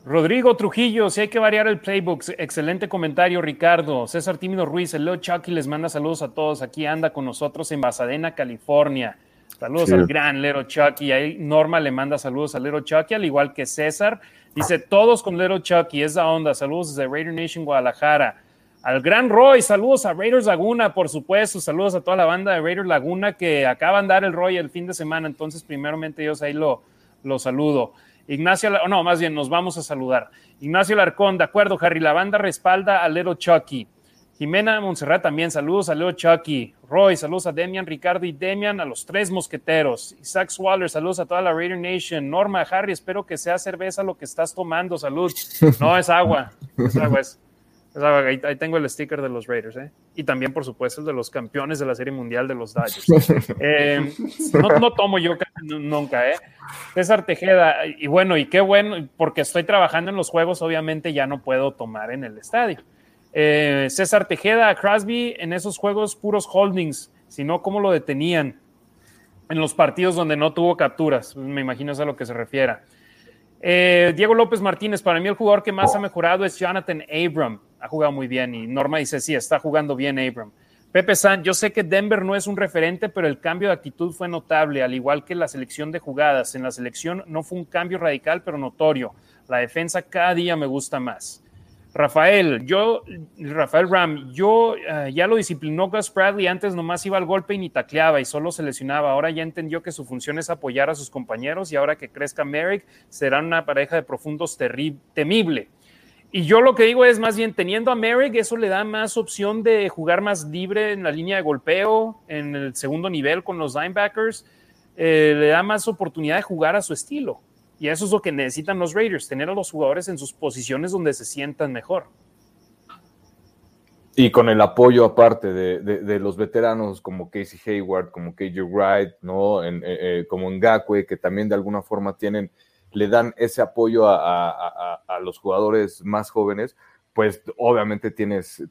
Rodrigo Trujillo, si hay que variar el playbook. Excelente comentario, Ricardo. César Tímido Ruiz, el Leo Chucky les manda saludos a todos. Aquí anda con nosotros en Basadena, California. Saludos al gran Lero Chucky. Ahí Norma le manda saludos a Lero Chucky, al igual que César. Dice todos con Lero Chucky, es la onda. Saludos desde Raider Nation Guadalajara. Al gran Roy, saludos a Raiders Laguna, por supuesto. Saludos a toda la banda de Raiders Laguna que acaban de dar el Roy el fin de semana. Entonces, primeramente, yo ahí lo, lo saludo. Ignacio, no, más bien nos vamos a saludar. Ignacio Larcón, de acuerdo, Harry, la banda respalda a Lero Chucky. Jimena Montserrat también, saludos Leo Chucky. Roy, saludos a Demian, Ricardo y Demian, a los tres mosqueteros. Isaac Swaller, saludos a toda la Raider Nation. Norma, Harry, espero que sea cerveza lo que estás tomando, salud. No, es agua, es agua, es, Ahí, tengo el sticker de los Raiders, ¿eh? Y también, por supuesto, el de los campeones de la Serie Mundial de los Dodgers. Eh, no, tomo yo nunca, ¿eh? César Tejeda, y bueno, y qué bueno, porque estoy trabajando en los juegos, obviamente ya no puedo tomar en el estadio. Eh, César Tejeda, Crosby, en esos juegos puros holdings, si no, ¿cómo lo detenían? En los partidos donde no tuvo capturas, me imagino es a lo que se refiera. Eh, Diego López Martínez, para mí el jugador que más ha mejorado es Jonathan Abram. Ha jugado muy bien y Norma dice, sí, está jugando bien Abram. Pepe San, yo sé que Denver no es un referente, pero el cambio de actitud fue notable, al igual que la selección de jugadas. En la selección no fue un cambio radical, pero notorio. La defensa cada día me gusta más. Rafael, yo, Rafael Ram, yo eh, ya lo disciplinó Gus Bradley, antes nomás iba al golpe y ni tacleaba y solo se lesionaba, ahora ya entendió que su función es apoyar a sus compañeros y ahora que crezca Merrick será una pareja de profundos temible. Y yo lo que digo es más bien teniendo a Merrick, eso le da más opción de jugar más libre en la línea de golpeo, en el segundo nivel con los linebackers, eh, le da más oportunidad de jugar a su estilo. Y eso es lo que necesitan los Raiders, tener a los jugadores en sus posiciones donde se sientan mejor. Y con el apoyo aparte de, los veteranos como Casey Hayward, como KJ Wright, ¿no? En, eh, eh, como Ngakwe, que también de alguna forma tienen le dan ese apoyo a, los jugadores más jóvenes, pues obviamente tienes,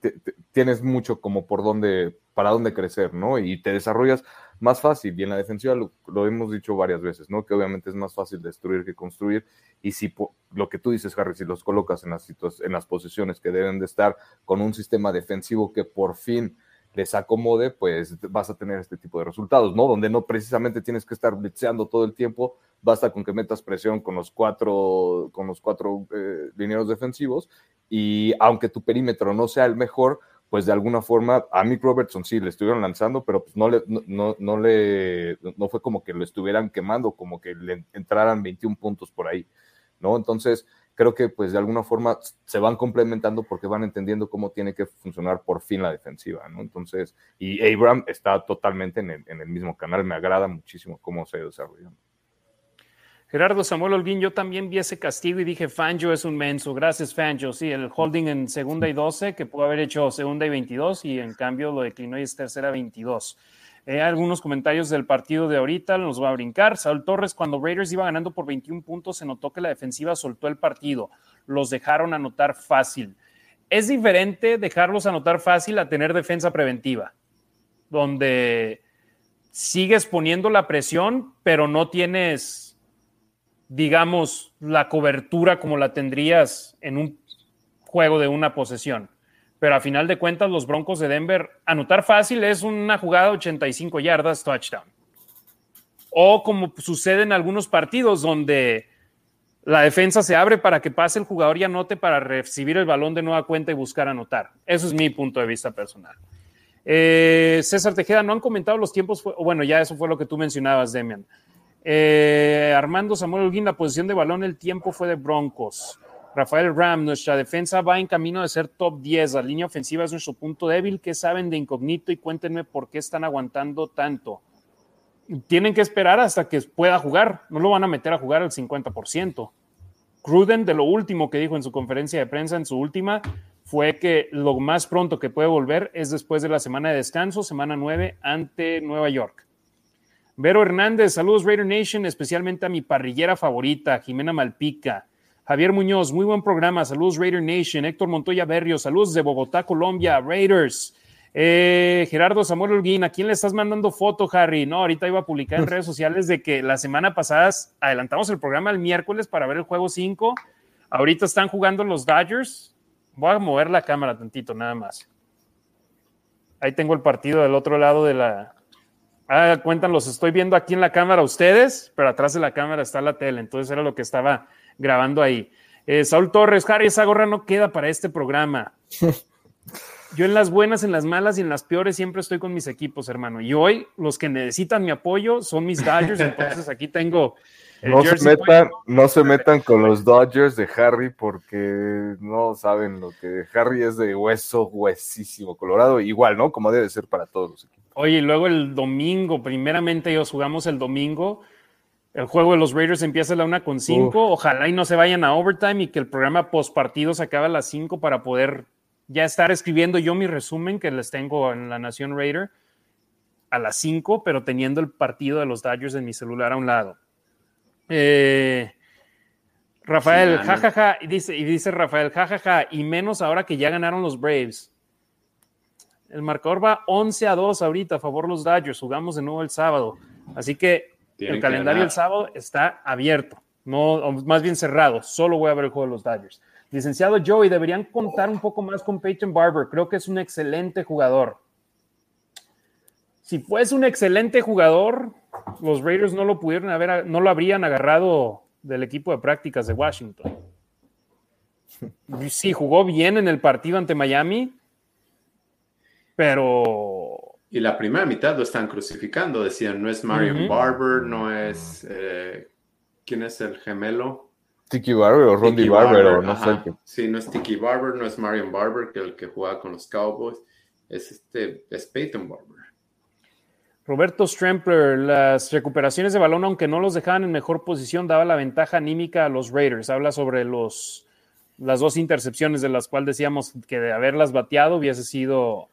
tienes mucho como por dónde, para dónde crecer, ¿no? Y te desarrollas más fácil. Y en la defensiva lo, hemos dicho varias veces, ¿no? Que obviamente es más fácil destruir que construir. Y si lo que tú dices, Harry, si los colocas en las, en las posiciones que deben de estar con un sistema defensivo que por fin les acomode, pues vas a tener este tipo de resultados, ¿no? Donde no precisamente tienes que estar blitzeando todo el tiempo, basta con que metas presión con los cuatro, con los cuatro eh, lineros defensivos y aunque tu perímetro no sea el mejor, pues de alguna forma a Mick Robertson sí le estuvieron lanzando, pero pues no le, no, no, le, no fue como que lo estuvieran quemando, como que le entraran 21 puntos por ahí, ¿no? Entonces, creo que pues de alguna forma se van complementando porque van entendiendo cómo tiene que funcionar por fin la defensiva, ¿no? Entonces, y Abram está totalmente en el, en el mismo canal, me agrada muchísimo cómo se desarrollando. Gerardo Samuel Holguín, yo también vi ese castigo y dije, Fanjo es un menso. Gracias, Fanjo. Sí, el holding en segunda y 12, que pudo haber hecho segunda y 22, y en cambio lo declinó y es tercera 22. Eh, algunos comentarios del partido de ahorita, nos va a brincar. Saúl Torres, cuando Raiders iba ganando por 21 puntos, se notó que la defensiva soltó el partido. Los dejaron anotar fácil. Es diferente dejarlos anotar fácil a tener defensa preventiva, donde sigues poniendo la presión, pero no tienes digamos, la cobertura como la tendrías en un juego de una posesión. Pero a final de cuentas, los Broncos de Denver, anotar fácil es una jugada de 85 yardas, touchdown. O como sucede en algunos partidos donde la defensa se abre para que pase el jugador y anote para recibir el balón de nueva cuenta y buscar anotar. Eso es mi punto de vista personal. Eh, César Tejeda, no han comentado los tiempos, bueno, ya eso fue lo que tú mencionabas, Demian. Eh, Armando Samuel Holguín, la posición de balón, el tiempo fue de Broncos. Rafael Ram, nuestra defensa va en camino de ser top 10. La línea ofensiva es nuestro punto débil. ¿Qué saben de incógnito? Y cuéntenme por qué están aguantando tanto. Tienen que esperar hasta que pueda jugar. No lo van a meter a jugar al 50%. Cruden, de lo último que dijo en su conferencia de prensa, en su última, fue que lo más pronto que puede volver es después de la semana de descanso, semana 9, ante Nueva York. Vero Hernández, saludos Raider Nation, especialmente a mi parrillera favorita, Jimena Malpica. Javier Muñoz, muy buen programa, saludos Raider Nation. Héctor Montoya Berrio, saludos de Bogotá, Colombia, Raiders. Eh, Gerardo Samuel Holguín, ¿a quién le estás mandando foto, Harry? No, ahorita iba a publicar en redes sociales de que la semana pasada adelantamos el programa el miércoles para ver el juego 5. Ahorita están jugando los Dodgers. Voy a mover la cámara tantito, nada más. Ahí tengo el partido del otro lado de la, Ah, cuentan, los estoy viendo aquí en la cámara ustedes, pero atrás de la cámara está la tele, entonces era lo que estaba grabando ahí. Eh, Saúl Torres, Harry, esa gorra no queda para este programa. Yo en las buenas, en las malas y en las peores siempre estoy con mis equipos, hermano. Y hoy los que necesitan mi apoyo son mis Dodgers, entonces aquí tengo no se, metan, no se metan con los Dodgers de Harry porque no saben lo que Harry es de hueso, huesísimo, colorado, igual, ¿no? Como debe ser para todos los equipos. Oye, y luego el domingo, primeramente ellos jugamos el domingo. El juego de los Raiders empieza a la una con cinco. Ojalá y no se vayan a overtime y que el programa post partido se acabe a las cinco para poder ya estar escribiendo yo mi resumen que les tengo en la Nación Raider a las cinco, pero teniendo el partido de los Dodgers en mi celular a un lado. Eh, Rafael, jajaja, y dice, y dice Rafael, jajaja, y menos ahora que ya ganaron los Braves. El marcador va 11 a 2 ahorita a favor de los Dodgers. Jugamos de nuevo el sábado. Así que el calendario del sábado está abierto, no, más bien cerrado. Solo voy a ver el juego de los Dodgers. Licenciado Joey, deberían contar un poco más con Peyton Barber. Creo que es un excelente jugador. Si fuese un excelente jugador, los Raiders no lo pudieron haber, no lo habrían agarrado del equipo de prácticas de Washington. Sí, jugó bien en el partido ante Miami, pero... Y la primera mitad lo están crucificando, decían, no es Marion Barber, no es... Eh, ¿Quién es el gemelo? Tiki Barber o Rondy Barber, no sé. Sí, no es Tiki Barber, no es Marion Barber, que el que juega con los Cowboys, es este, es Peyton Barber. Roberto Strempler, las recuperaciones de balón, aunque no los dejaban en mejor posición, daba la ventaja anímica a los Raiders. Habla sobre los, las dos intercepciones de las cuales decíamos que de haberlas bateado hubiese sido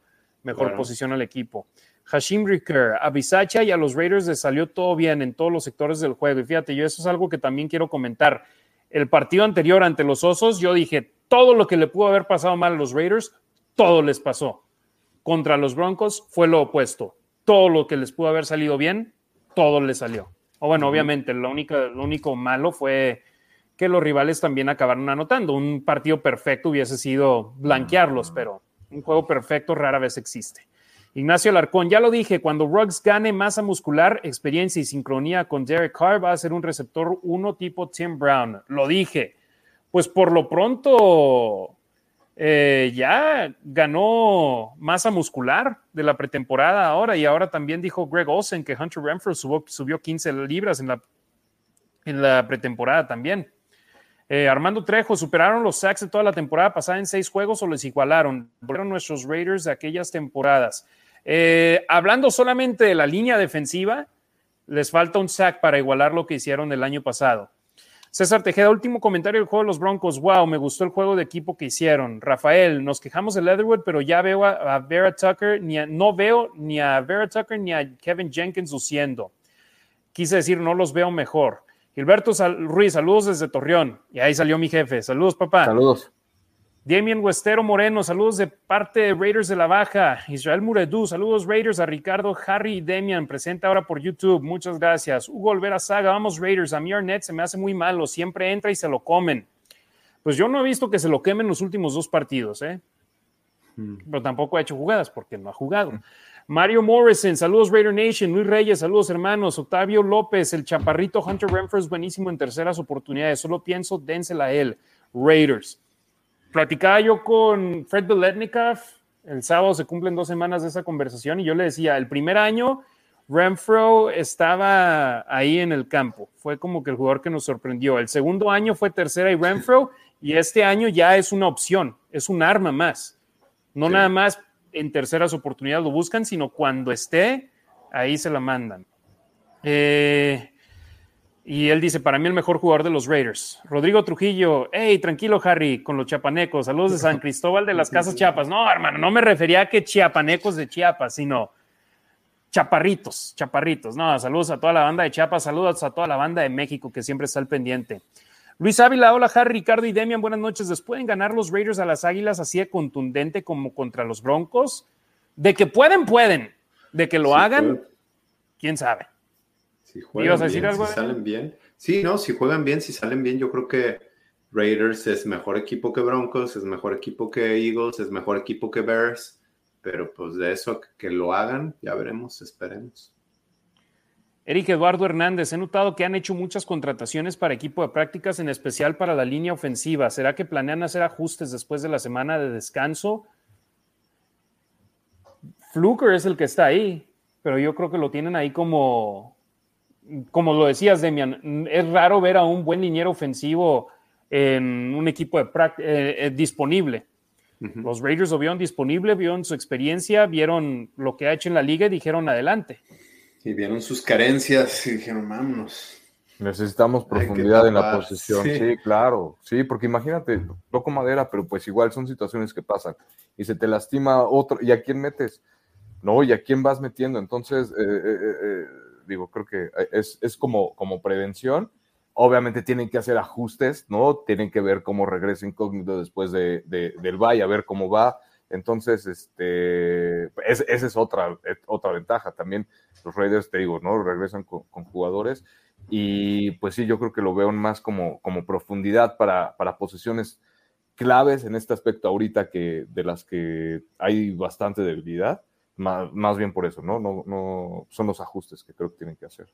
mejor posición al equipo. Hashim Ricker, a Bisacha y a los Raiders les salió todo bien en todos los sectores del juego. Y fíjate, yo eso es algo que también quiero comentar. El partido anterior ante los Osos, yo dije, todo lo que le pudo haber pasado mal a los Raiders, todo les pasó. Contra los Broncos fue lo opuesto. Todo lo que les pudo haber salido bien, todo les salió. O bueno, obviamente, lo único, lo único malo fue que los rivales también acabaron anotando. Un partido perfecto hubiese sido blanquearlos, pero un juego perfecto rara vez existe. Ignacio Alarcón, ya lo dije, cuando Ruggs gane masa muscular, experiencia y sincronía con Derek Carr, va a ser un receptor uno tipo Tim Brown. Lo dije. Pues por lo pronto eh, ya ganó masa muscular de la pretemporada ahora y ahora también dijo Greg Olsen que Hunter Renfrew subió, 15 libras en la, en la pretemporada también. Eh, Armando Trejo, ¿superaron los sacks de toda la temporada pasada en seis juegos o les igualaron? Fueron nuestros Raiders de aquellas temporadas. Eh, hablando solamente de la línea defensiva, les falta un sack para igualar lo que hicieron el año pasado. César Tejeda, último comentario del juego de los Broncos. Wow, me gustó el juego de equipo que hicieron. Rafael, nos quejamos de Leatherwood, pero ya veo a, Vera Tucker, ni no veo ni a Vera Tucker ni a Kevin Jenkins luciendo. Quise decir, no los veo mejor. Gilberto Ruiz, saludos desde Torreón. Y ahí salió mi jefe. Saludos, papá. Saludos. Damien Westero Moreno, saludos de parte de Raiders de la Baja. Israel Muredú, saludos Raiders a Ricardo, Harry y Demian, presente ahora por YouTube. Muchas gracias. Hugo Olvera Saga, vamos Raiders. A mí Arnett se me hace muy malo, siempre entra y se lo comen. Pues yo no he visto que se lo quemen los últimos dos partidos, ¿eh? Hmm. Pero tampoco ha hecho jugadas porque no ha jugado. Mario Morrison, saludos Raider Nation. Luis Reyes, saludos hermanos. Octavio López, el chaparrito Hunter Renfrew es buenísimo en terceras oportunidades. Solo pienso, dénsela a él. Raiders. Platicaba yo con Fred Beletnikov, el sábado se cumplen dos semanas de esa conversación y yo le decía, el primer año Renfro estaba ahí en el campo, fue como que el jugador que nos sorprendió. El segundo año fue tercera y Renfro y este año ya es una opción, es un arma más. No nada más en terceras oportunidades lo buscan, sino cuando esté, ahí se la mandan. Eh, y él dice, para mí el mejor jugador de los Raiders. Rodrigo Trujillo, hey, tranquilo Harry, con los chiapanecos, saludos de San Cristóbal de las Casas Chiapas. No, hermano, no me refería a que chiapanecos de Chiapas, sino chaparritos, chaparritos. No, saludos a toda la banda de Chiapas, saludos a toda la banda de México que siempre está al pendiente. Luis Ávila, hola Harry, Ricardo y Demian, buenas noches. ¿Les pueden ganar los Raiders a las Águilas así de contundente como contra los Broncos? De que pueden, pueden. De que lo hagan, quién sabe. Si juegan bien, Si salen bien. Sí, no, si juegan bien, si salen bien, yo creo que Raiders es mejor equipo que Broncos, es mejor equipo que Eagles, es mejor equipo que Bears, pero pues de eso que lo hagan, ya veremos, esperemos. Eric Eduardo Hernández, he notado que han hecho muchas contrataciones para equipo de prácticas, en especial para la línea ofensiva. ¿Será que planean hacer ajustes después de la semana de descanso? Fluker es el que está ahí, pero yo creo que lo tienen ahí como, como lo decías, Demian, es raro ver a un buen liniero ofensivo en un equipo de eh, eh, disponible. Los Raiders lo vieron disponible, vieron su experiencia, vieron lo que ha hecho en la liga y dijeron adelante. Y vieron sus carencias y dijeron, vámonos. Necesitamos profundidad en la posición. Sí. claro. Sí, porque imagínate, toco madera, pero pues igual son situaciones que pasan. Y se te lastima otro. ¿Y a quién metes? No, ¿y a quién vas metiendo? Entonces, eh, digo, creo que es, es como, como prevención. Obviamente tienen que hacer ajustes, ¿no? Tienen que ver cómo regresa incógnito después de, del bye, a ver cómo va. Entonces, este, esa es otra, otra ventaja. También los Raiders, te digo, ¿no? Regresan con, jugadores y pues sí, yo creo que lo veo más como, como profundidad para, para posiciones claves en este aspecto ahorita que de las que hay bastante debilidad más, bien por eso, ¿no? ¿no? No son los ajustes que creo que tienen que hacer.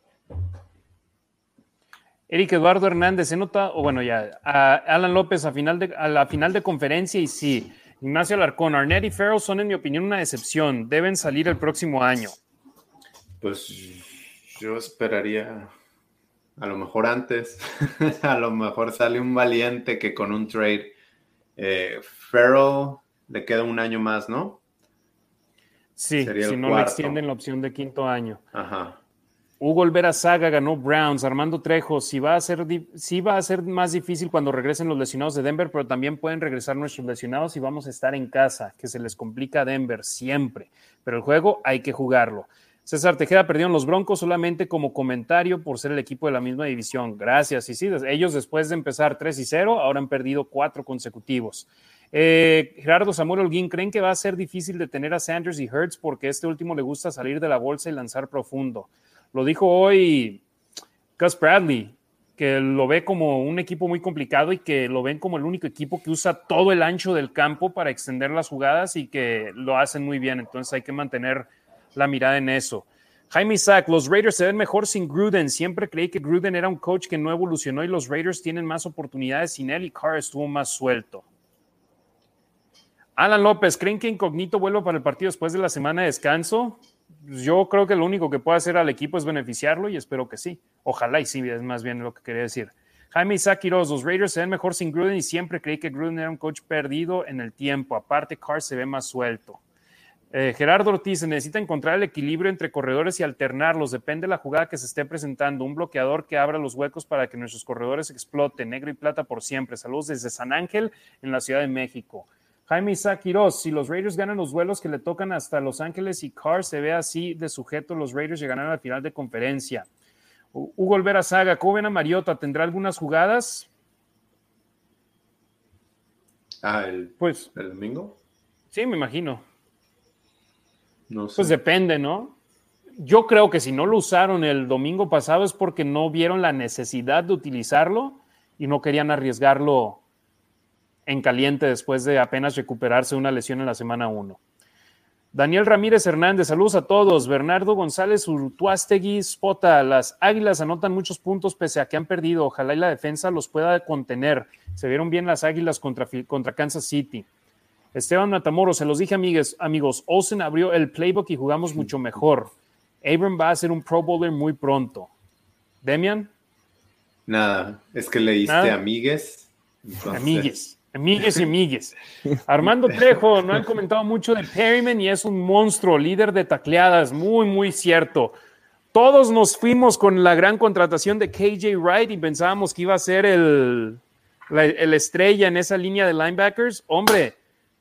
Eric Eduardo Hernández, se nota, o bueno, ya, Alan López a, final de, a la final de conferencia y sí, Ignacio Alarcón, Arnett y Farrell son en mi opinión una decepción, deben salir el próximo año. Pues yo esperaría, a lo mejor antes, a lo mejor sale un valiente que con un trade. Eh, Farrell le queda un año más, ¿no? Sí, si no le extienden la opción de quinto año. Ajá. Hugo Olvera Saga ganó Browns. Armando Trejo, si va, a ser, va a ser más difícil cuando regresen los lesionados de Denver, pero también pueden regresar nuestros lesionados y vamos a estar en casa, que se les complica a Denver siempre. Pero el juego hay que jugarlo. César Tejeda perdieron los Broncos solamente como comentario por ser el equipo de la misma división. Gracias. Y sí, ellos después de empezar 3 y 0, ahora han perdido cuatro consecutivos. Eh, Gerardo Samuel Holguín, ¿creen que va a ser difícil detener a Sanders y Hertz porque este último le gusta salir de la bolsa y lanzar profundo? Lo dijo hoy Gus Bradley, que lo ve como un equipo muy complicado y que lo ven como el único equipo que usa todo el ancho del campo para extender las jugadas y que lo hacen muy bien. Entonces hay que mantener la mirada en eso. Jaime Isaac, los Raiders se ven mejor sin Gruden. Siempre creí que Gruden era un coach que no evolucionó y los Raiders tienen más oportunidades sin él y Carr estuvo más suelto. Alan López, ¿creen que Incognito vuelva para el partido después de la semana de descanso? Yo creo que lo único que puede hacer al equipo es beneficiarlo y espero que sí. Ojalá y sí, es más bien lo que quería decir. Jaime Isaac los Raiders se ven mejor sin Gruden y siempre creí que Gruden era un coach perdido en el tiempo. Aparte, Carr se ve más suelto. Eh, Gerardo Ortiz, se necesita encontrar el equilibrio entre corredores y alternarlos. Depende de la jugada que se esté presentando. Un bloqueador que abra los huecos para que nuestros corredores exploten. Negro y plata por siempre. Saludos desde San Ángel, en la Ciudad de México. Jaime Isaac Quiroz, si los Raiders ganan los vuelos que le tocan hasta Los Ángeles y Carr se ve así de sujeto, los Raiders llegarán al final de conferencia. Hugo Olvera Saga, ¿cómo ven a Mariota? ¿Tendrá algunas jugadas? Ah, el, pues, el domingo. Sí, me imagino. No sé. Pues depende, ¿no? Yo creo que si no lo usaron el domingo pasado es porque no vieron la necesidad de utilizarlo y no querían arriesgarlo en caliente después de apenas recuperarse una lesión en la semana 1. Daniel Ramírez Hernández, saludos a todos. Bernardo González Urtuastegui Spota, las Águilas anotan muchos puntos pese a que han perdido. Ojalá y la defensa los pueda contener. Se vieron bien las Águilas contra, contra Kansas City. Esteban Matamoros, se los dije amigos, amigos, Olsen abrió el playbook y jugamos mucho mejor. Abram va a ser un Pro Bowler muy pronto. Demian. Nada, es que le diste amigues. Amigues. Amigues y amigues. Armando Trejo, no han comentado mucho de Perryman y es un monstruo, líder de tacleadas, muy, muy cierto. Todos nos fuimos con la gran contratación de KJ Wright y pensábamos que iba a ser el, el estrella en esa línea de linebackers. Hombre,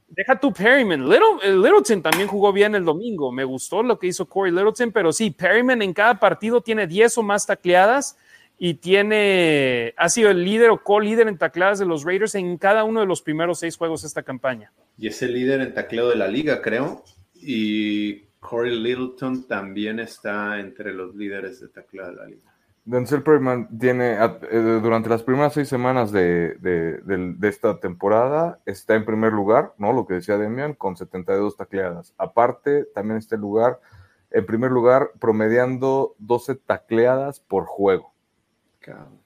deja tu Perryman. Little, Littleton también jugó bien el domingo. Me gustó lo que hizo Corey Littleton, pero sí, Perryman en cada partido tiene 10 o más tacleadas y tiene, ha sido el líder o co-líder en tacleadas de los Raiders en cada uno de los primeros seis juegos de esta campaña. Y es el líder en tacleo de la liga, creo. Y Corey Littleton también está entre los líderes de tacleo de la liga. Denzel Perryman tiene, eh, durante las primeras seis semanas de, de, esta temporada, está en primer lugar, ¿no? Lo que decía Demian, con 72 tacleadas. Aparte, también está en lugar, en primer lugar, promediando 12 tacleadas por juego.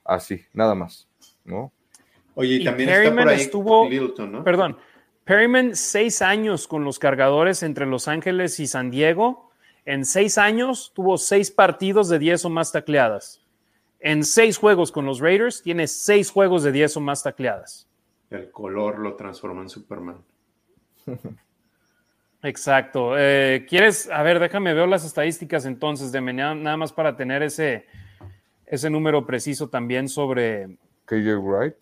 Así, nada más, ¿no? Oye, y, también está por ahí estuvo, ¿no? Perdón, Perryman seis años con los cargadores entre Los Ángeles y San Diego. En seis años tuvo seis partidos de diez o más tacleadas. En seis juegos con los Raiders tiene seis juegos de diez o más tacleadas. El color lo transforma en Superman. Exacto. Eh, ¿Quieres? A ver, déjame ver las estadísticas entonces de nada más para tener ese, ese número preciso también sobre... KJ Wright.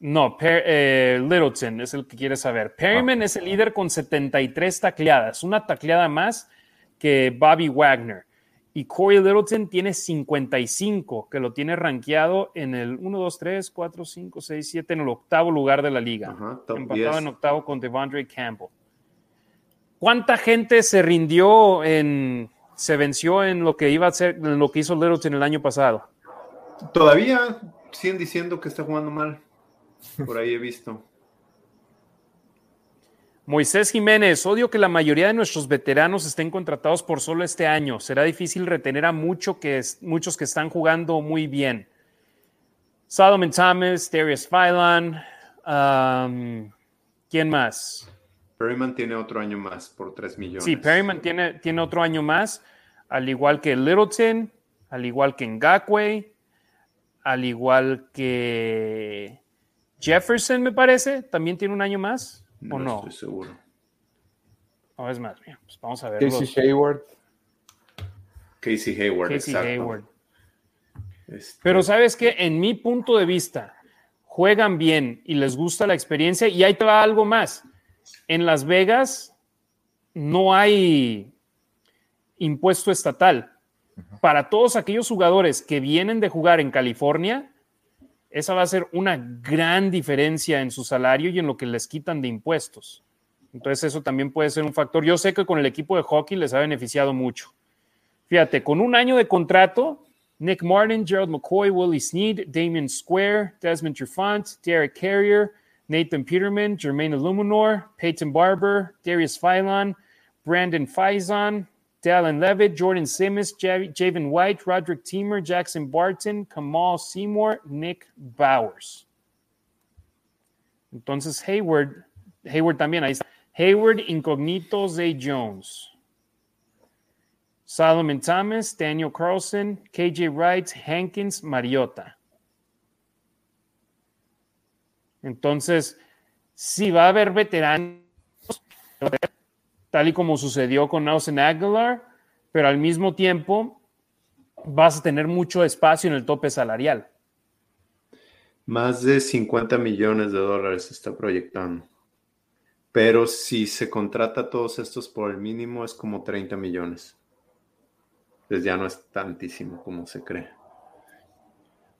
No, eh, Littleton es el que quiere saber. Perryman ah. es el líder con 73 tacleadas, una tacleada más que Bobby Wagner. Y Corey Littleton tiene 55, que lo tiene rankeado en el 1, 2, 3, 4, 5, 6, 7, en el octavo lugar de la liga. Empatado en octavo con Devondre Campbell. ¿Cuánta gente se rindió en, se venció en lo que iba a ser, en lo que hizo Littleton el año pasado. Todavía siguen diciendo que está jugando mal. Por ahí he visto. Moisés Jiménez, odio que la mayoría de nuestros veteranos estén contratados por solo este año. Será difícil retener a mucho que, muchos que están jugando muy bien. Solomon Thomas, Darius Phylan, um, ¿quién más? Perryman tiene otro año más por 3 millones. Sí, Perryman tiene, tiene otro año más, al igual que Littleton, al igual que Ngakwe, al igual que Jefferson, me parece, también tiene un año más, ¿o no? estoy seguro. No, es más, bien, pues vamos a ver. Casey Hayward. Casey Hayward. Casey Hayward. Este Pero sabes que en mi punto de vista, juegan bien y les gusta la experiencia y ahí te va algo más. En Las Vegas no hay impuesto estatal. Para todos aquellos jugadores que vienen de jugar en California, esa va a ser una gran diferencia en su salario y en lo que les quitan de impuestos. Entonces eso también puede ser un factor. Yo sé que con el equipo de hockey les ha beneficiado mucho. Fíjate, con un año de contrato, Nick Martin, Gerald McCoy, Willie Sneed, Damien Square, Desmond Trufant, Derek Carrier, Nathan Peterman, Jermaine Illuminor, Peyton Barber, Darius Phylon, Brandon Faison, Dallin Levitt, Jordan Simmons, Javen White, Roderick Teamer, Jackson Barton, Kamal Seymour, Nick Bowers. Entonces Hayward, Hayward también, ahí está. Hayward, Incognito, Zay Jones. Solomon Thomas, Daniel Carlson, KJ Wright, Hankins, Mariota. Entonces, si va a haber veteranos, tal y como sucedió con Nelson Aguilar, pero al mismo tiempo vas a tener mucho espacio en el tope salarial. Más de 50 millones de dólares se está proyectando. Pero si se contrata todos estos por el mínimo es como 30 millones. Entonces ya no es tantísimo como se cree.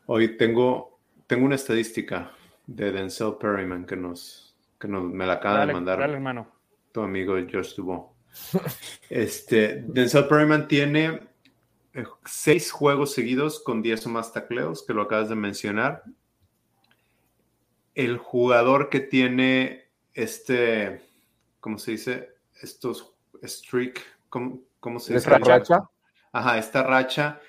Hoy tengo, tengo una estadística de Denzel Perryman que nos, que nos me la acaba de mandar. hermano tu amigo Josh Dubois. Este, Denzel Perryman tiene eh, seis juegos seguidos con 10 o más tacleos, que lo acabas de mencionar. El jugador que tiene este, ¿cómo se dice? Estos streak, ¿cómo, se dice? ¿Esta racha? Ajá, esta racha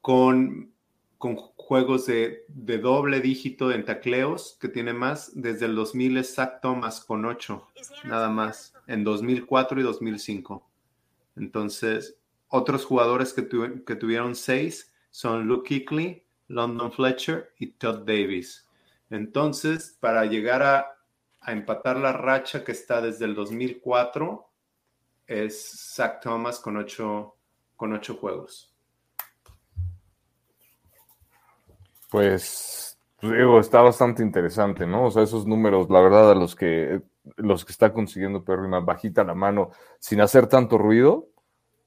con, con juegos de, doble dígito en tacleos, que tiene más, desde el 2000 exacto más con 8, nada más, en 2004 y 2005. Entonces, otros jugadores que, que tuvieron 6 son Luke Kuechly, London Fletcher y Todd Davis. Entonces, para llegar a, empatar la racha que está desde el 2004, es Zach Thomas con 8 con ocho juegos. Pues, digo, está bastante interesante, ¿no? O sea, esos números, la verdad, a los que los que está consiguiendo Perryman bajita la mano sin hacer tanto ruido,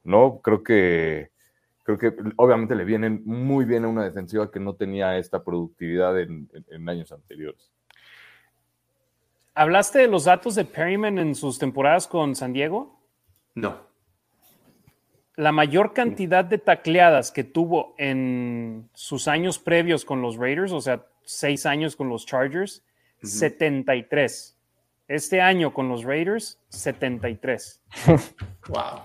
¿no? Creo que creo que obviamente le vienen muy bien a una defensiva que no tenía esta productividad en, en años anteriores. ¿Hablaste de los datos de Perryman en sus temporadas con San Diego? No la mayor cantidad de tacleadas que tuvo en sus años previos con los Raiders, o sea, seis años con los Chargers, 73. Este año con los Raiders, 73. wow.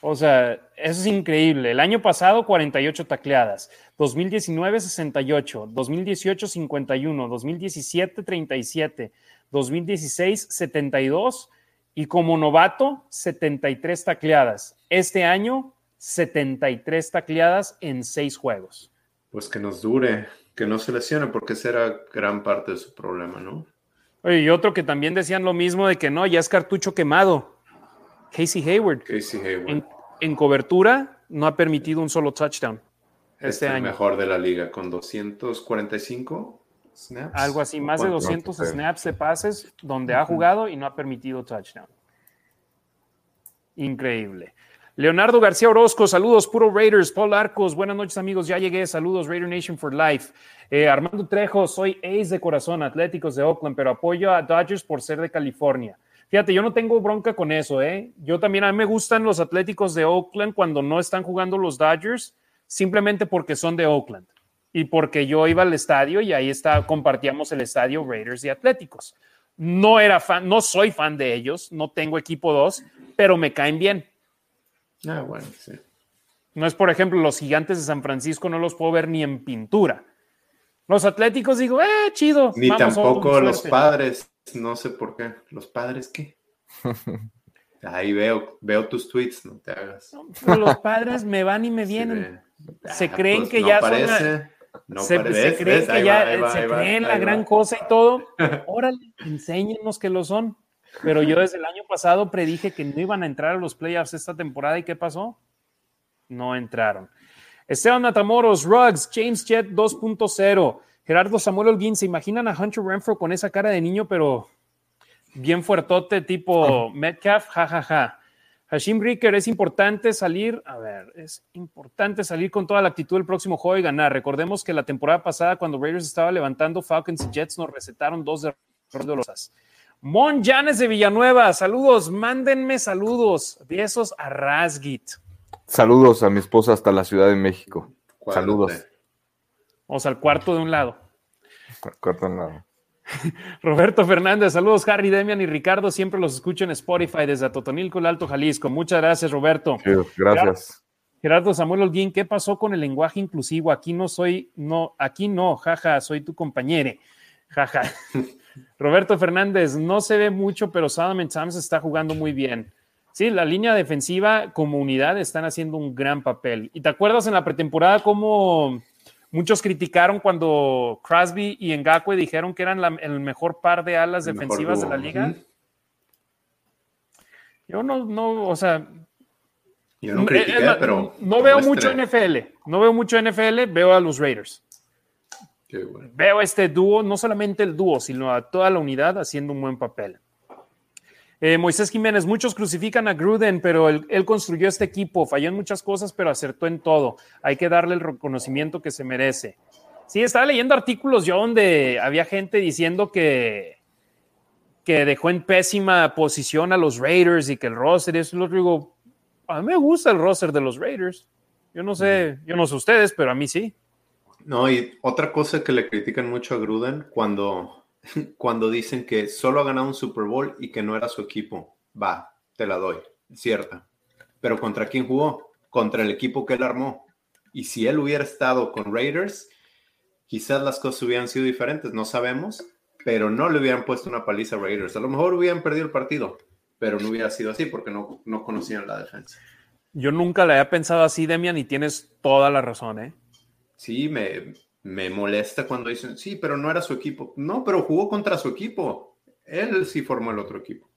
O sea, eso es increíble. El año pasado, 48 tacleadas. 2019, 68. 2018, 51. 2017, 37. 2016, 72 y como novato, 73 tacleadas. Este año, 73 tacleadas en seis juegos. Pues que nos dure, que no se lesione, porque esa era gran parte de su problema, ¿no? Oye, y otro que también decían lo mismo de que no, ya es cartucho quemado. Casey Hayward. Casey Hayward. En, cobertura no ha permitido un solo touchdown este es el mejor de la liga con 245 algo así, más de 200 snaps de pases donde ha jugado y no ha permitido touchdown. Increíble. Leonardo García Orozco, saludos, puro Raiders. Paul Arcos, buenas noches amigos, ya llegué, saludos, Raider Nation for Life. Eh, Armando Trejo, soy ace de corazón, Atléticos de Oakland, pero apoyo a Dodgers por ser de California. Fíjate, yo no tengo bronca con eso, ¿eh? Yo también, a mí me gustan los Atléticos de Oakland cuando no están jugando los Dodgers, simplemente porque son de Oakland y porque yo iba al estadio y ahí está, compartíamos el estadio Raiders y Atléticos. No era fan, no soy fan de ellos, no tengo equipo 2, pero me caen bien. Ah, bueno, sí. No es, por ejemplo, los gigantes de San Francisco, no los puedo ver ni en pintura. Los atléticos digo, eh, chido. Ni tampoco los padres, no sé por qué. ¿Los padres qué? Ahí veo, veo tus tweets, no te hagas. los padres me van y me vienen. se ah, creen pues que ya son se, creen que ya se creen la gran cosa y todo. Órale, enséñenos que lo son. Pero yo desde el año pasado predije que no iban a entrar a los playoffs esta temporada y ¿qué pasó? no entraron. Esteban Matamoros, Ruggs, James Jet 2.0, Gerardo Samuel Holguín, ¿se imaginan a Hunter Renfro con esa cara de niño, pero bien fuertote, tipo Metcalf? Jajaja. Ja, ja. Hashim Ricker, es importante salir, a ver, es importante salir con toda la actitud del próximo juego y ganar. Recordemos que la temporada pasada, cuando Raiders estaba levantando, Falcons y Jets nos recetaron dos de dolorosas. Mon Janes de Villanueva, saludos, mándenme saludos, besos a Rasgit. Saludos a mi esposa hasta la Ciudad de México. Saludos. Vamos al cuarto de un lado. Al cuarto de un lado. Roberto Fernández, saludos Harry, Demian y Ricardo, siempre los escucho en Spotify desde Atotonilco, el Alto Jalisco. Muchas gracias, Roberto. gracias. Gerardo Samuel Holguín, ¿qué pasó con el lenguaje inclusivo? Aquí no soy, no, aquí no, jaja, soy tu compañero. Jaja. Roberto Fernández, no se ve mucho, pero Solomon Sams está jugando muy bien. Sí, la línea defensiva como unidad están haciendo un gran papel. ¿Y te acuerdas en la pretemporada cómo Muchos criticaron cuando Crosby y Ngakwe dijeron que eran el mejor par de alas defensivas de la liga. Yo no, no, o sea. Yo no critiqué, pero. No veo mucho NFL. No veo mucho NFL, veo a los Raiders. Veo este dúo, no solamente el dúo, sino a toda la unidad haciendo un buen papel. Eh, Moisés Jiménez, muchos crucifican a Gruden, pero él, construyó este equipo, falló en muchas cosas, pero acertó en todo. Hay que darle el reconocimiento que se merece. Sí, estaba leyendo artículos yo donde había gente diciendo que, que dejó en pésima posición a los Raiders y que el roster, eso lo digo, a mí me gusta el roster de los Raiders. Yo no sé, yo no sé ustedes, pero a mí sí. No, y otra cosa que le critican mucho a Gruden cuando cuando dicen que solo ha ganado un Super Bowl y que no era su equipo. Va, te la doy, cierta. Pero ¿contra quién jugó? Contra el equipo que él armó. Y si él hubiera estado con Raiders, quizás las cosas hubieran sido diferentes, no sabemos, pero no le hubieran puesto una paliza a Raiders. A lo mejor hubieran perdido el partido, pero no hubiera sido así porque no, no conocían la defensa. Yo nunca le había pensado así, Demian, y tienes toda la razón, ¿eh? Sí, me, me molesta cuando dicen, sí, pero no era su equipo. No, pero jugó contra su equipo. Él sí formó el otro equipo.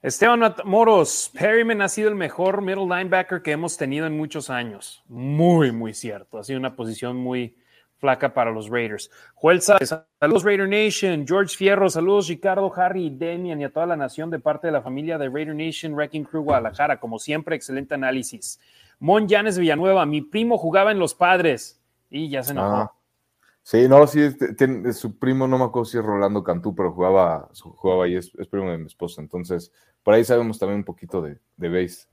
Esteban Moros, Perryman ha sido el mejor middle linebacker que hemos tenido en muchos años. Muy, muy cierto. Ha sido una posición muy flaca para los Raiders. Joel saludos Raider Nation. George Fierro, saludos Ricardo, Harry, Demian y a toda la nación de parte de la familia de Raider Nation Wrecking Crew Guadalajara. Como siempre, excelente análisis. Mon Yanes Villanueva, mi primo jugaba en Los Padres. Y ya se enojó. Ah. Sí, no, sí, tiene, su primo, no me acuerdo si es Rolando Cantú, pero jugaba, jugaba ahí, es, primo de mi esposa. Entonces, por ahí sabemos también un poquito de, de base.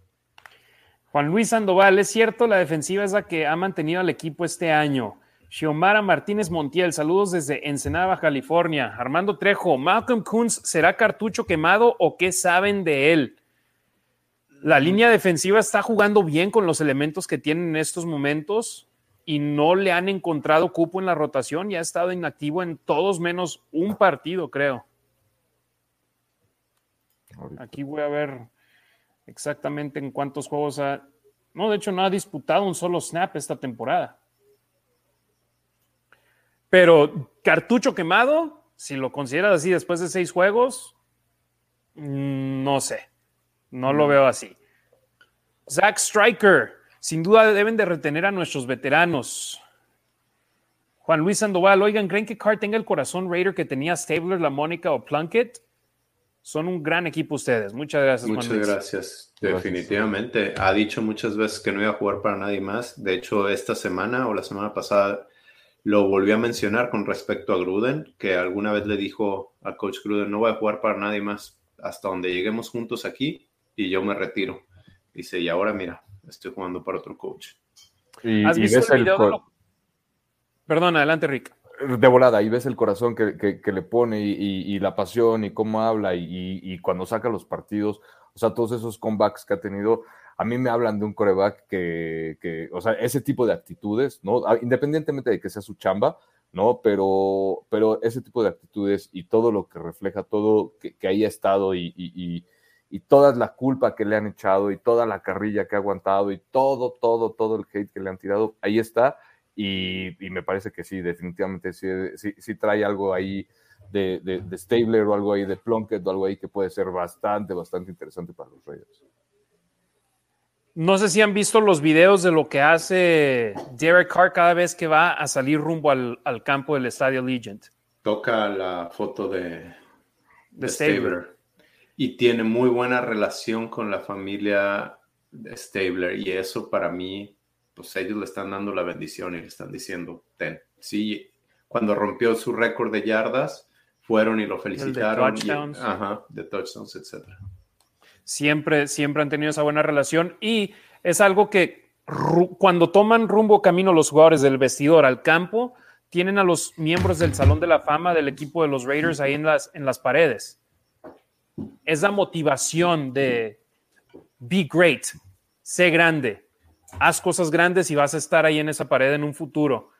Juan Luis Sandoval, es cierto, la defensiva es la que ha mantenido al equipo este año. Xiomara Martínez Montiel, saludos desde Ensenada, California. Armando Trejo, ¿Malcolm Kunz será cartucho quemado o qué saben de él? La línea defensiva está jugando bien con los elementos que tienen en estos momentos y no le han encontrado cupo en la rotación y ha estado inactivo en todos menos un partido, creo. Aquí voy a ver exactamente en cuántos juegos ha... No, de hecho no ha disputado un solo snap esta temporada. Pero cartucho quemado, si lo consideras así después de seis juegos, mm, no sé. No lo mm. veo así. Zach Striker, sin duda deben de retener a nuestros veteranos. Juan Luis Sandoval, oigan, ¿creen que Carr tenga el corazón Raider que tenía Stabler, La Mónica o Plunkett? Son un gran equipo ustedes. Muchas gracias. Muchas gracias. Definitivamente. Ha dicho muchas veces que no iba a jugar para nadie más. De hecho, esta semana o la semana pasada lo volvió a mencionar con respecto a Gruden, que alguna vez le dijo a coach Gruden, no voy a jugar para nadie más hasta donde lleguemos juntos aquí y yo me retiro. Dice, y ahora mira, estoy jugando para otro coach. ¿Has visto el video Perdón, adelante, Rick. De volada, y ves el corazón que, le pone y, la pasión y cómo habla y, cuando saca los partidos, o sea, todos esos comebacks que ha tenido, a mí me hablan de un coreback que, o sea, ese tipo de actitudes, ¿no? Independientemente de que sea su chamba, ¿no? Pero, pero ese tipo de actitudes y todo lo que refleja, todo que, que ahí ha estado y, y toda la culpa que le han echado y toda la carrilla que ha aguantado y todo, todo, todo el hate que le han tirado, ahí está. Y, me parece que sí, definitivamente sí, sí, trae algo ahí de, de, Stabler o algo ahí de Plunkett o algo ahí que puede ser bastante, bastante interesante para los Raiders. no sé si han visto los videos de lo que hace Derek Carr cada vez que va a salir rumbo al, campo del Estadio Legend. Toca la foto de, de, Stabler. Y tiene muy buena relación con la familia de Stabler. Y eso para mí, pues ellos le están dando la bendición y le están diciendo, ten. Sí, cuando rompió su récord de yardas, fueron y lo felicitaron. de touchdowns. ajá, de touchdowns, etcétera siempre, siempre han tenido esa buena relación y es algo que cuando toman rumbo camino los jugadores del vestidor al campo, tienen a los miembros del Salón de la Fama del equipo de los Raiders ahí en las, en las paredes. Es la motivación de be great, sé grande, haz cosas grandes y vas a estar ahí en esa pared en un futuro.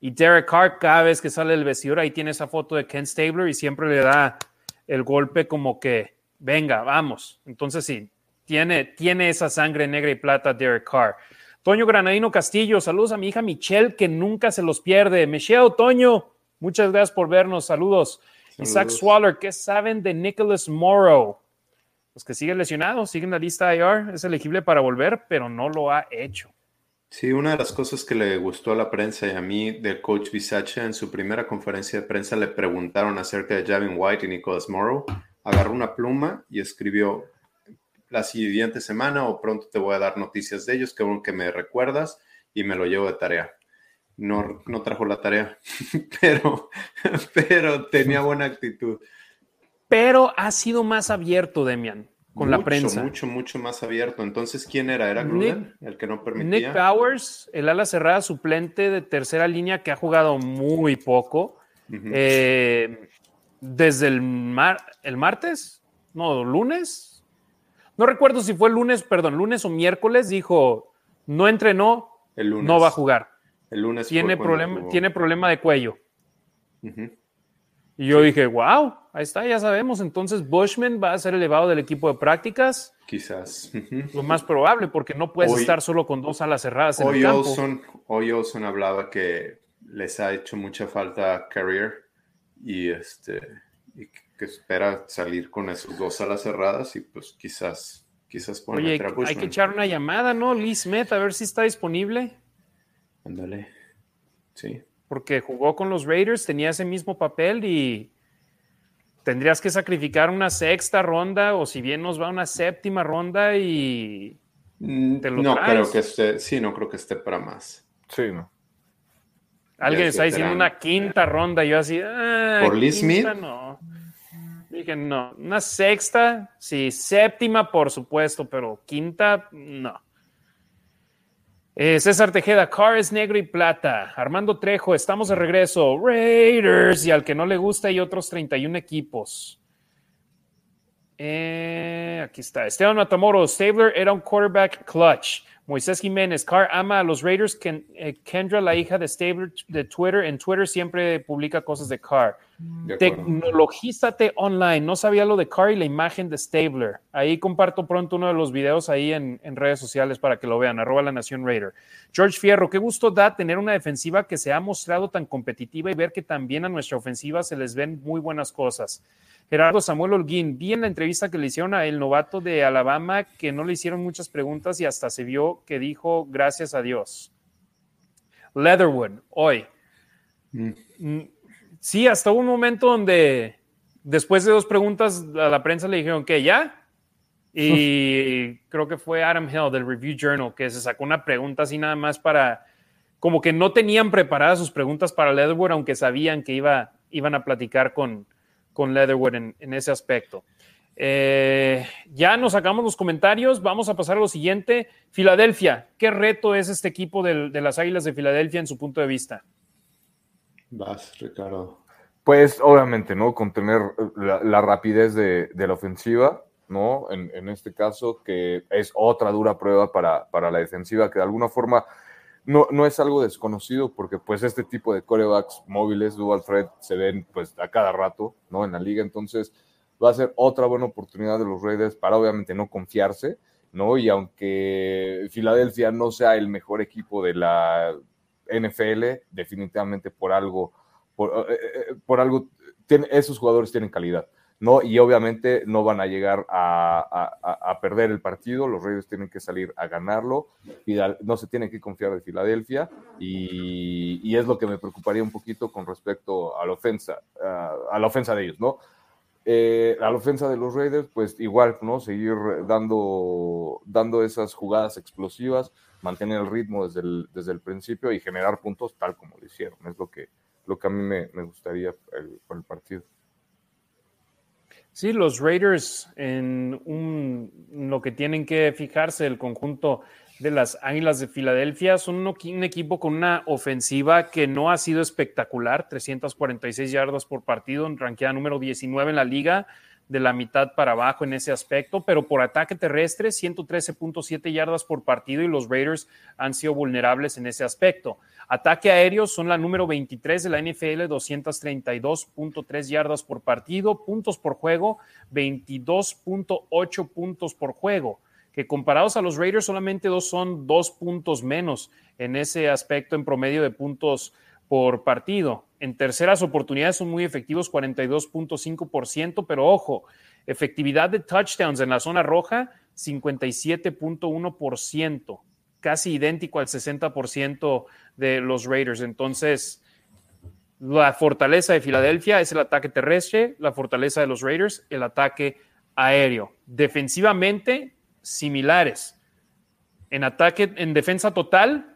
Y Derek Carr, cada vez que sale del vestidor, ahí tiene esa foto de Ken Stabler y siempre le da el golpe como que venga, vamos. Entonces sí, tiene, tiene esa sangre negra y plata Derek Carr. Toño Granadino Castillo, saludos a mi hija Michelle, que nunca se los pierde. Michelle, Toño, muchas gracias por vernos, saludos. Isaac Swaller, ¿qué saben de Nicholas Morrow? Pues que sigue lesionado, sigue en la lista IR, es elegible para volver, pero no lo ha hecho. Sí, una de las cosas que le gustó a la prensa y a mí del coach Bisacha en su primera conferencia de prensa le preguntaron acerca de Javin White y Nicholas Morrow agarró una pluma y escribió la siguiente semana o pronto te voy a dar noticias de ellos, que bueno que me recuerdas y me lo llevo de tarea. No, no trajo la tarea, pero, pero tenía buena actitud. Pero ha sido más abierto, Demian, con la prensa. Mucho, mucho más abierto. Entonces, ¿quién era? ¿Era Gruden, el que no permitía? Nick Powers, el ala cerrada suplente de tercera línea que ha jugado muy poco. eh, desde el, mar, el martes, no, lunes, no recuerdo si fue lunes, perdón, lunes o miércoles, dijo, no entrenó, el lunes. no va a jugar. El lunes tiene, problema, tiene problema de cuello. Y yo dije, wow, ahí está, ya sabemos. Entonces Bushman va a ser elevado del equipo de prácticas. Quizás. Lo más probable, porque no puedes estar solo con dos alas cerradas en hoy el campo. Olson, hoy Olson hablaba que les ha hecho mucha falta Carrier y este y que espera salir con esos dos alas cerradas y pues quizás quizás Oye, hay que echar una llamada, ¿no? Lee Smith, a ver si está disponible. Ándale. Sí. Porque jugó con los Raiders, tenía ese mismo papel y tendrías que sacrificar una sexta ronda o si bien nos va una séptima ronda y mm, no creo que esté, sí, no creo que esté para más. Sí, no. Alguien está diciendo una quinta ronda. Yo así. ¿Por Lee Smith? No. Dije, no. Una sexta, sí. Séptima, por supuesto, pero quinta, no. Eh, César Tejeda, Car es negro y plata. Armando Trejo, estamos de regreso. Raiders. Y al que no le gusta, hay otros 31 equipos. Eh, aquí está. Esteban Matamoros, Stabler era un quarterback clutch. Moisés Jiménez, Carr ama a los Raiders. Eh, Kendra, la hija de Stabler de Twitter, en Twitter siempre publica cosas de Carr. Tecnologízate online. No sabía lo de Carr y la imagen de Stabler. Ahí comparto pronto uno de los videos ahí en, redes sociales para que lo vean. Arroba la Nación Raider. George Fierro, qué gusto da tener una defensiva que se ha mostrado tan competitiva y ver que también a nuestra ofensiva se les ven muy buenas cosas. Gerardo Samuel Holguín, vi en la entrevista que le hicieron a el novato de Alabama que no le hicieron muchas preguntas y hasta se vio que dijo gracias a Dios. Leatherwood, hoy. Mm. Mm, sí, hasta un momento donde después de dos preguntas a la prensa le dijeron que ya. Y creo que fue Adam Hill del Review Journal que se sacó una pregunta así nada más para, como que no tenían preparadas sus preguntas para Leatherwood, aunque sabían que iba, iban a platicar con, con Leatherwood en, ese aspecto. Eh, ya nos sacamos los comentarios, vamos a pasar a lo siguiente. Filadelfia, ¿qué reto es este equipo de, las Águilas de Filadelfia en su punto de vista? Vas, Ricardo. Pues obviamente, ¿no? Contener la, rapidez de, la ofensiva, ¿no? En, este caso, que es otra dura prueba para, para la defensiva, que de alguna forma no, no es algo desconocido porque pues este tipo de corebacks móviles, dual threat, se ven pues a cada rato, ¿no? En la liga, entonces va a ser otra buena oportunidad de los Raiders para obviamente no confiarse, ¿no? Y aunque Filadelfia no sea el mejor equipo de la NFL, definitivamente por algo, por, eh, eh, algo, tiene, esos jugadores tienen calidad. ¿No? Y obviamente no van a llegar a, perder el partido, los Raiders tienen que salir a ganarlo, no se tienen que confiar de Filadelfia y, es lo que me preocuparía un poquito con respecto a la ofensa, a la ofensa de ellos, ¿no? Eh, a la ofensa de los Raiders, pues igual, ¿no? Seguir dando, dando esas jugadas explosivas, mantener el ritmo desde el, desde el principio y generar puntos tal como lo hicieron. Es lo que, lo que a mí me, gustaría por el partido. Sí, los Raiders en lo que tienen que fijarse el conjunto de las Águilas de Filadelfia son un, equipo con una ofensiva que no ha sido espectacular, 346 yardas por partido, en ranqueada número 19 en la liga, de la mitad para abajo en ese aspecto, pero por ataque terrestre, 113.7 yardas por partido y los Raiders han sido vulnerables en ese aspecto. Ataque aéreo son la número 23 de la NFL, 232.3 yardas por partido, puntos por juego, 22.8 puntos por juego, que comparados a los Raiders solamente dos son dos puntos menos en ese aspecto en promedio de puntos por partido. En terceras oportunidades son muy efectivos, 42.5%, pero ojo, efectividad de touchdowns en la zona roja, 57.1% casi idéntico al 60% de los Raiders. Entonces, la fortaleza de Filadelfia es el ataque terrestre, la fortaleza de los Raiders, el ataque aéreo. Defensivamente, similares. En ataque, en defensa total,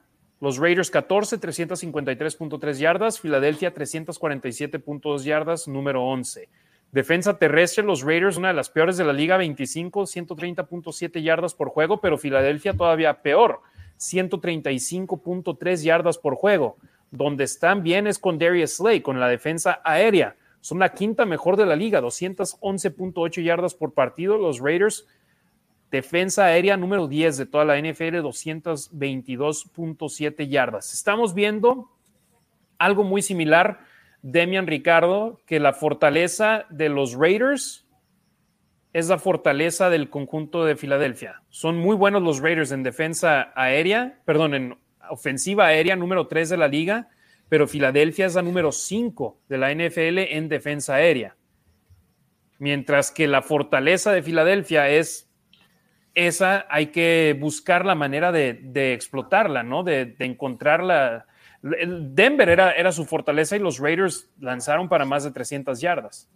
los Raiders 14, 353.3 yardas, Filadelfia 347.2 yardas, número 11. Defensa terrestre, los Raiders, una de las peores de la liga, 25, 130.7 yardas por juego, pero Filadelfia todavía peor, 135.3 yardas por juego. Donde están bien es con Darius Slay, con la defensa aérea. Son la quinta mejor de la liga, 211.8 yardas por partido. Los Raiders, defensa aérea número 10 de toda la NFL, 222.7 yardas. Estamos viendo algo muy similar, Demian Ricardo, que la fortaleza de los Raiders es la fortaleza del conjunto de Filadelfia. Son muy buenos los Raiders en defensa aérea, perdón, en ofensiva aérea número 3 de la liga, pero Filadelfia es la número 5 de la NFL en defensa aérea. Mientras que la fortaleza de Filadelfia es esa, hay que buscar la manera de, explotarla, ¿no? De, encontrarla. Denver era, era su fortaleza y los Raiders lanzaron para más de 300 yardas.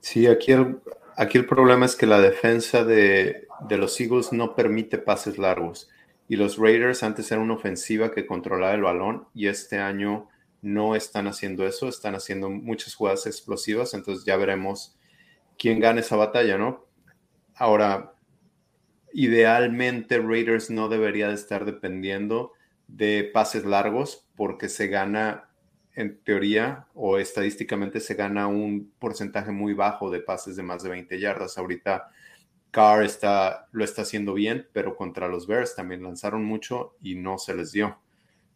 Sí, aquí el, Aquí el problema es que la defensa de, los Eagles no permite pases largos. Y los Raiders antes eran una ofensiva que controlaba el balón y este año no están haciendo eso, están haciendo muchas jugadas explosivas, entonces ya veremos quién gana esa batalla, ¿no? Ahora, idealmente Raiders no debería de estar dependiendo de pases largos porque se gana en teoría o estadísticamente se gana un porcentaje muy bajo de pases de más de 20 yardas. Ahorita Carr está, lo está haciendo bien, pero contra los Bears también lanzaron mucho y no se les dio.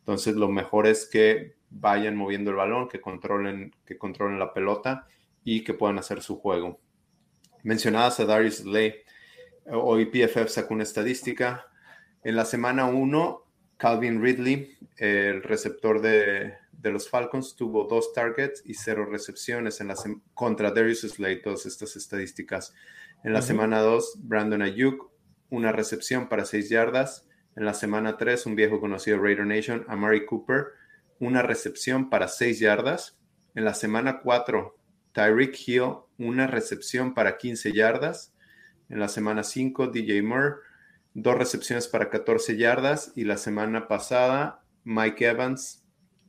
Entonces lo mejor es que vayan moviendo el balón, que controlen, que controlen la pelota y que puedan hacer su juego. Mencionadas a Darius Lay, hoy PFF sacó una estadística. En la semana 1, Calvin Ridley, el receptor de, de los Falcons tuvo dos targets y cero recepciones en la contra Darius Slade, todas estas estadísticas. En la semana 2, Brandon Ayuk, una recepción para seis yardas. En la semana 3, un viejo conocido Raider Nation, Amari Cooper, una recepción para seis yardas. En la semana 4, Tyreek Hill, una recepción para 15 yardas. En la semana 5, DJ Moore, dos recepciones para 14 yardas. Y la semana pasada, Mike Evans,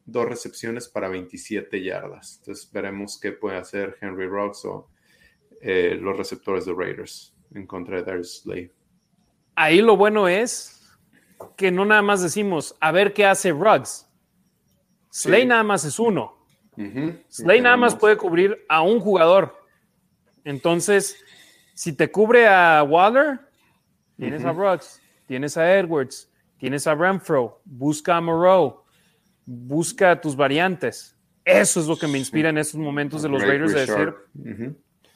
dos recepciones para 27 yardas. Entonces veremos qué puede hacer Henry Rocks o eh, los receptores de Raiders en contra de Darius Slay. Ahí lo bueno es que no nada más decimos a ver qué hace Ruggs. Slay nada más es uno. Slay nada más puede cubrir a un jugador. Entonces, si te cubre a Waller, tienes a Ruggs, tienes a Edwards, tienes a Renfro, busca a Moreau, busca tus variantes. Eso es lo que me inspira en estos momentos de los Raiders de decir,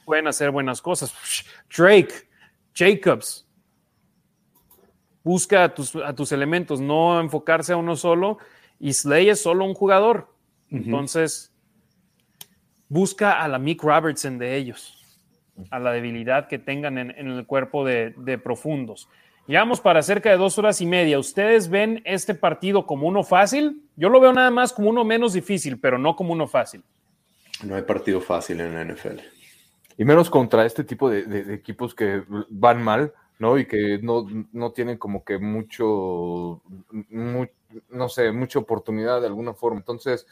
pueden hacer buenas cosas. Drake, Jacobs, busca a tus, a tus, elementos, no enfocarse a uno solo. Y Slay es solo un jugador. Entonces, busca a la Mick Robertson de ellos. A la debilidad que tengan en, el cuerpo de, de profundos. Llevamos para cerca de dos horas y media. ¿Ustedes ven este partido como uno fácil? Yo lo veo nada más como uno menos difícil, pero no como uno fácil. No hay partido fácil en la NFL. Y menos contra este tipo de, equipos que van mal, ¿no? Y que no, no tienen como que mucho, no sé, mucha oportunidad de alguna forma. Entonces,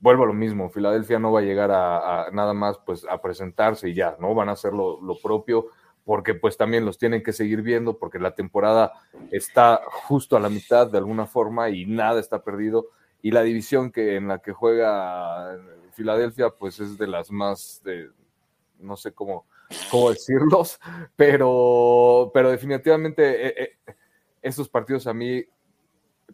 vuelvo a lo mismo. Filadelfia no va a llegar a, nada más pues a presentarse y ya, ¿no? Van a hacer lo, propio porque pues también los tienen que seguir viendo, porque la temporada está justo a la mitad de alguna forma y nada está perdido. Y la división que en la que juega Filadelfia, pues es de las más, de, no sé cómo, cómo decirlos, pero, pero definitivamente eh, eh, estos partidos a mí,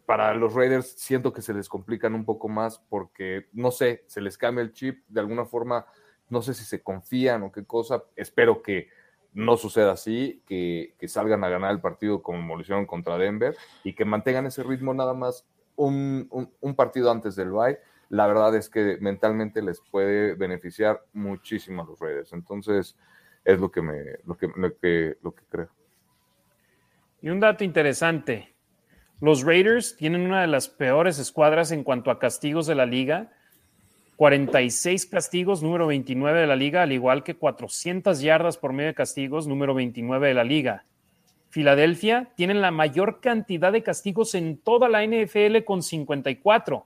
para los Raiders, siento que se les complican un poco más porque, no sé, se les cambia el chip de alguna forma, no sé si se confían o qué cosa, espero que no suceda así, que, salgan a ganar el partido como lo contra Denver y que mantengan ese ritmo nada más un, partido antes del bye. La verdad es que mentalmente les puede beneficiar muchísimo a los Raiders. Entonces, es lo que, me, lo que, lo que, lo que creo. Y un dato interesante. Los Raiders tienen una de las peores escuadras en cuanto a castigos de la liga 46 castigos, número 29 de la liga, al igual que 400 yardas por medio de castigos, número 29 de la liga. Filadelfia tiene la mayor cantidad de castigos en toda la NFL con 54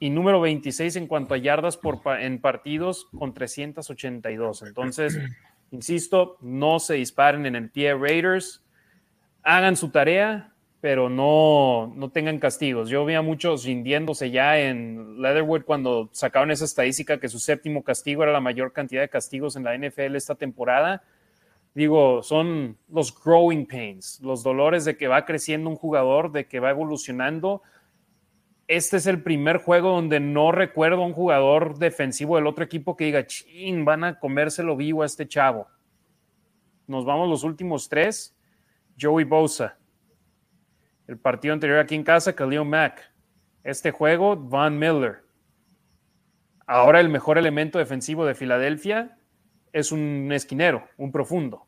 y número 26 en cuanto a yardas por en partidos con 382. Entonces, insisto, no se disparen en el pie Raiders, hagan su tarea, pero no, no tengan castigos. Yo vi a muchos rindiéndose ya en Leatherwood cuando sacaron esa estadística que su séptimo castigo era la mayor cantidad de castigos en la NFL esta temporada. Digo, son los growing pains, los dolores de que va creciendo un jugador, de que va evolucionando. Este es el primer juego donde no recuerdo a un jugador defensivo del otro equipo que diga, chin, van a comérselo vivo a este chavo. Nos vamos los últimos tres. Joey Bosa, el partido anterior aquí en casa, Khalil Mack. Este juego, Van Miller. Ahora el mejor elemento defensivo de Filadelfia es un esquinero, un profundo.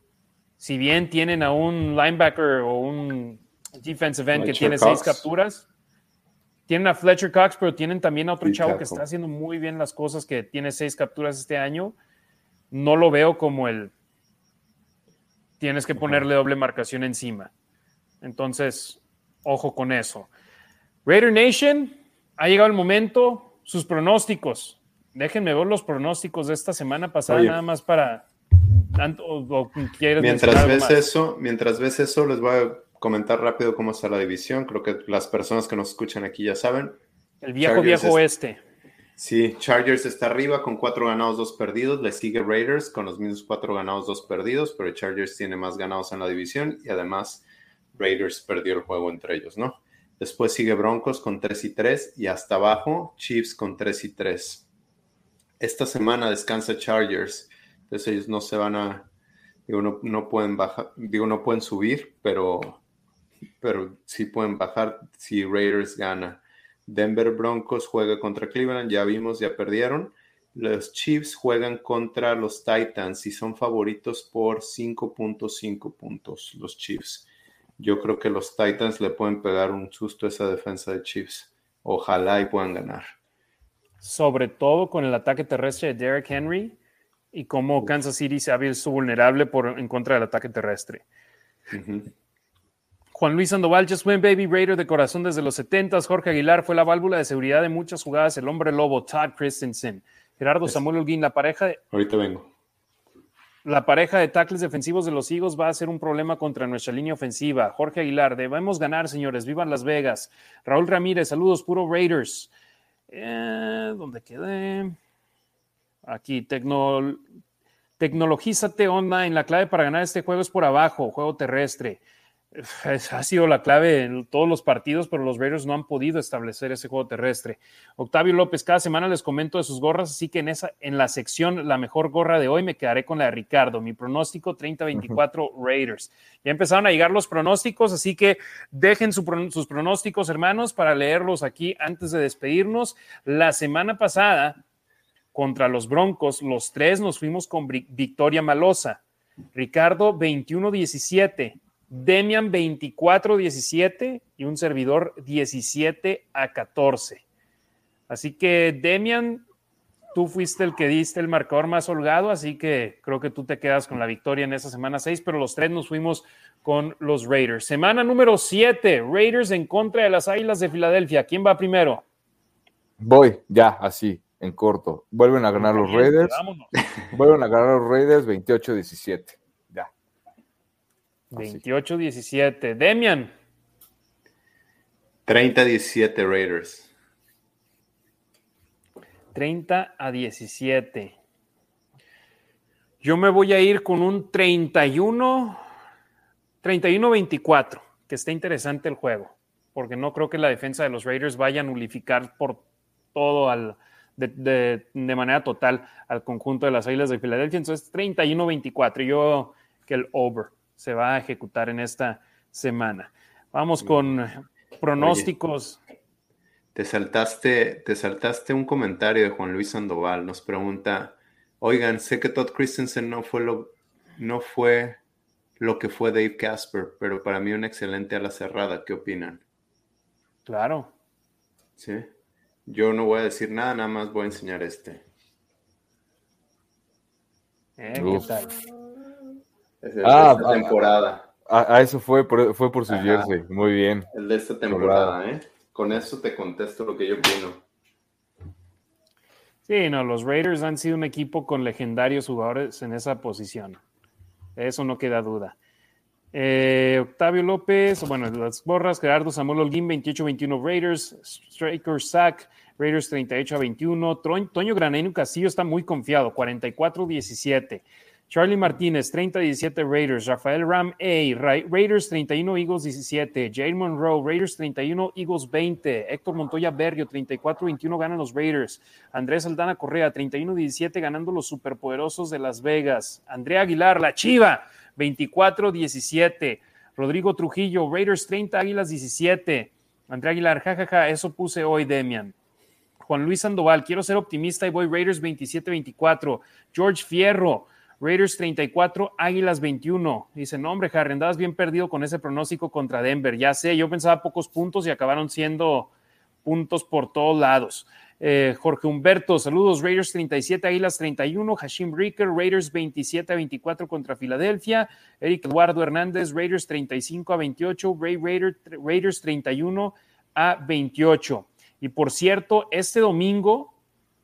Si bien tienen a un linebacker o un defensive end que tiene seis capturas, tienen a Fletcher Cox, pero tienen también a otro chavo que está haciendo muy bien las cosas, que tiene seis capturas este año. No lo veo como el tienes que ponerle doble marcación encima. Entonces, Ojo con eso. Raider Nation, ha llegado el momento, sus pronósticos. Déjenme ver los pronósticos de esta semana pasada, nada más para. mientras ves eso, mientras ves eso, les voy a comentar rápido cómo está la división. Creo que las personas que nos escuchan aquí ya saben. El viejo, viejo oeste. Sí, Chargers está arriba con cuatro ganados, dos perdidos. Le sigue Raiders con los mismos cuatro ganados, dos perdidos, pero Chargers tiene más ganados en la división y además Raiders perdió el juego entre ellos, ¿no? Después sigue Broncos con 3 y 3 y hasta abajo Chiefs con 3 y 3. Esta semana descansa Chargers, entonces ellos no se van a, digo, no, pueden bajar, digo, no pueden subir, pero, pero sí pueden bajar si Raiders gana. Denver Broncos juega contra Cleveland, ya vimos, ya perdieron. Los Chiefs juegan contra los Titans y son favoritos por 5.5 puntos los Chiefs yo creo que los Titans le pueden pegar un susto a esa defensa de Chiefs. Ojalá y puedan ganar. Sobre todo con el ataque terrestre de Derrick Henry y cómo Kansas City se ha visto vulnerable por, en contra del ataque terrestre. Juan Luis Sandoval, Just Win Baby Raider de corazón desde los 70 Jorge Aguilar fue la válvula de seguridad de muchas jugadas. El hombre lobo, Todd Christensen. Gerardo Samuel Holguín, la pareja de... Ahorita vengo la pareja de tackles defensivos de los Eagles va a ser un problema contra nuestra línea ofensiva. Jorge Aguilar, debemos ganar, señores. Vivan Las Vegas. Raúl Ramírez, saludos, puro Raiders. Eh, ¿Dónde quedé? Aquí, tecno, tecnologízate online. La clave para ganar este juego es por abajo, juego terrestre ha sido la clave en todos los partidos, pero los Raiders no han podido establecer ese juego terrestre. Octavio López, cada semana les comento de sus gorras, así que en, esa, en la sección La mejor gorra de hoy me quedaré con la de Ricardo. Mi pronóstico 30-24 Raiders. Ya empezaron a llegar los pronósticos, así que dejen sus pronósticos, hermanos, para leerlos aquí antes de despedirnos. La semana pasada contra los Broncos, los tres nos fuimos con victoria malosa. Ricardo 21-17, Demian 24-17 y un servidor 17 a 14. Así que Demian, tú fuiste el que diste el marcador más holgado, así que creo que tú te quedas con la victoria en esa semana 6, pero los tres nos fuimos con los Raiders. Semana número 7, Raiders en contra de las Águilas de Filadelfia. ¿Quién va primero? Voy, ya, así, en corto. Vuelven a ganar los Raiders. Vuelven a ganar los Raiders 28-17. Ya. 28-17. Demian. 30-17 Raiders. 30 a 17. Yo me voy a ir con un 31, 31-24, que está interesante el juego, porque no creo que la defensa de los Raiders vaya a nulificar por todo al, de, manera total al conjunto de las Islas de Filadelfia. Entonces, 31-24. Yo que el over se va a ejecutar en esta semana. Vamos con pronósticos. Te saltaste, te saltaste un comentario de Juan Luis Sandoval. Nos pregunta, oigan, sé que Todd Christensen no fue lo, no fue lo que fue Dave Casper, pero para mí un excelente a la cerrada. ¿Qué opinan? Claro. Sí. Yo no voy a decir nada, nada más voy a enseñar este. Eh, ¿Qué tal? Es el ah, de esta temporada. Ah, eso fue por, fue por su jersey. Muy bien. El de esta temporada, ¿eh? Con eso te contesto lo que yo opino. Sí, no, los Raiders han sido un equipo con legendarios jugadores en esa posición. Eso no queda duda. Eh, Octavio López, bueno, las borras, Gerardo Samuel Holguín, 28-21 Raiders, Striker Sack, Raiders 38 21, Toño Graneno Castillo está muy confiado, 44-17. Charlie Martínez, 30-17 Raiders. Rafael Ram A, Raiders 31, Eagles 17. Jane Monroe, Raiders 31, Eagles 20. Héctor Montoya Berrio, 34-21 ganan los Raiders. Andrés Aldana Correa, 31-17 ganando los superpoderosos de Las Vegas. Andrea Aguilar, la Chiva, 24-17. Rodrigo Trujillo, Raiders 30, Águilas 17. Andrea Aguilar, jajaja, eso puse hoy, Demian. Juan Luis Sandoval, quiero ser optimista y voy Raiders 27-24. George Fierro, Raiders 34, Águilas 21. Dice, no, hombre, Harry, andabas bien perdido con ese pronóstico contra Denver. Ya sé, yo pensaba pocos puntos y acabaron siendo puntos por todos lados. Eh, Jorge Humberto, saludos, Raiders 37, Águilas 31, Hashim Ricker, Raiders 27 a 24 contra Filadelfia, Eric Eduardo Hernández, Raiders 35 a 28, Ray Raider, Raiders 31 a 28. Y por cierto, este domingo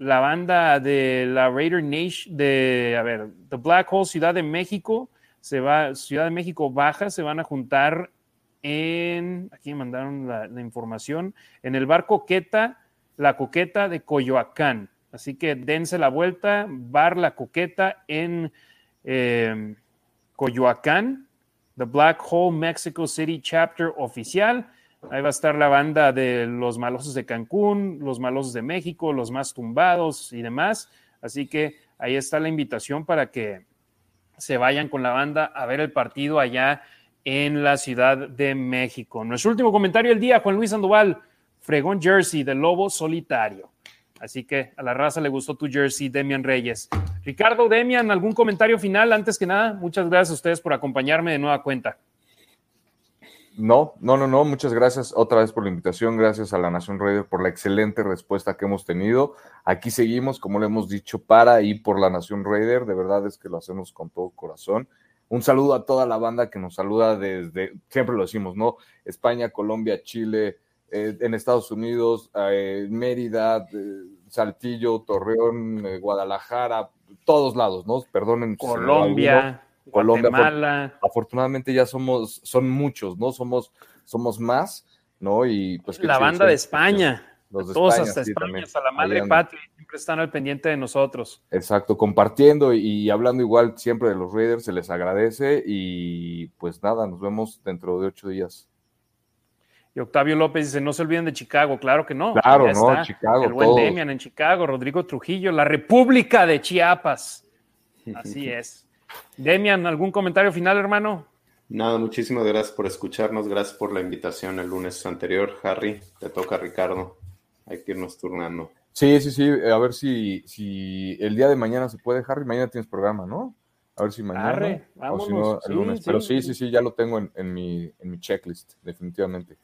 la banda de la Raider Nation, de, a ver, The Black Hole Ciudad de México, se va, Ciudad de México baja, se van a juntar en, aquí me mandaron la, información, en el bar Coqueta, la Coqueta de Coyoacán. Así que dense la vuelta, bar La Coqueta en eh, Coyoacán, The Black Hole Mexico City Chapter oficial. Ahí va a estar la banda de los malosos de Cancún, los malosos de México, los más tumbados y demás. Así que ahí está la invitación para que se vayan con la banda a ver el partido allá en la Ciudad de México. Nuestro último comentario del día, Juan Luis Sandoval, fregón jersey de Lobo Solitario. Así que a la raza le gustó tu jersey, Demian Reyes. Ricardo, Demian, ¿algún comentario final? Antes que nada, muchas gracias a ustedes por acompañarme de nueva cuenta. No, no, no, no. Muchas gracias otra vez por la invitación. Gracias a la Nación Raider por la excelente respuesta que hemos tenido. Aquí seguimos, como le hemos dicho, para y por la Nación Raider. De verdad es que lo hacemos con todo corazón. Un saludo a toda la banda que nos saluda desde, siempre lo decimos, ¿no? España, Colombia, Chile, eh, en Estados Unidos, eh, Mérida, eh, Saltillo, Torreón, Guadalajara, todos lados, ¿no? Perdonen. Colombia. Colombia. Afortunadamente ya somos, son muchos, ¿no? Somos, somos más, ¿no? Y pues la banda de España. Los Todos hasta España, hasta la madre patria, siempre están al pendiente de nosotros. Exacto, compartiendo y hablando igual siempre de los Raiders, se les agradece y pues nada, nos vemos dentro de ocho días. Y Octavio López dice, no se olviden de Chicago, claro que no. Claro, no, Chicago. El buen Demian en Chicago, Rodrigo Trujillo, la República de Chiapas. Así es. Demian, ¿algún comentario final, hermano? Nada, muchísimas gracias por escucharnos, gracias por la invitación el lunes anterior. Harry, te toca Ricardo, hay que irnos turnando. Sí, sí, sí, a ver si, si el día de mañana se puede, Harry. Mañana tienes programa, ¿no? A ver si mañana. o si no, el lunes. Pero sí, sí, sí, ya lo tengo en, mi, en mi checklist, definitivamente.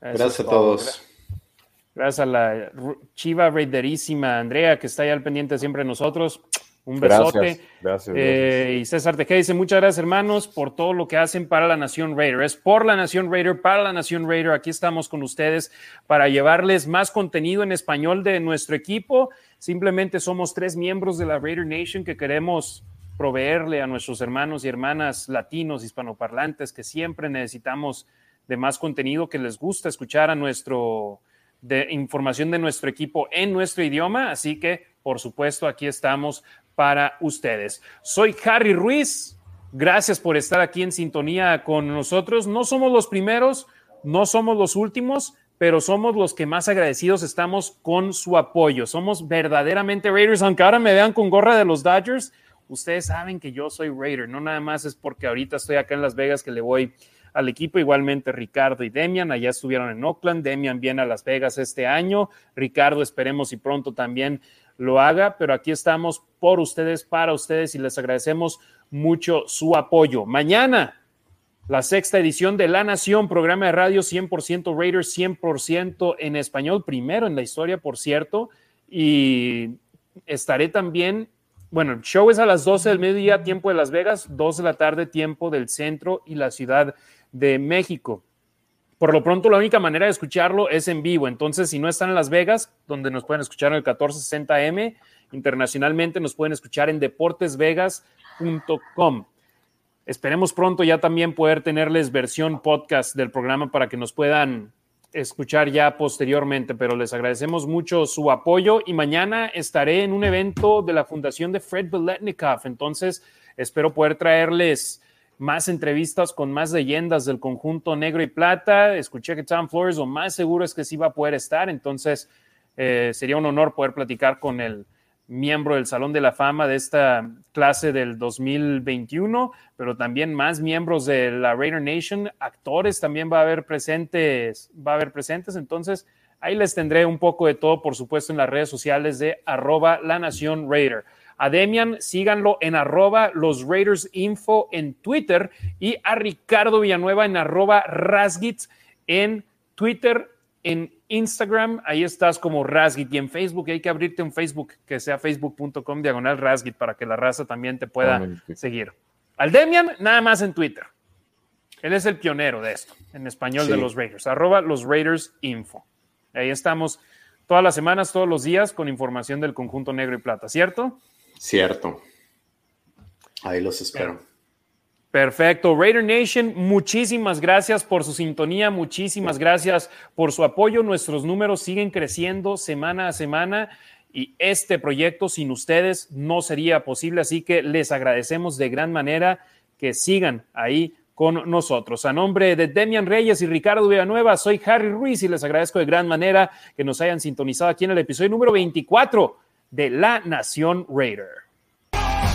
Gracias, a todos. Gracias a la chiva raiderísima Andrea, que está ahí al pendiente siempre de nosotros. Un besote. Gracias, eh, y César Tejeda dice, muchas gracias hermanos por todo lo que hacen para la Nación Raider. Es por la Nación Raider, para la Nación Raider. Aquí estamos con ustedes para llevarles más contenido en español de nuestro equipo. Simplemente somos tres miembros de la Raider Nation que queremos proveerle a nuestros hermanos y hermanas latinos, hispanoparlantes, que siempre necesitamos de más contenido, que les gusta escuchar a nuestro de información de nuestro equipo en nuestro idioma. Así que, por supuesto, aquí estamos para ustedes. Soy Harry Ruiz. Gracias por estar aquí en sintonía con nosotros. No somos los primeros, no somos los últimos, pero somos los que más agradecidos estamos con su apoyo. Somos verdaderamente Raiders, aunque ahora me vean con gorra de los Dodgers ustedes saben que yo soy Raider, no nada más es porque ahorita estoy acá en Las Vegas que le voy al equipo, igualmente Ricardo y Demian, allá estuvieron en Oakland, Demian viene a Las Vegas este año, Ricardo esperemos y pronto también lo haga, pero aquí estamos por ustedes, para ustedes y les agradecemos mucho su apoyo. Mañana, la sexta edición de La Nación, programa de radio 100% Raiders, 100% en español, primero en la historia, por cierto, y estaré también bueno, el show es a las 12 del mediodía, tiempo de Las Vegas, 2 de la tarde, tiempo del centro y la ciudad de México. Por lo pronto, la única manera de escucharlo es en vivo. Entonces, si no están en Las Vegas, donde nos pueden escuchar en el 1460M, internacionalmente nos pueden escuchar en deportesvegas.com. Esperemos pronto ya también poder tenerles versión podcast del programa para que nos puedan escuchar ya posteriormente, pero les agradecemos mucho su apoyo y mañana estaré en un evento de la Fundación de Fred Beletnikov, entonces espero poder traerles más entrevistas con más leyendas del conjunto negro y plata. Escuché que Tom Flores, lo más seguro es que sí va a poder estar, entonces eh, sería un honor poder platicar con él miembro del Salón de la Fama de esta clase del 2021, pero también más miembros de la Raider Nation, actores también va a haber presentes, va a haber presentes, entonces ahí les tendré un poco de todo, por supuesto, en las redes sociales de arroba la nación Raider. A Demian, síganlo en arroba los Raiders Info en Twitter y a Ricardo Villanueva en arroba Rasgits en Twitter, en Instagram, ahí estás como Rasgit y en Facebook hay que abrirte un Facebook que sea facebook.com diagonal Rasgit para que la raza también te pueda seguir. Al Demian, nada más en Twitter. Él es el pionero de esto, en español de los Raiders, arroba los Raiders Info. Ahí estamos todas las semanas, todos los días con información del conjunto negro y plata, ¿cierto? Cierto. Ahí los espero. Perfecto. Raider Nation, muchísimas gracias por su sintonía, muchísimas gracias por su apoyo. Nuestros números siguen creciendo semana a semana y este proyecto sin ustedes no sería posible, así que les agradecemos de gran manera que sigan ahí con nosotros. A nombre de Demian Reyes y Ricardo Villanueva, soy Harry Ruiz y les agradezco de gran manera que nos hayan sintonizado aquí en el episodio número 24 de La Nación Raider.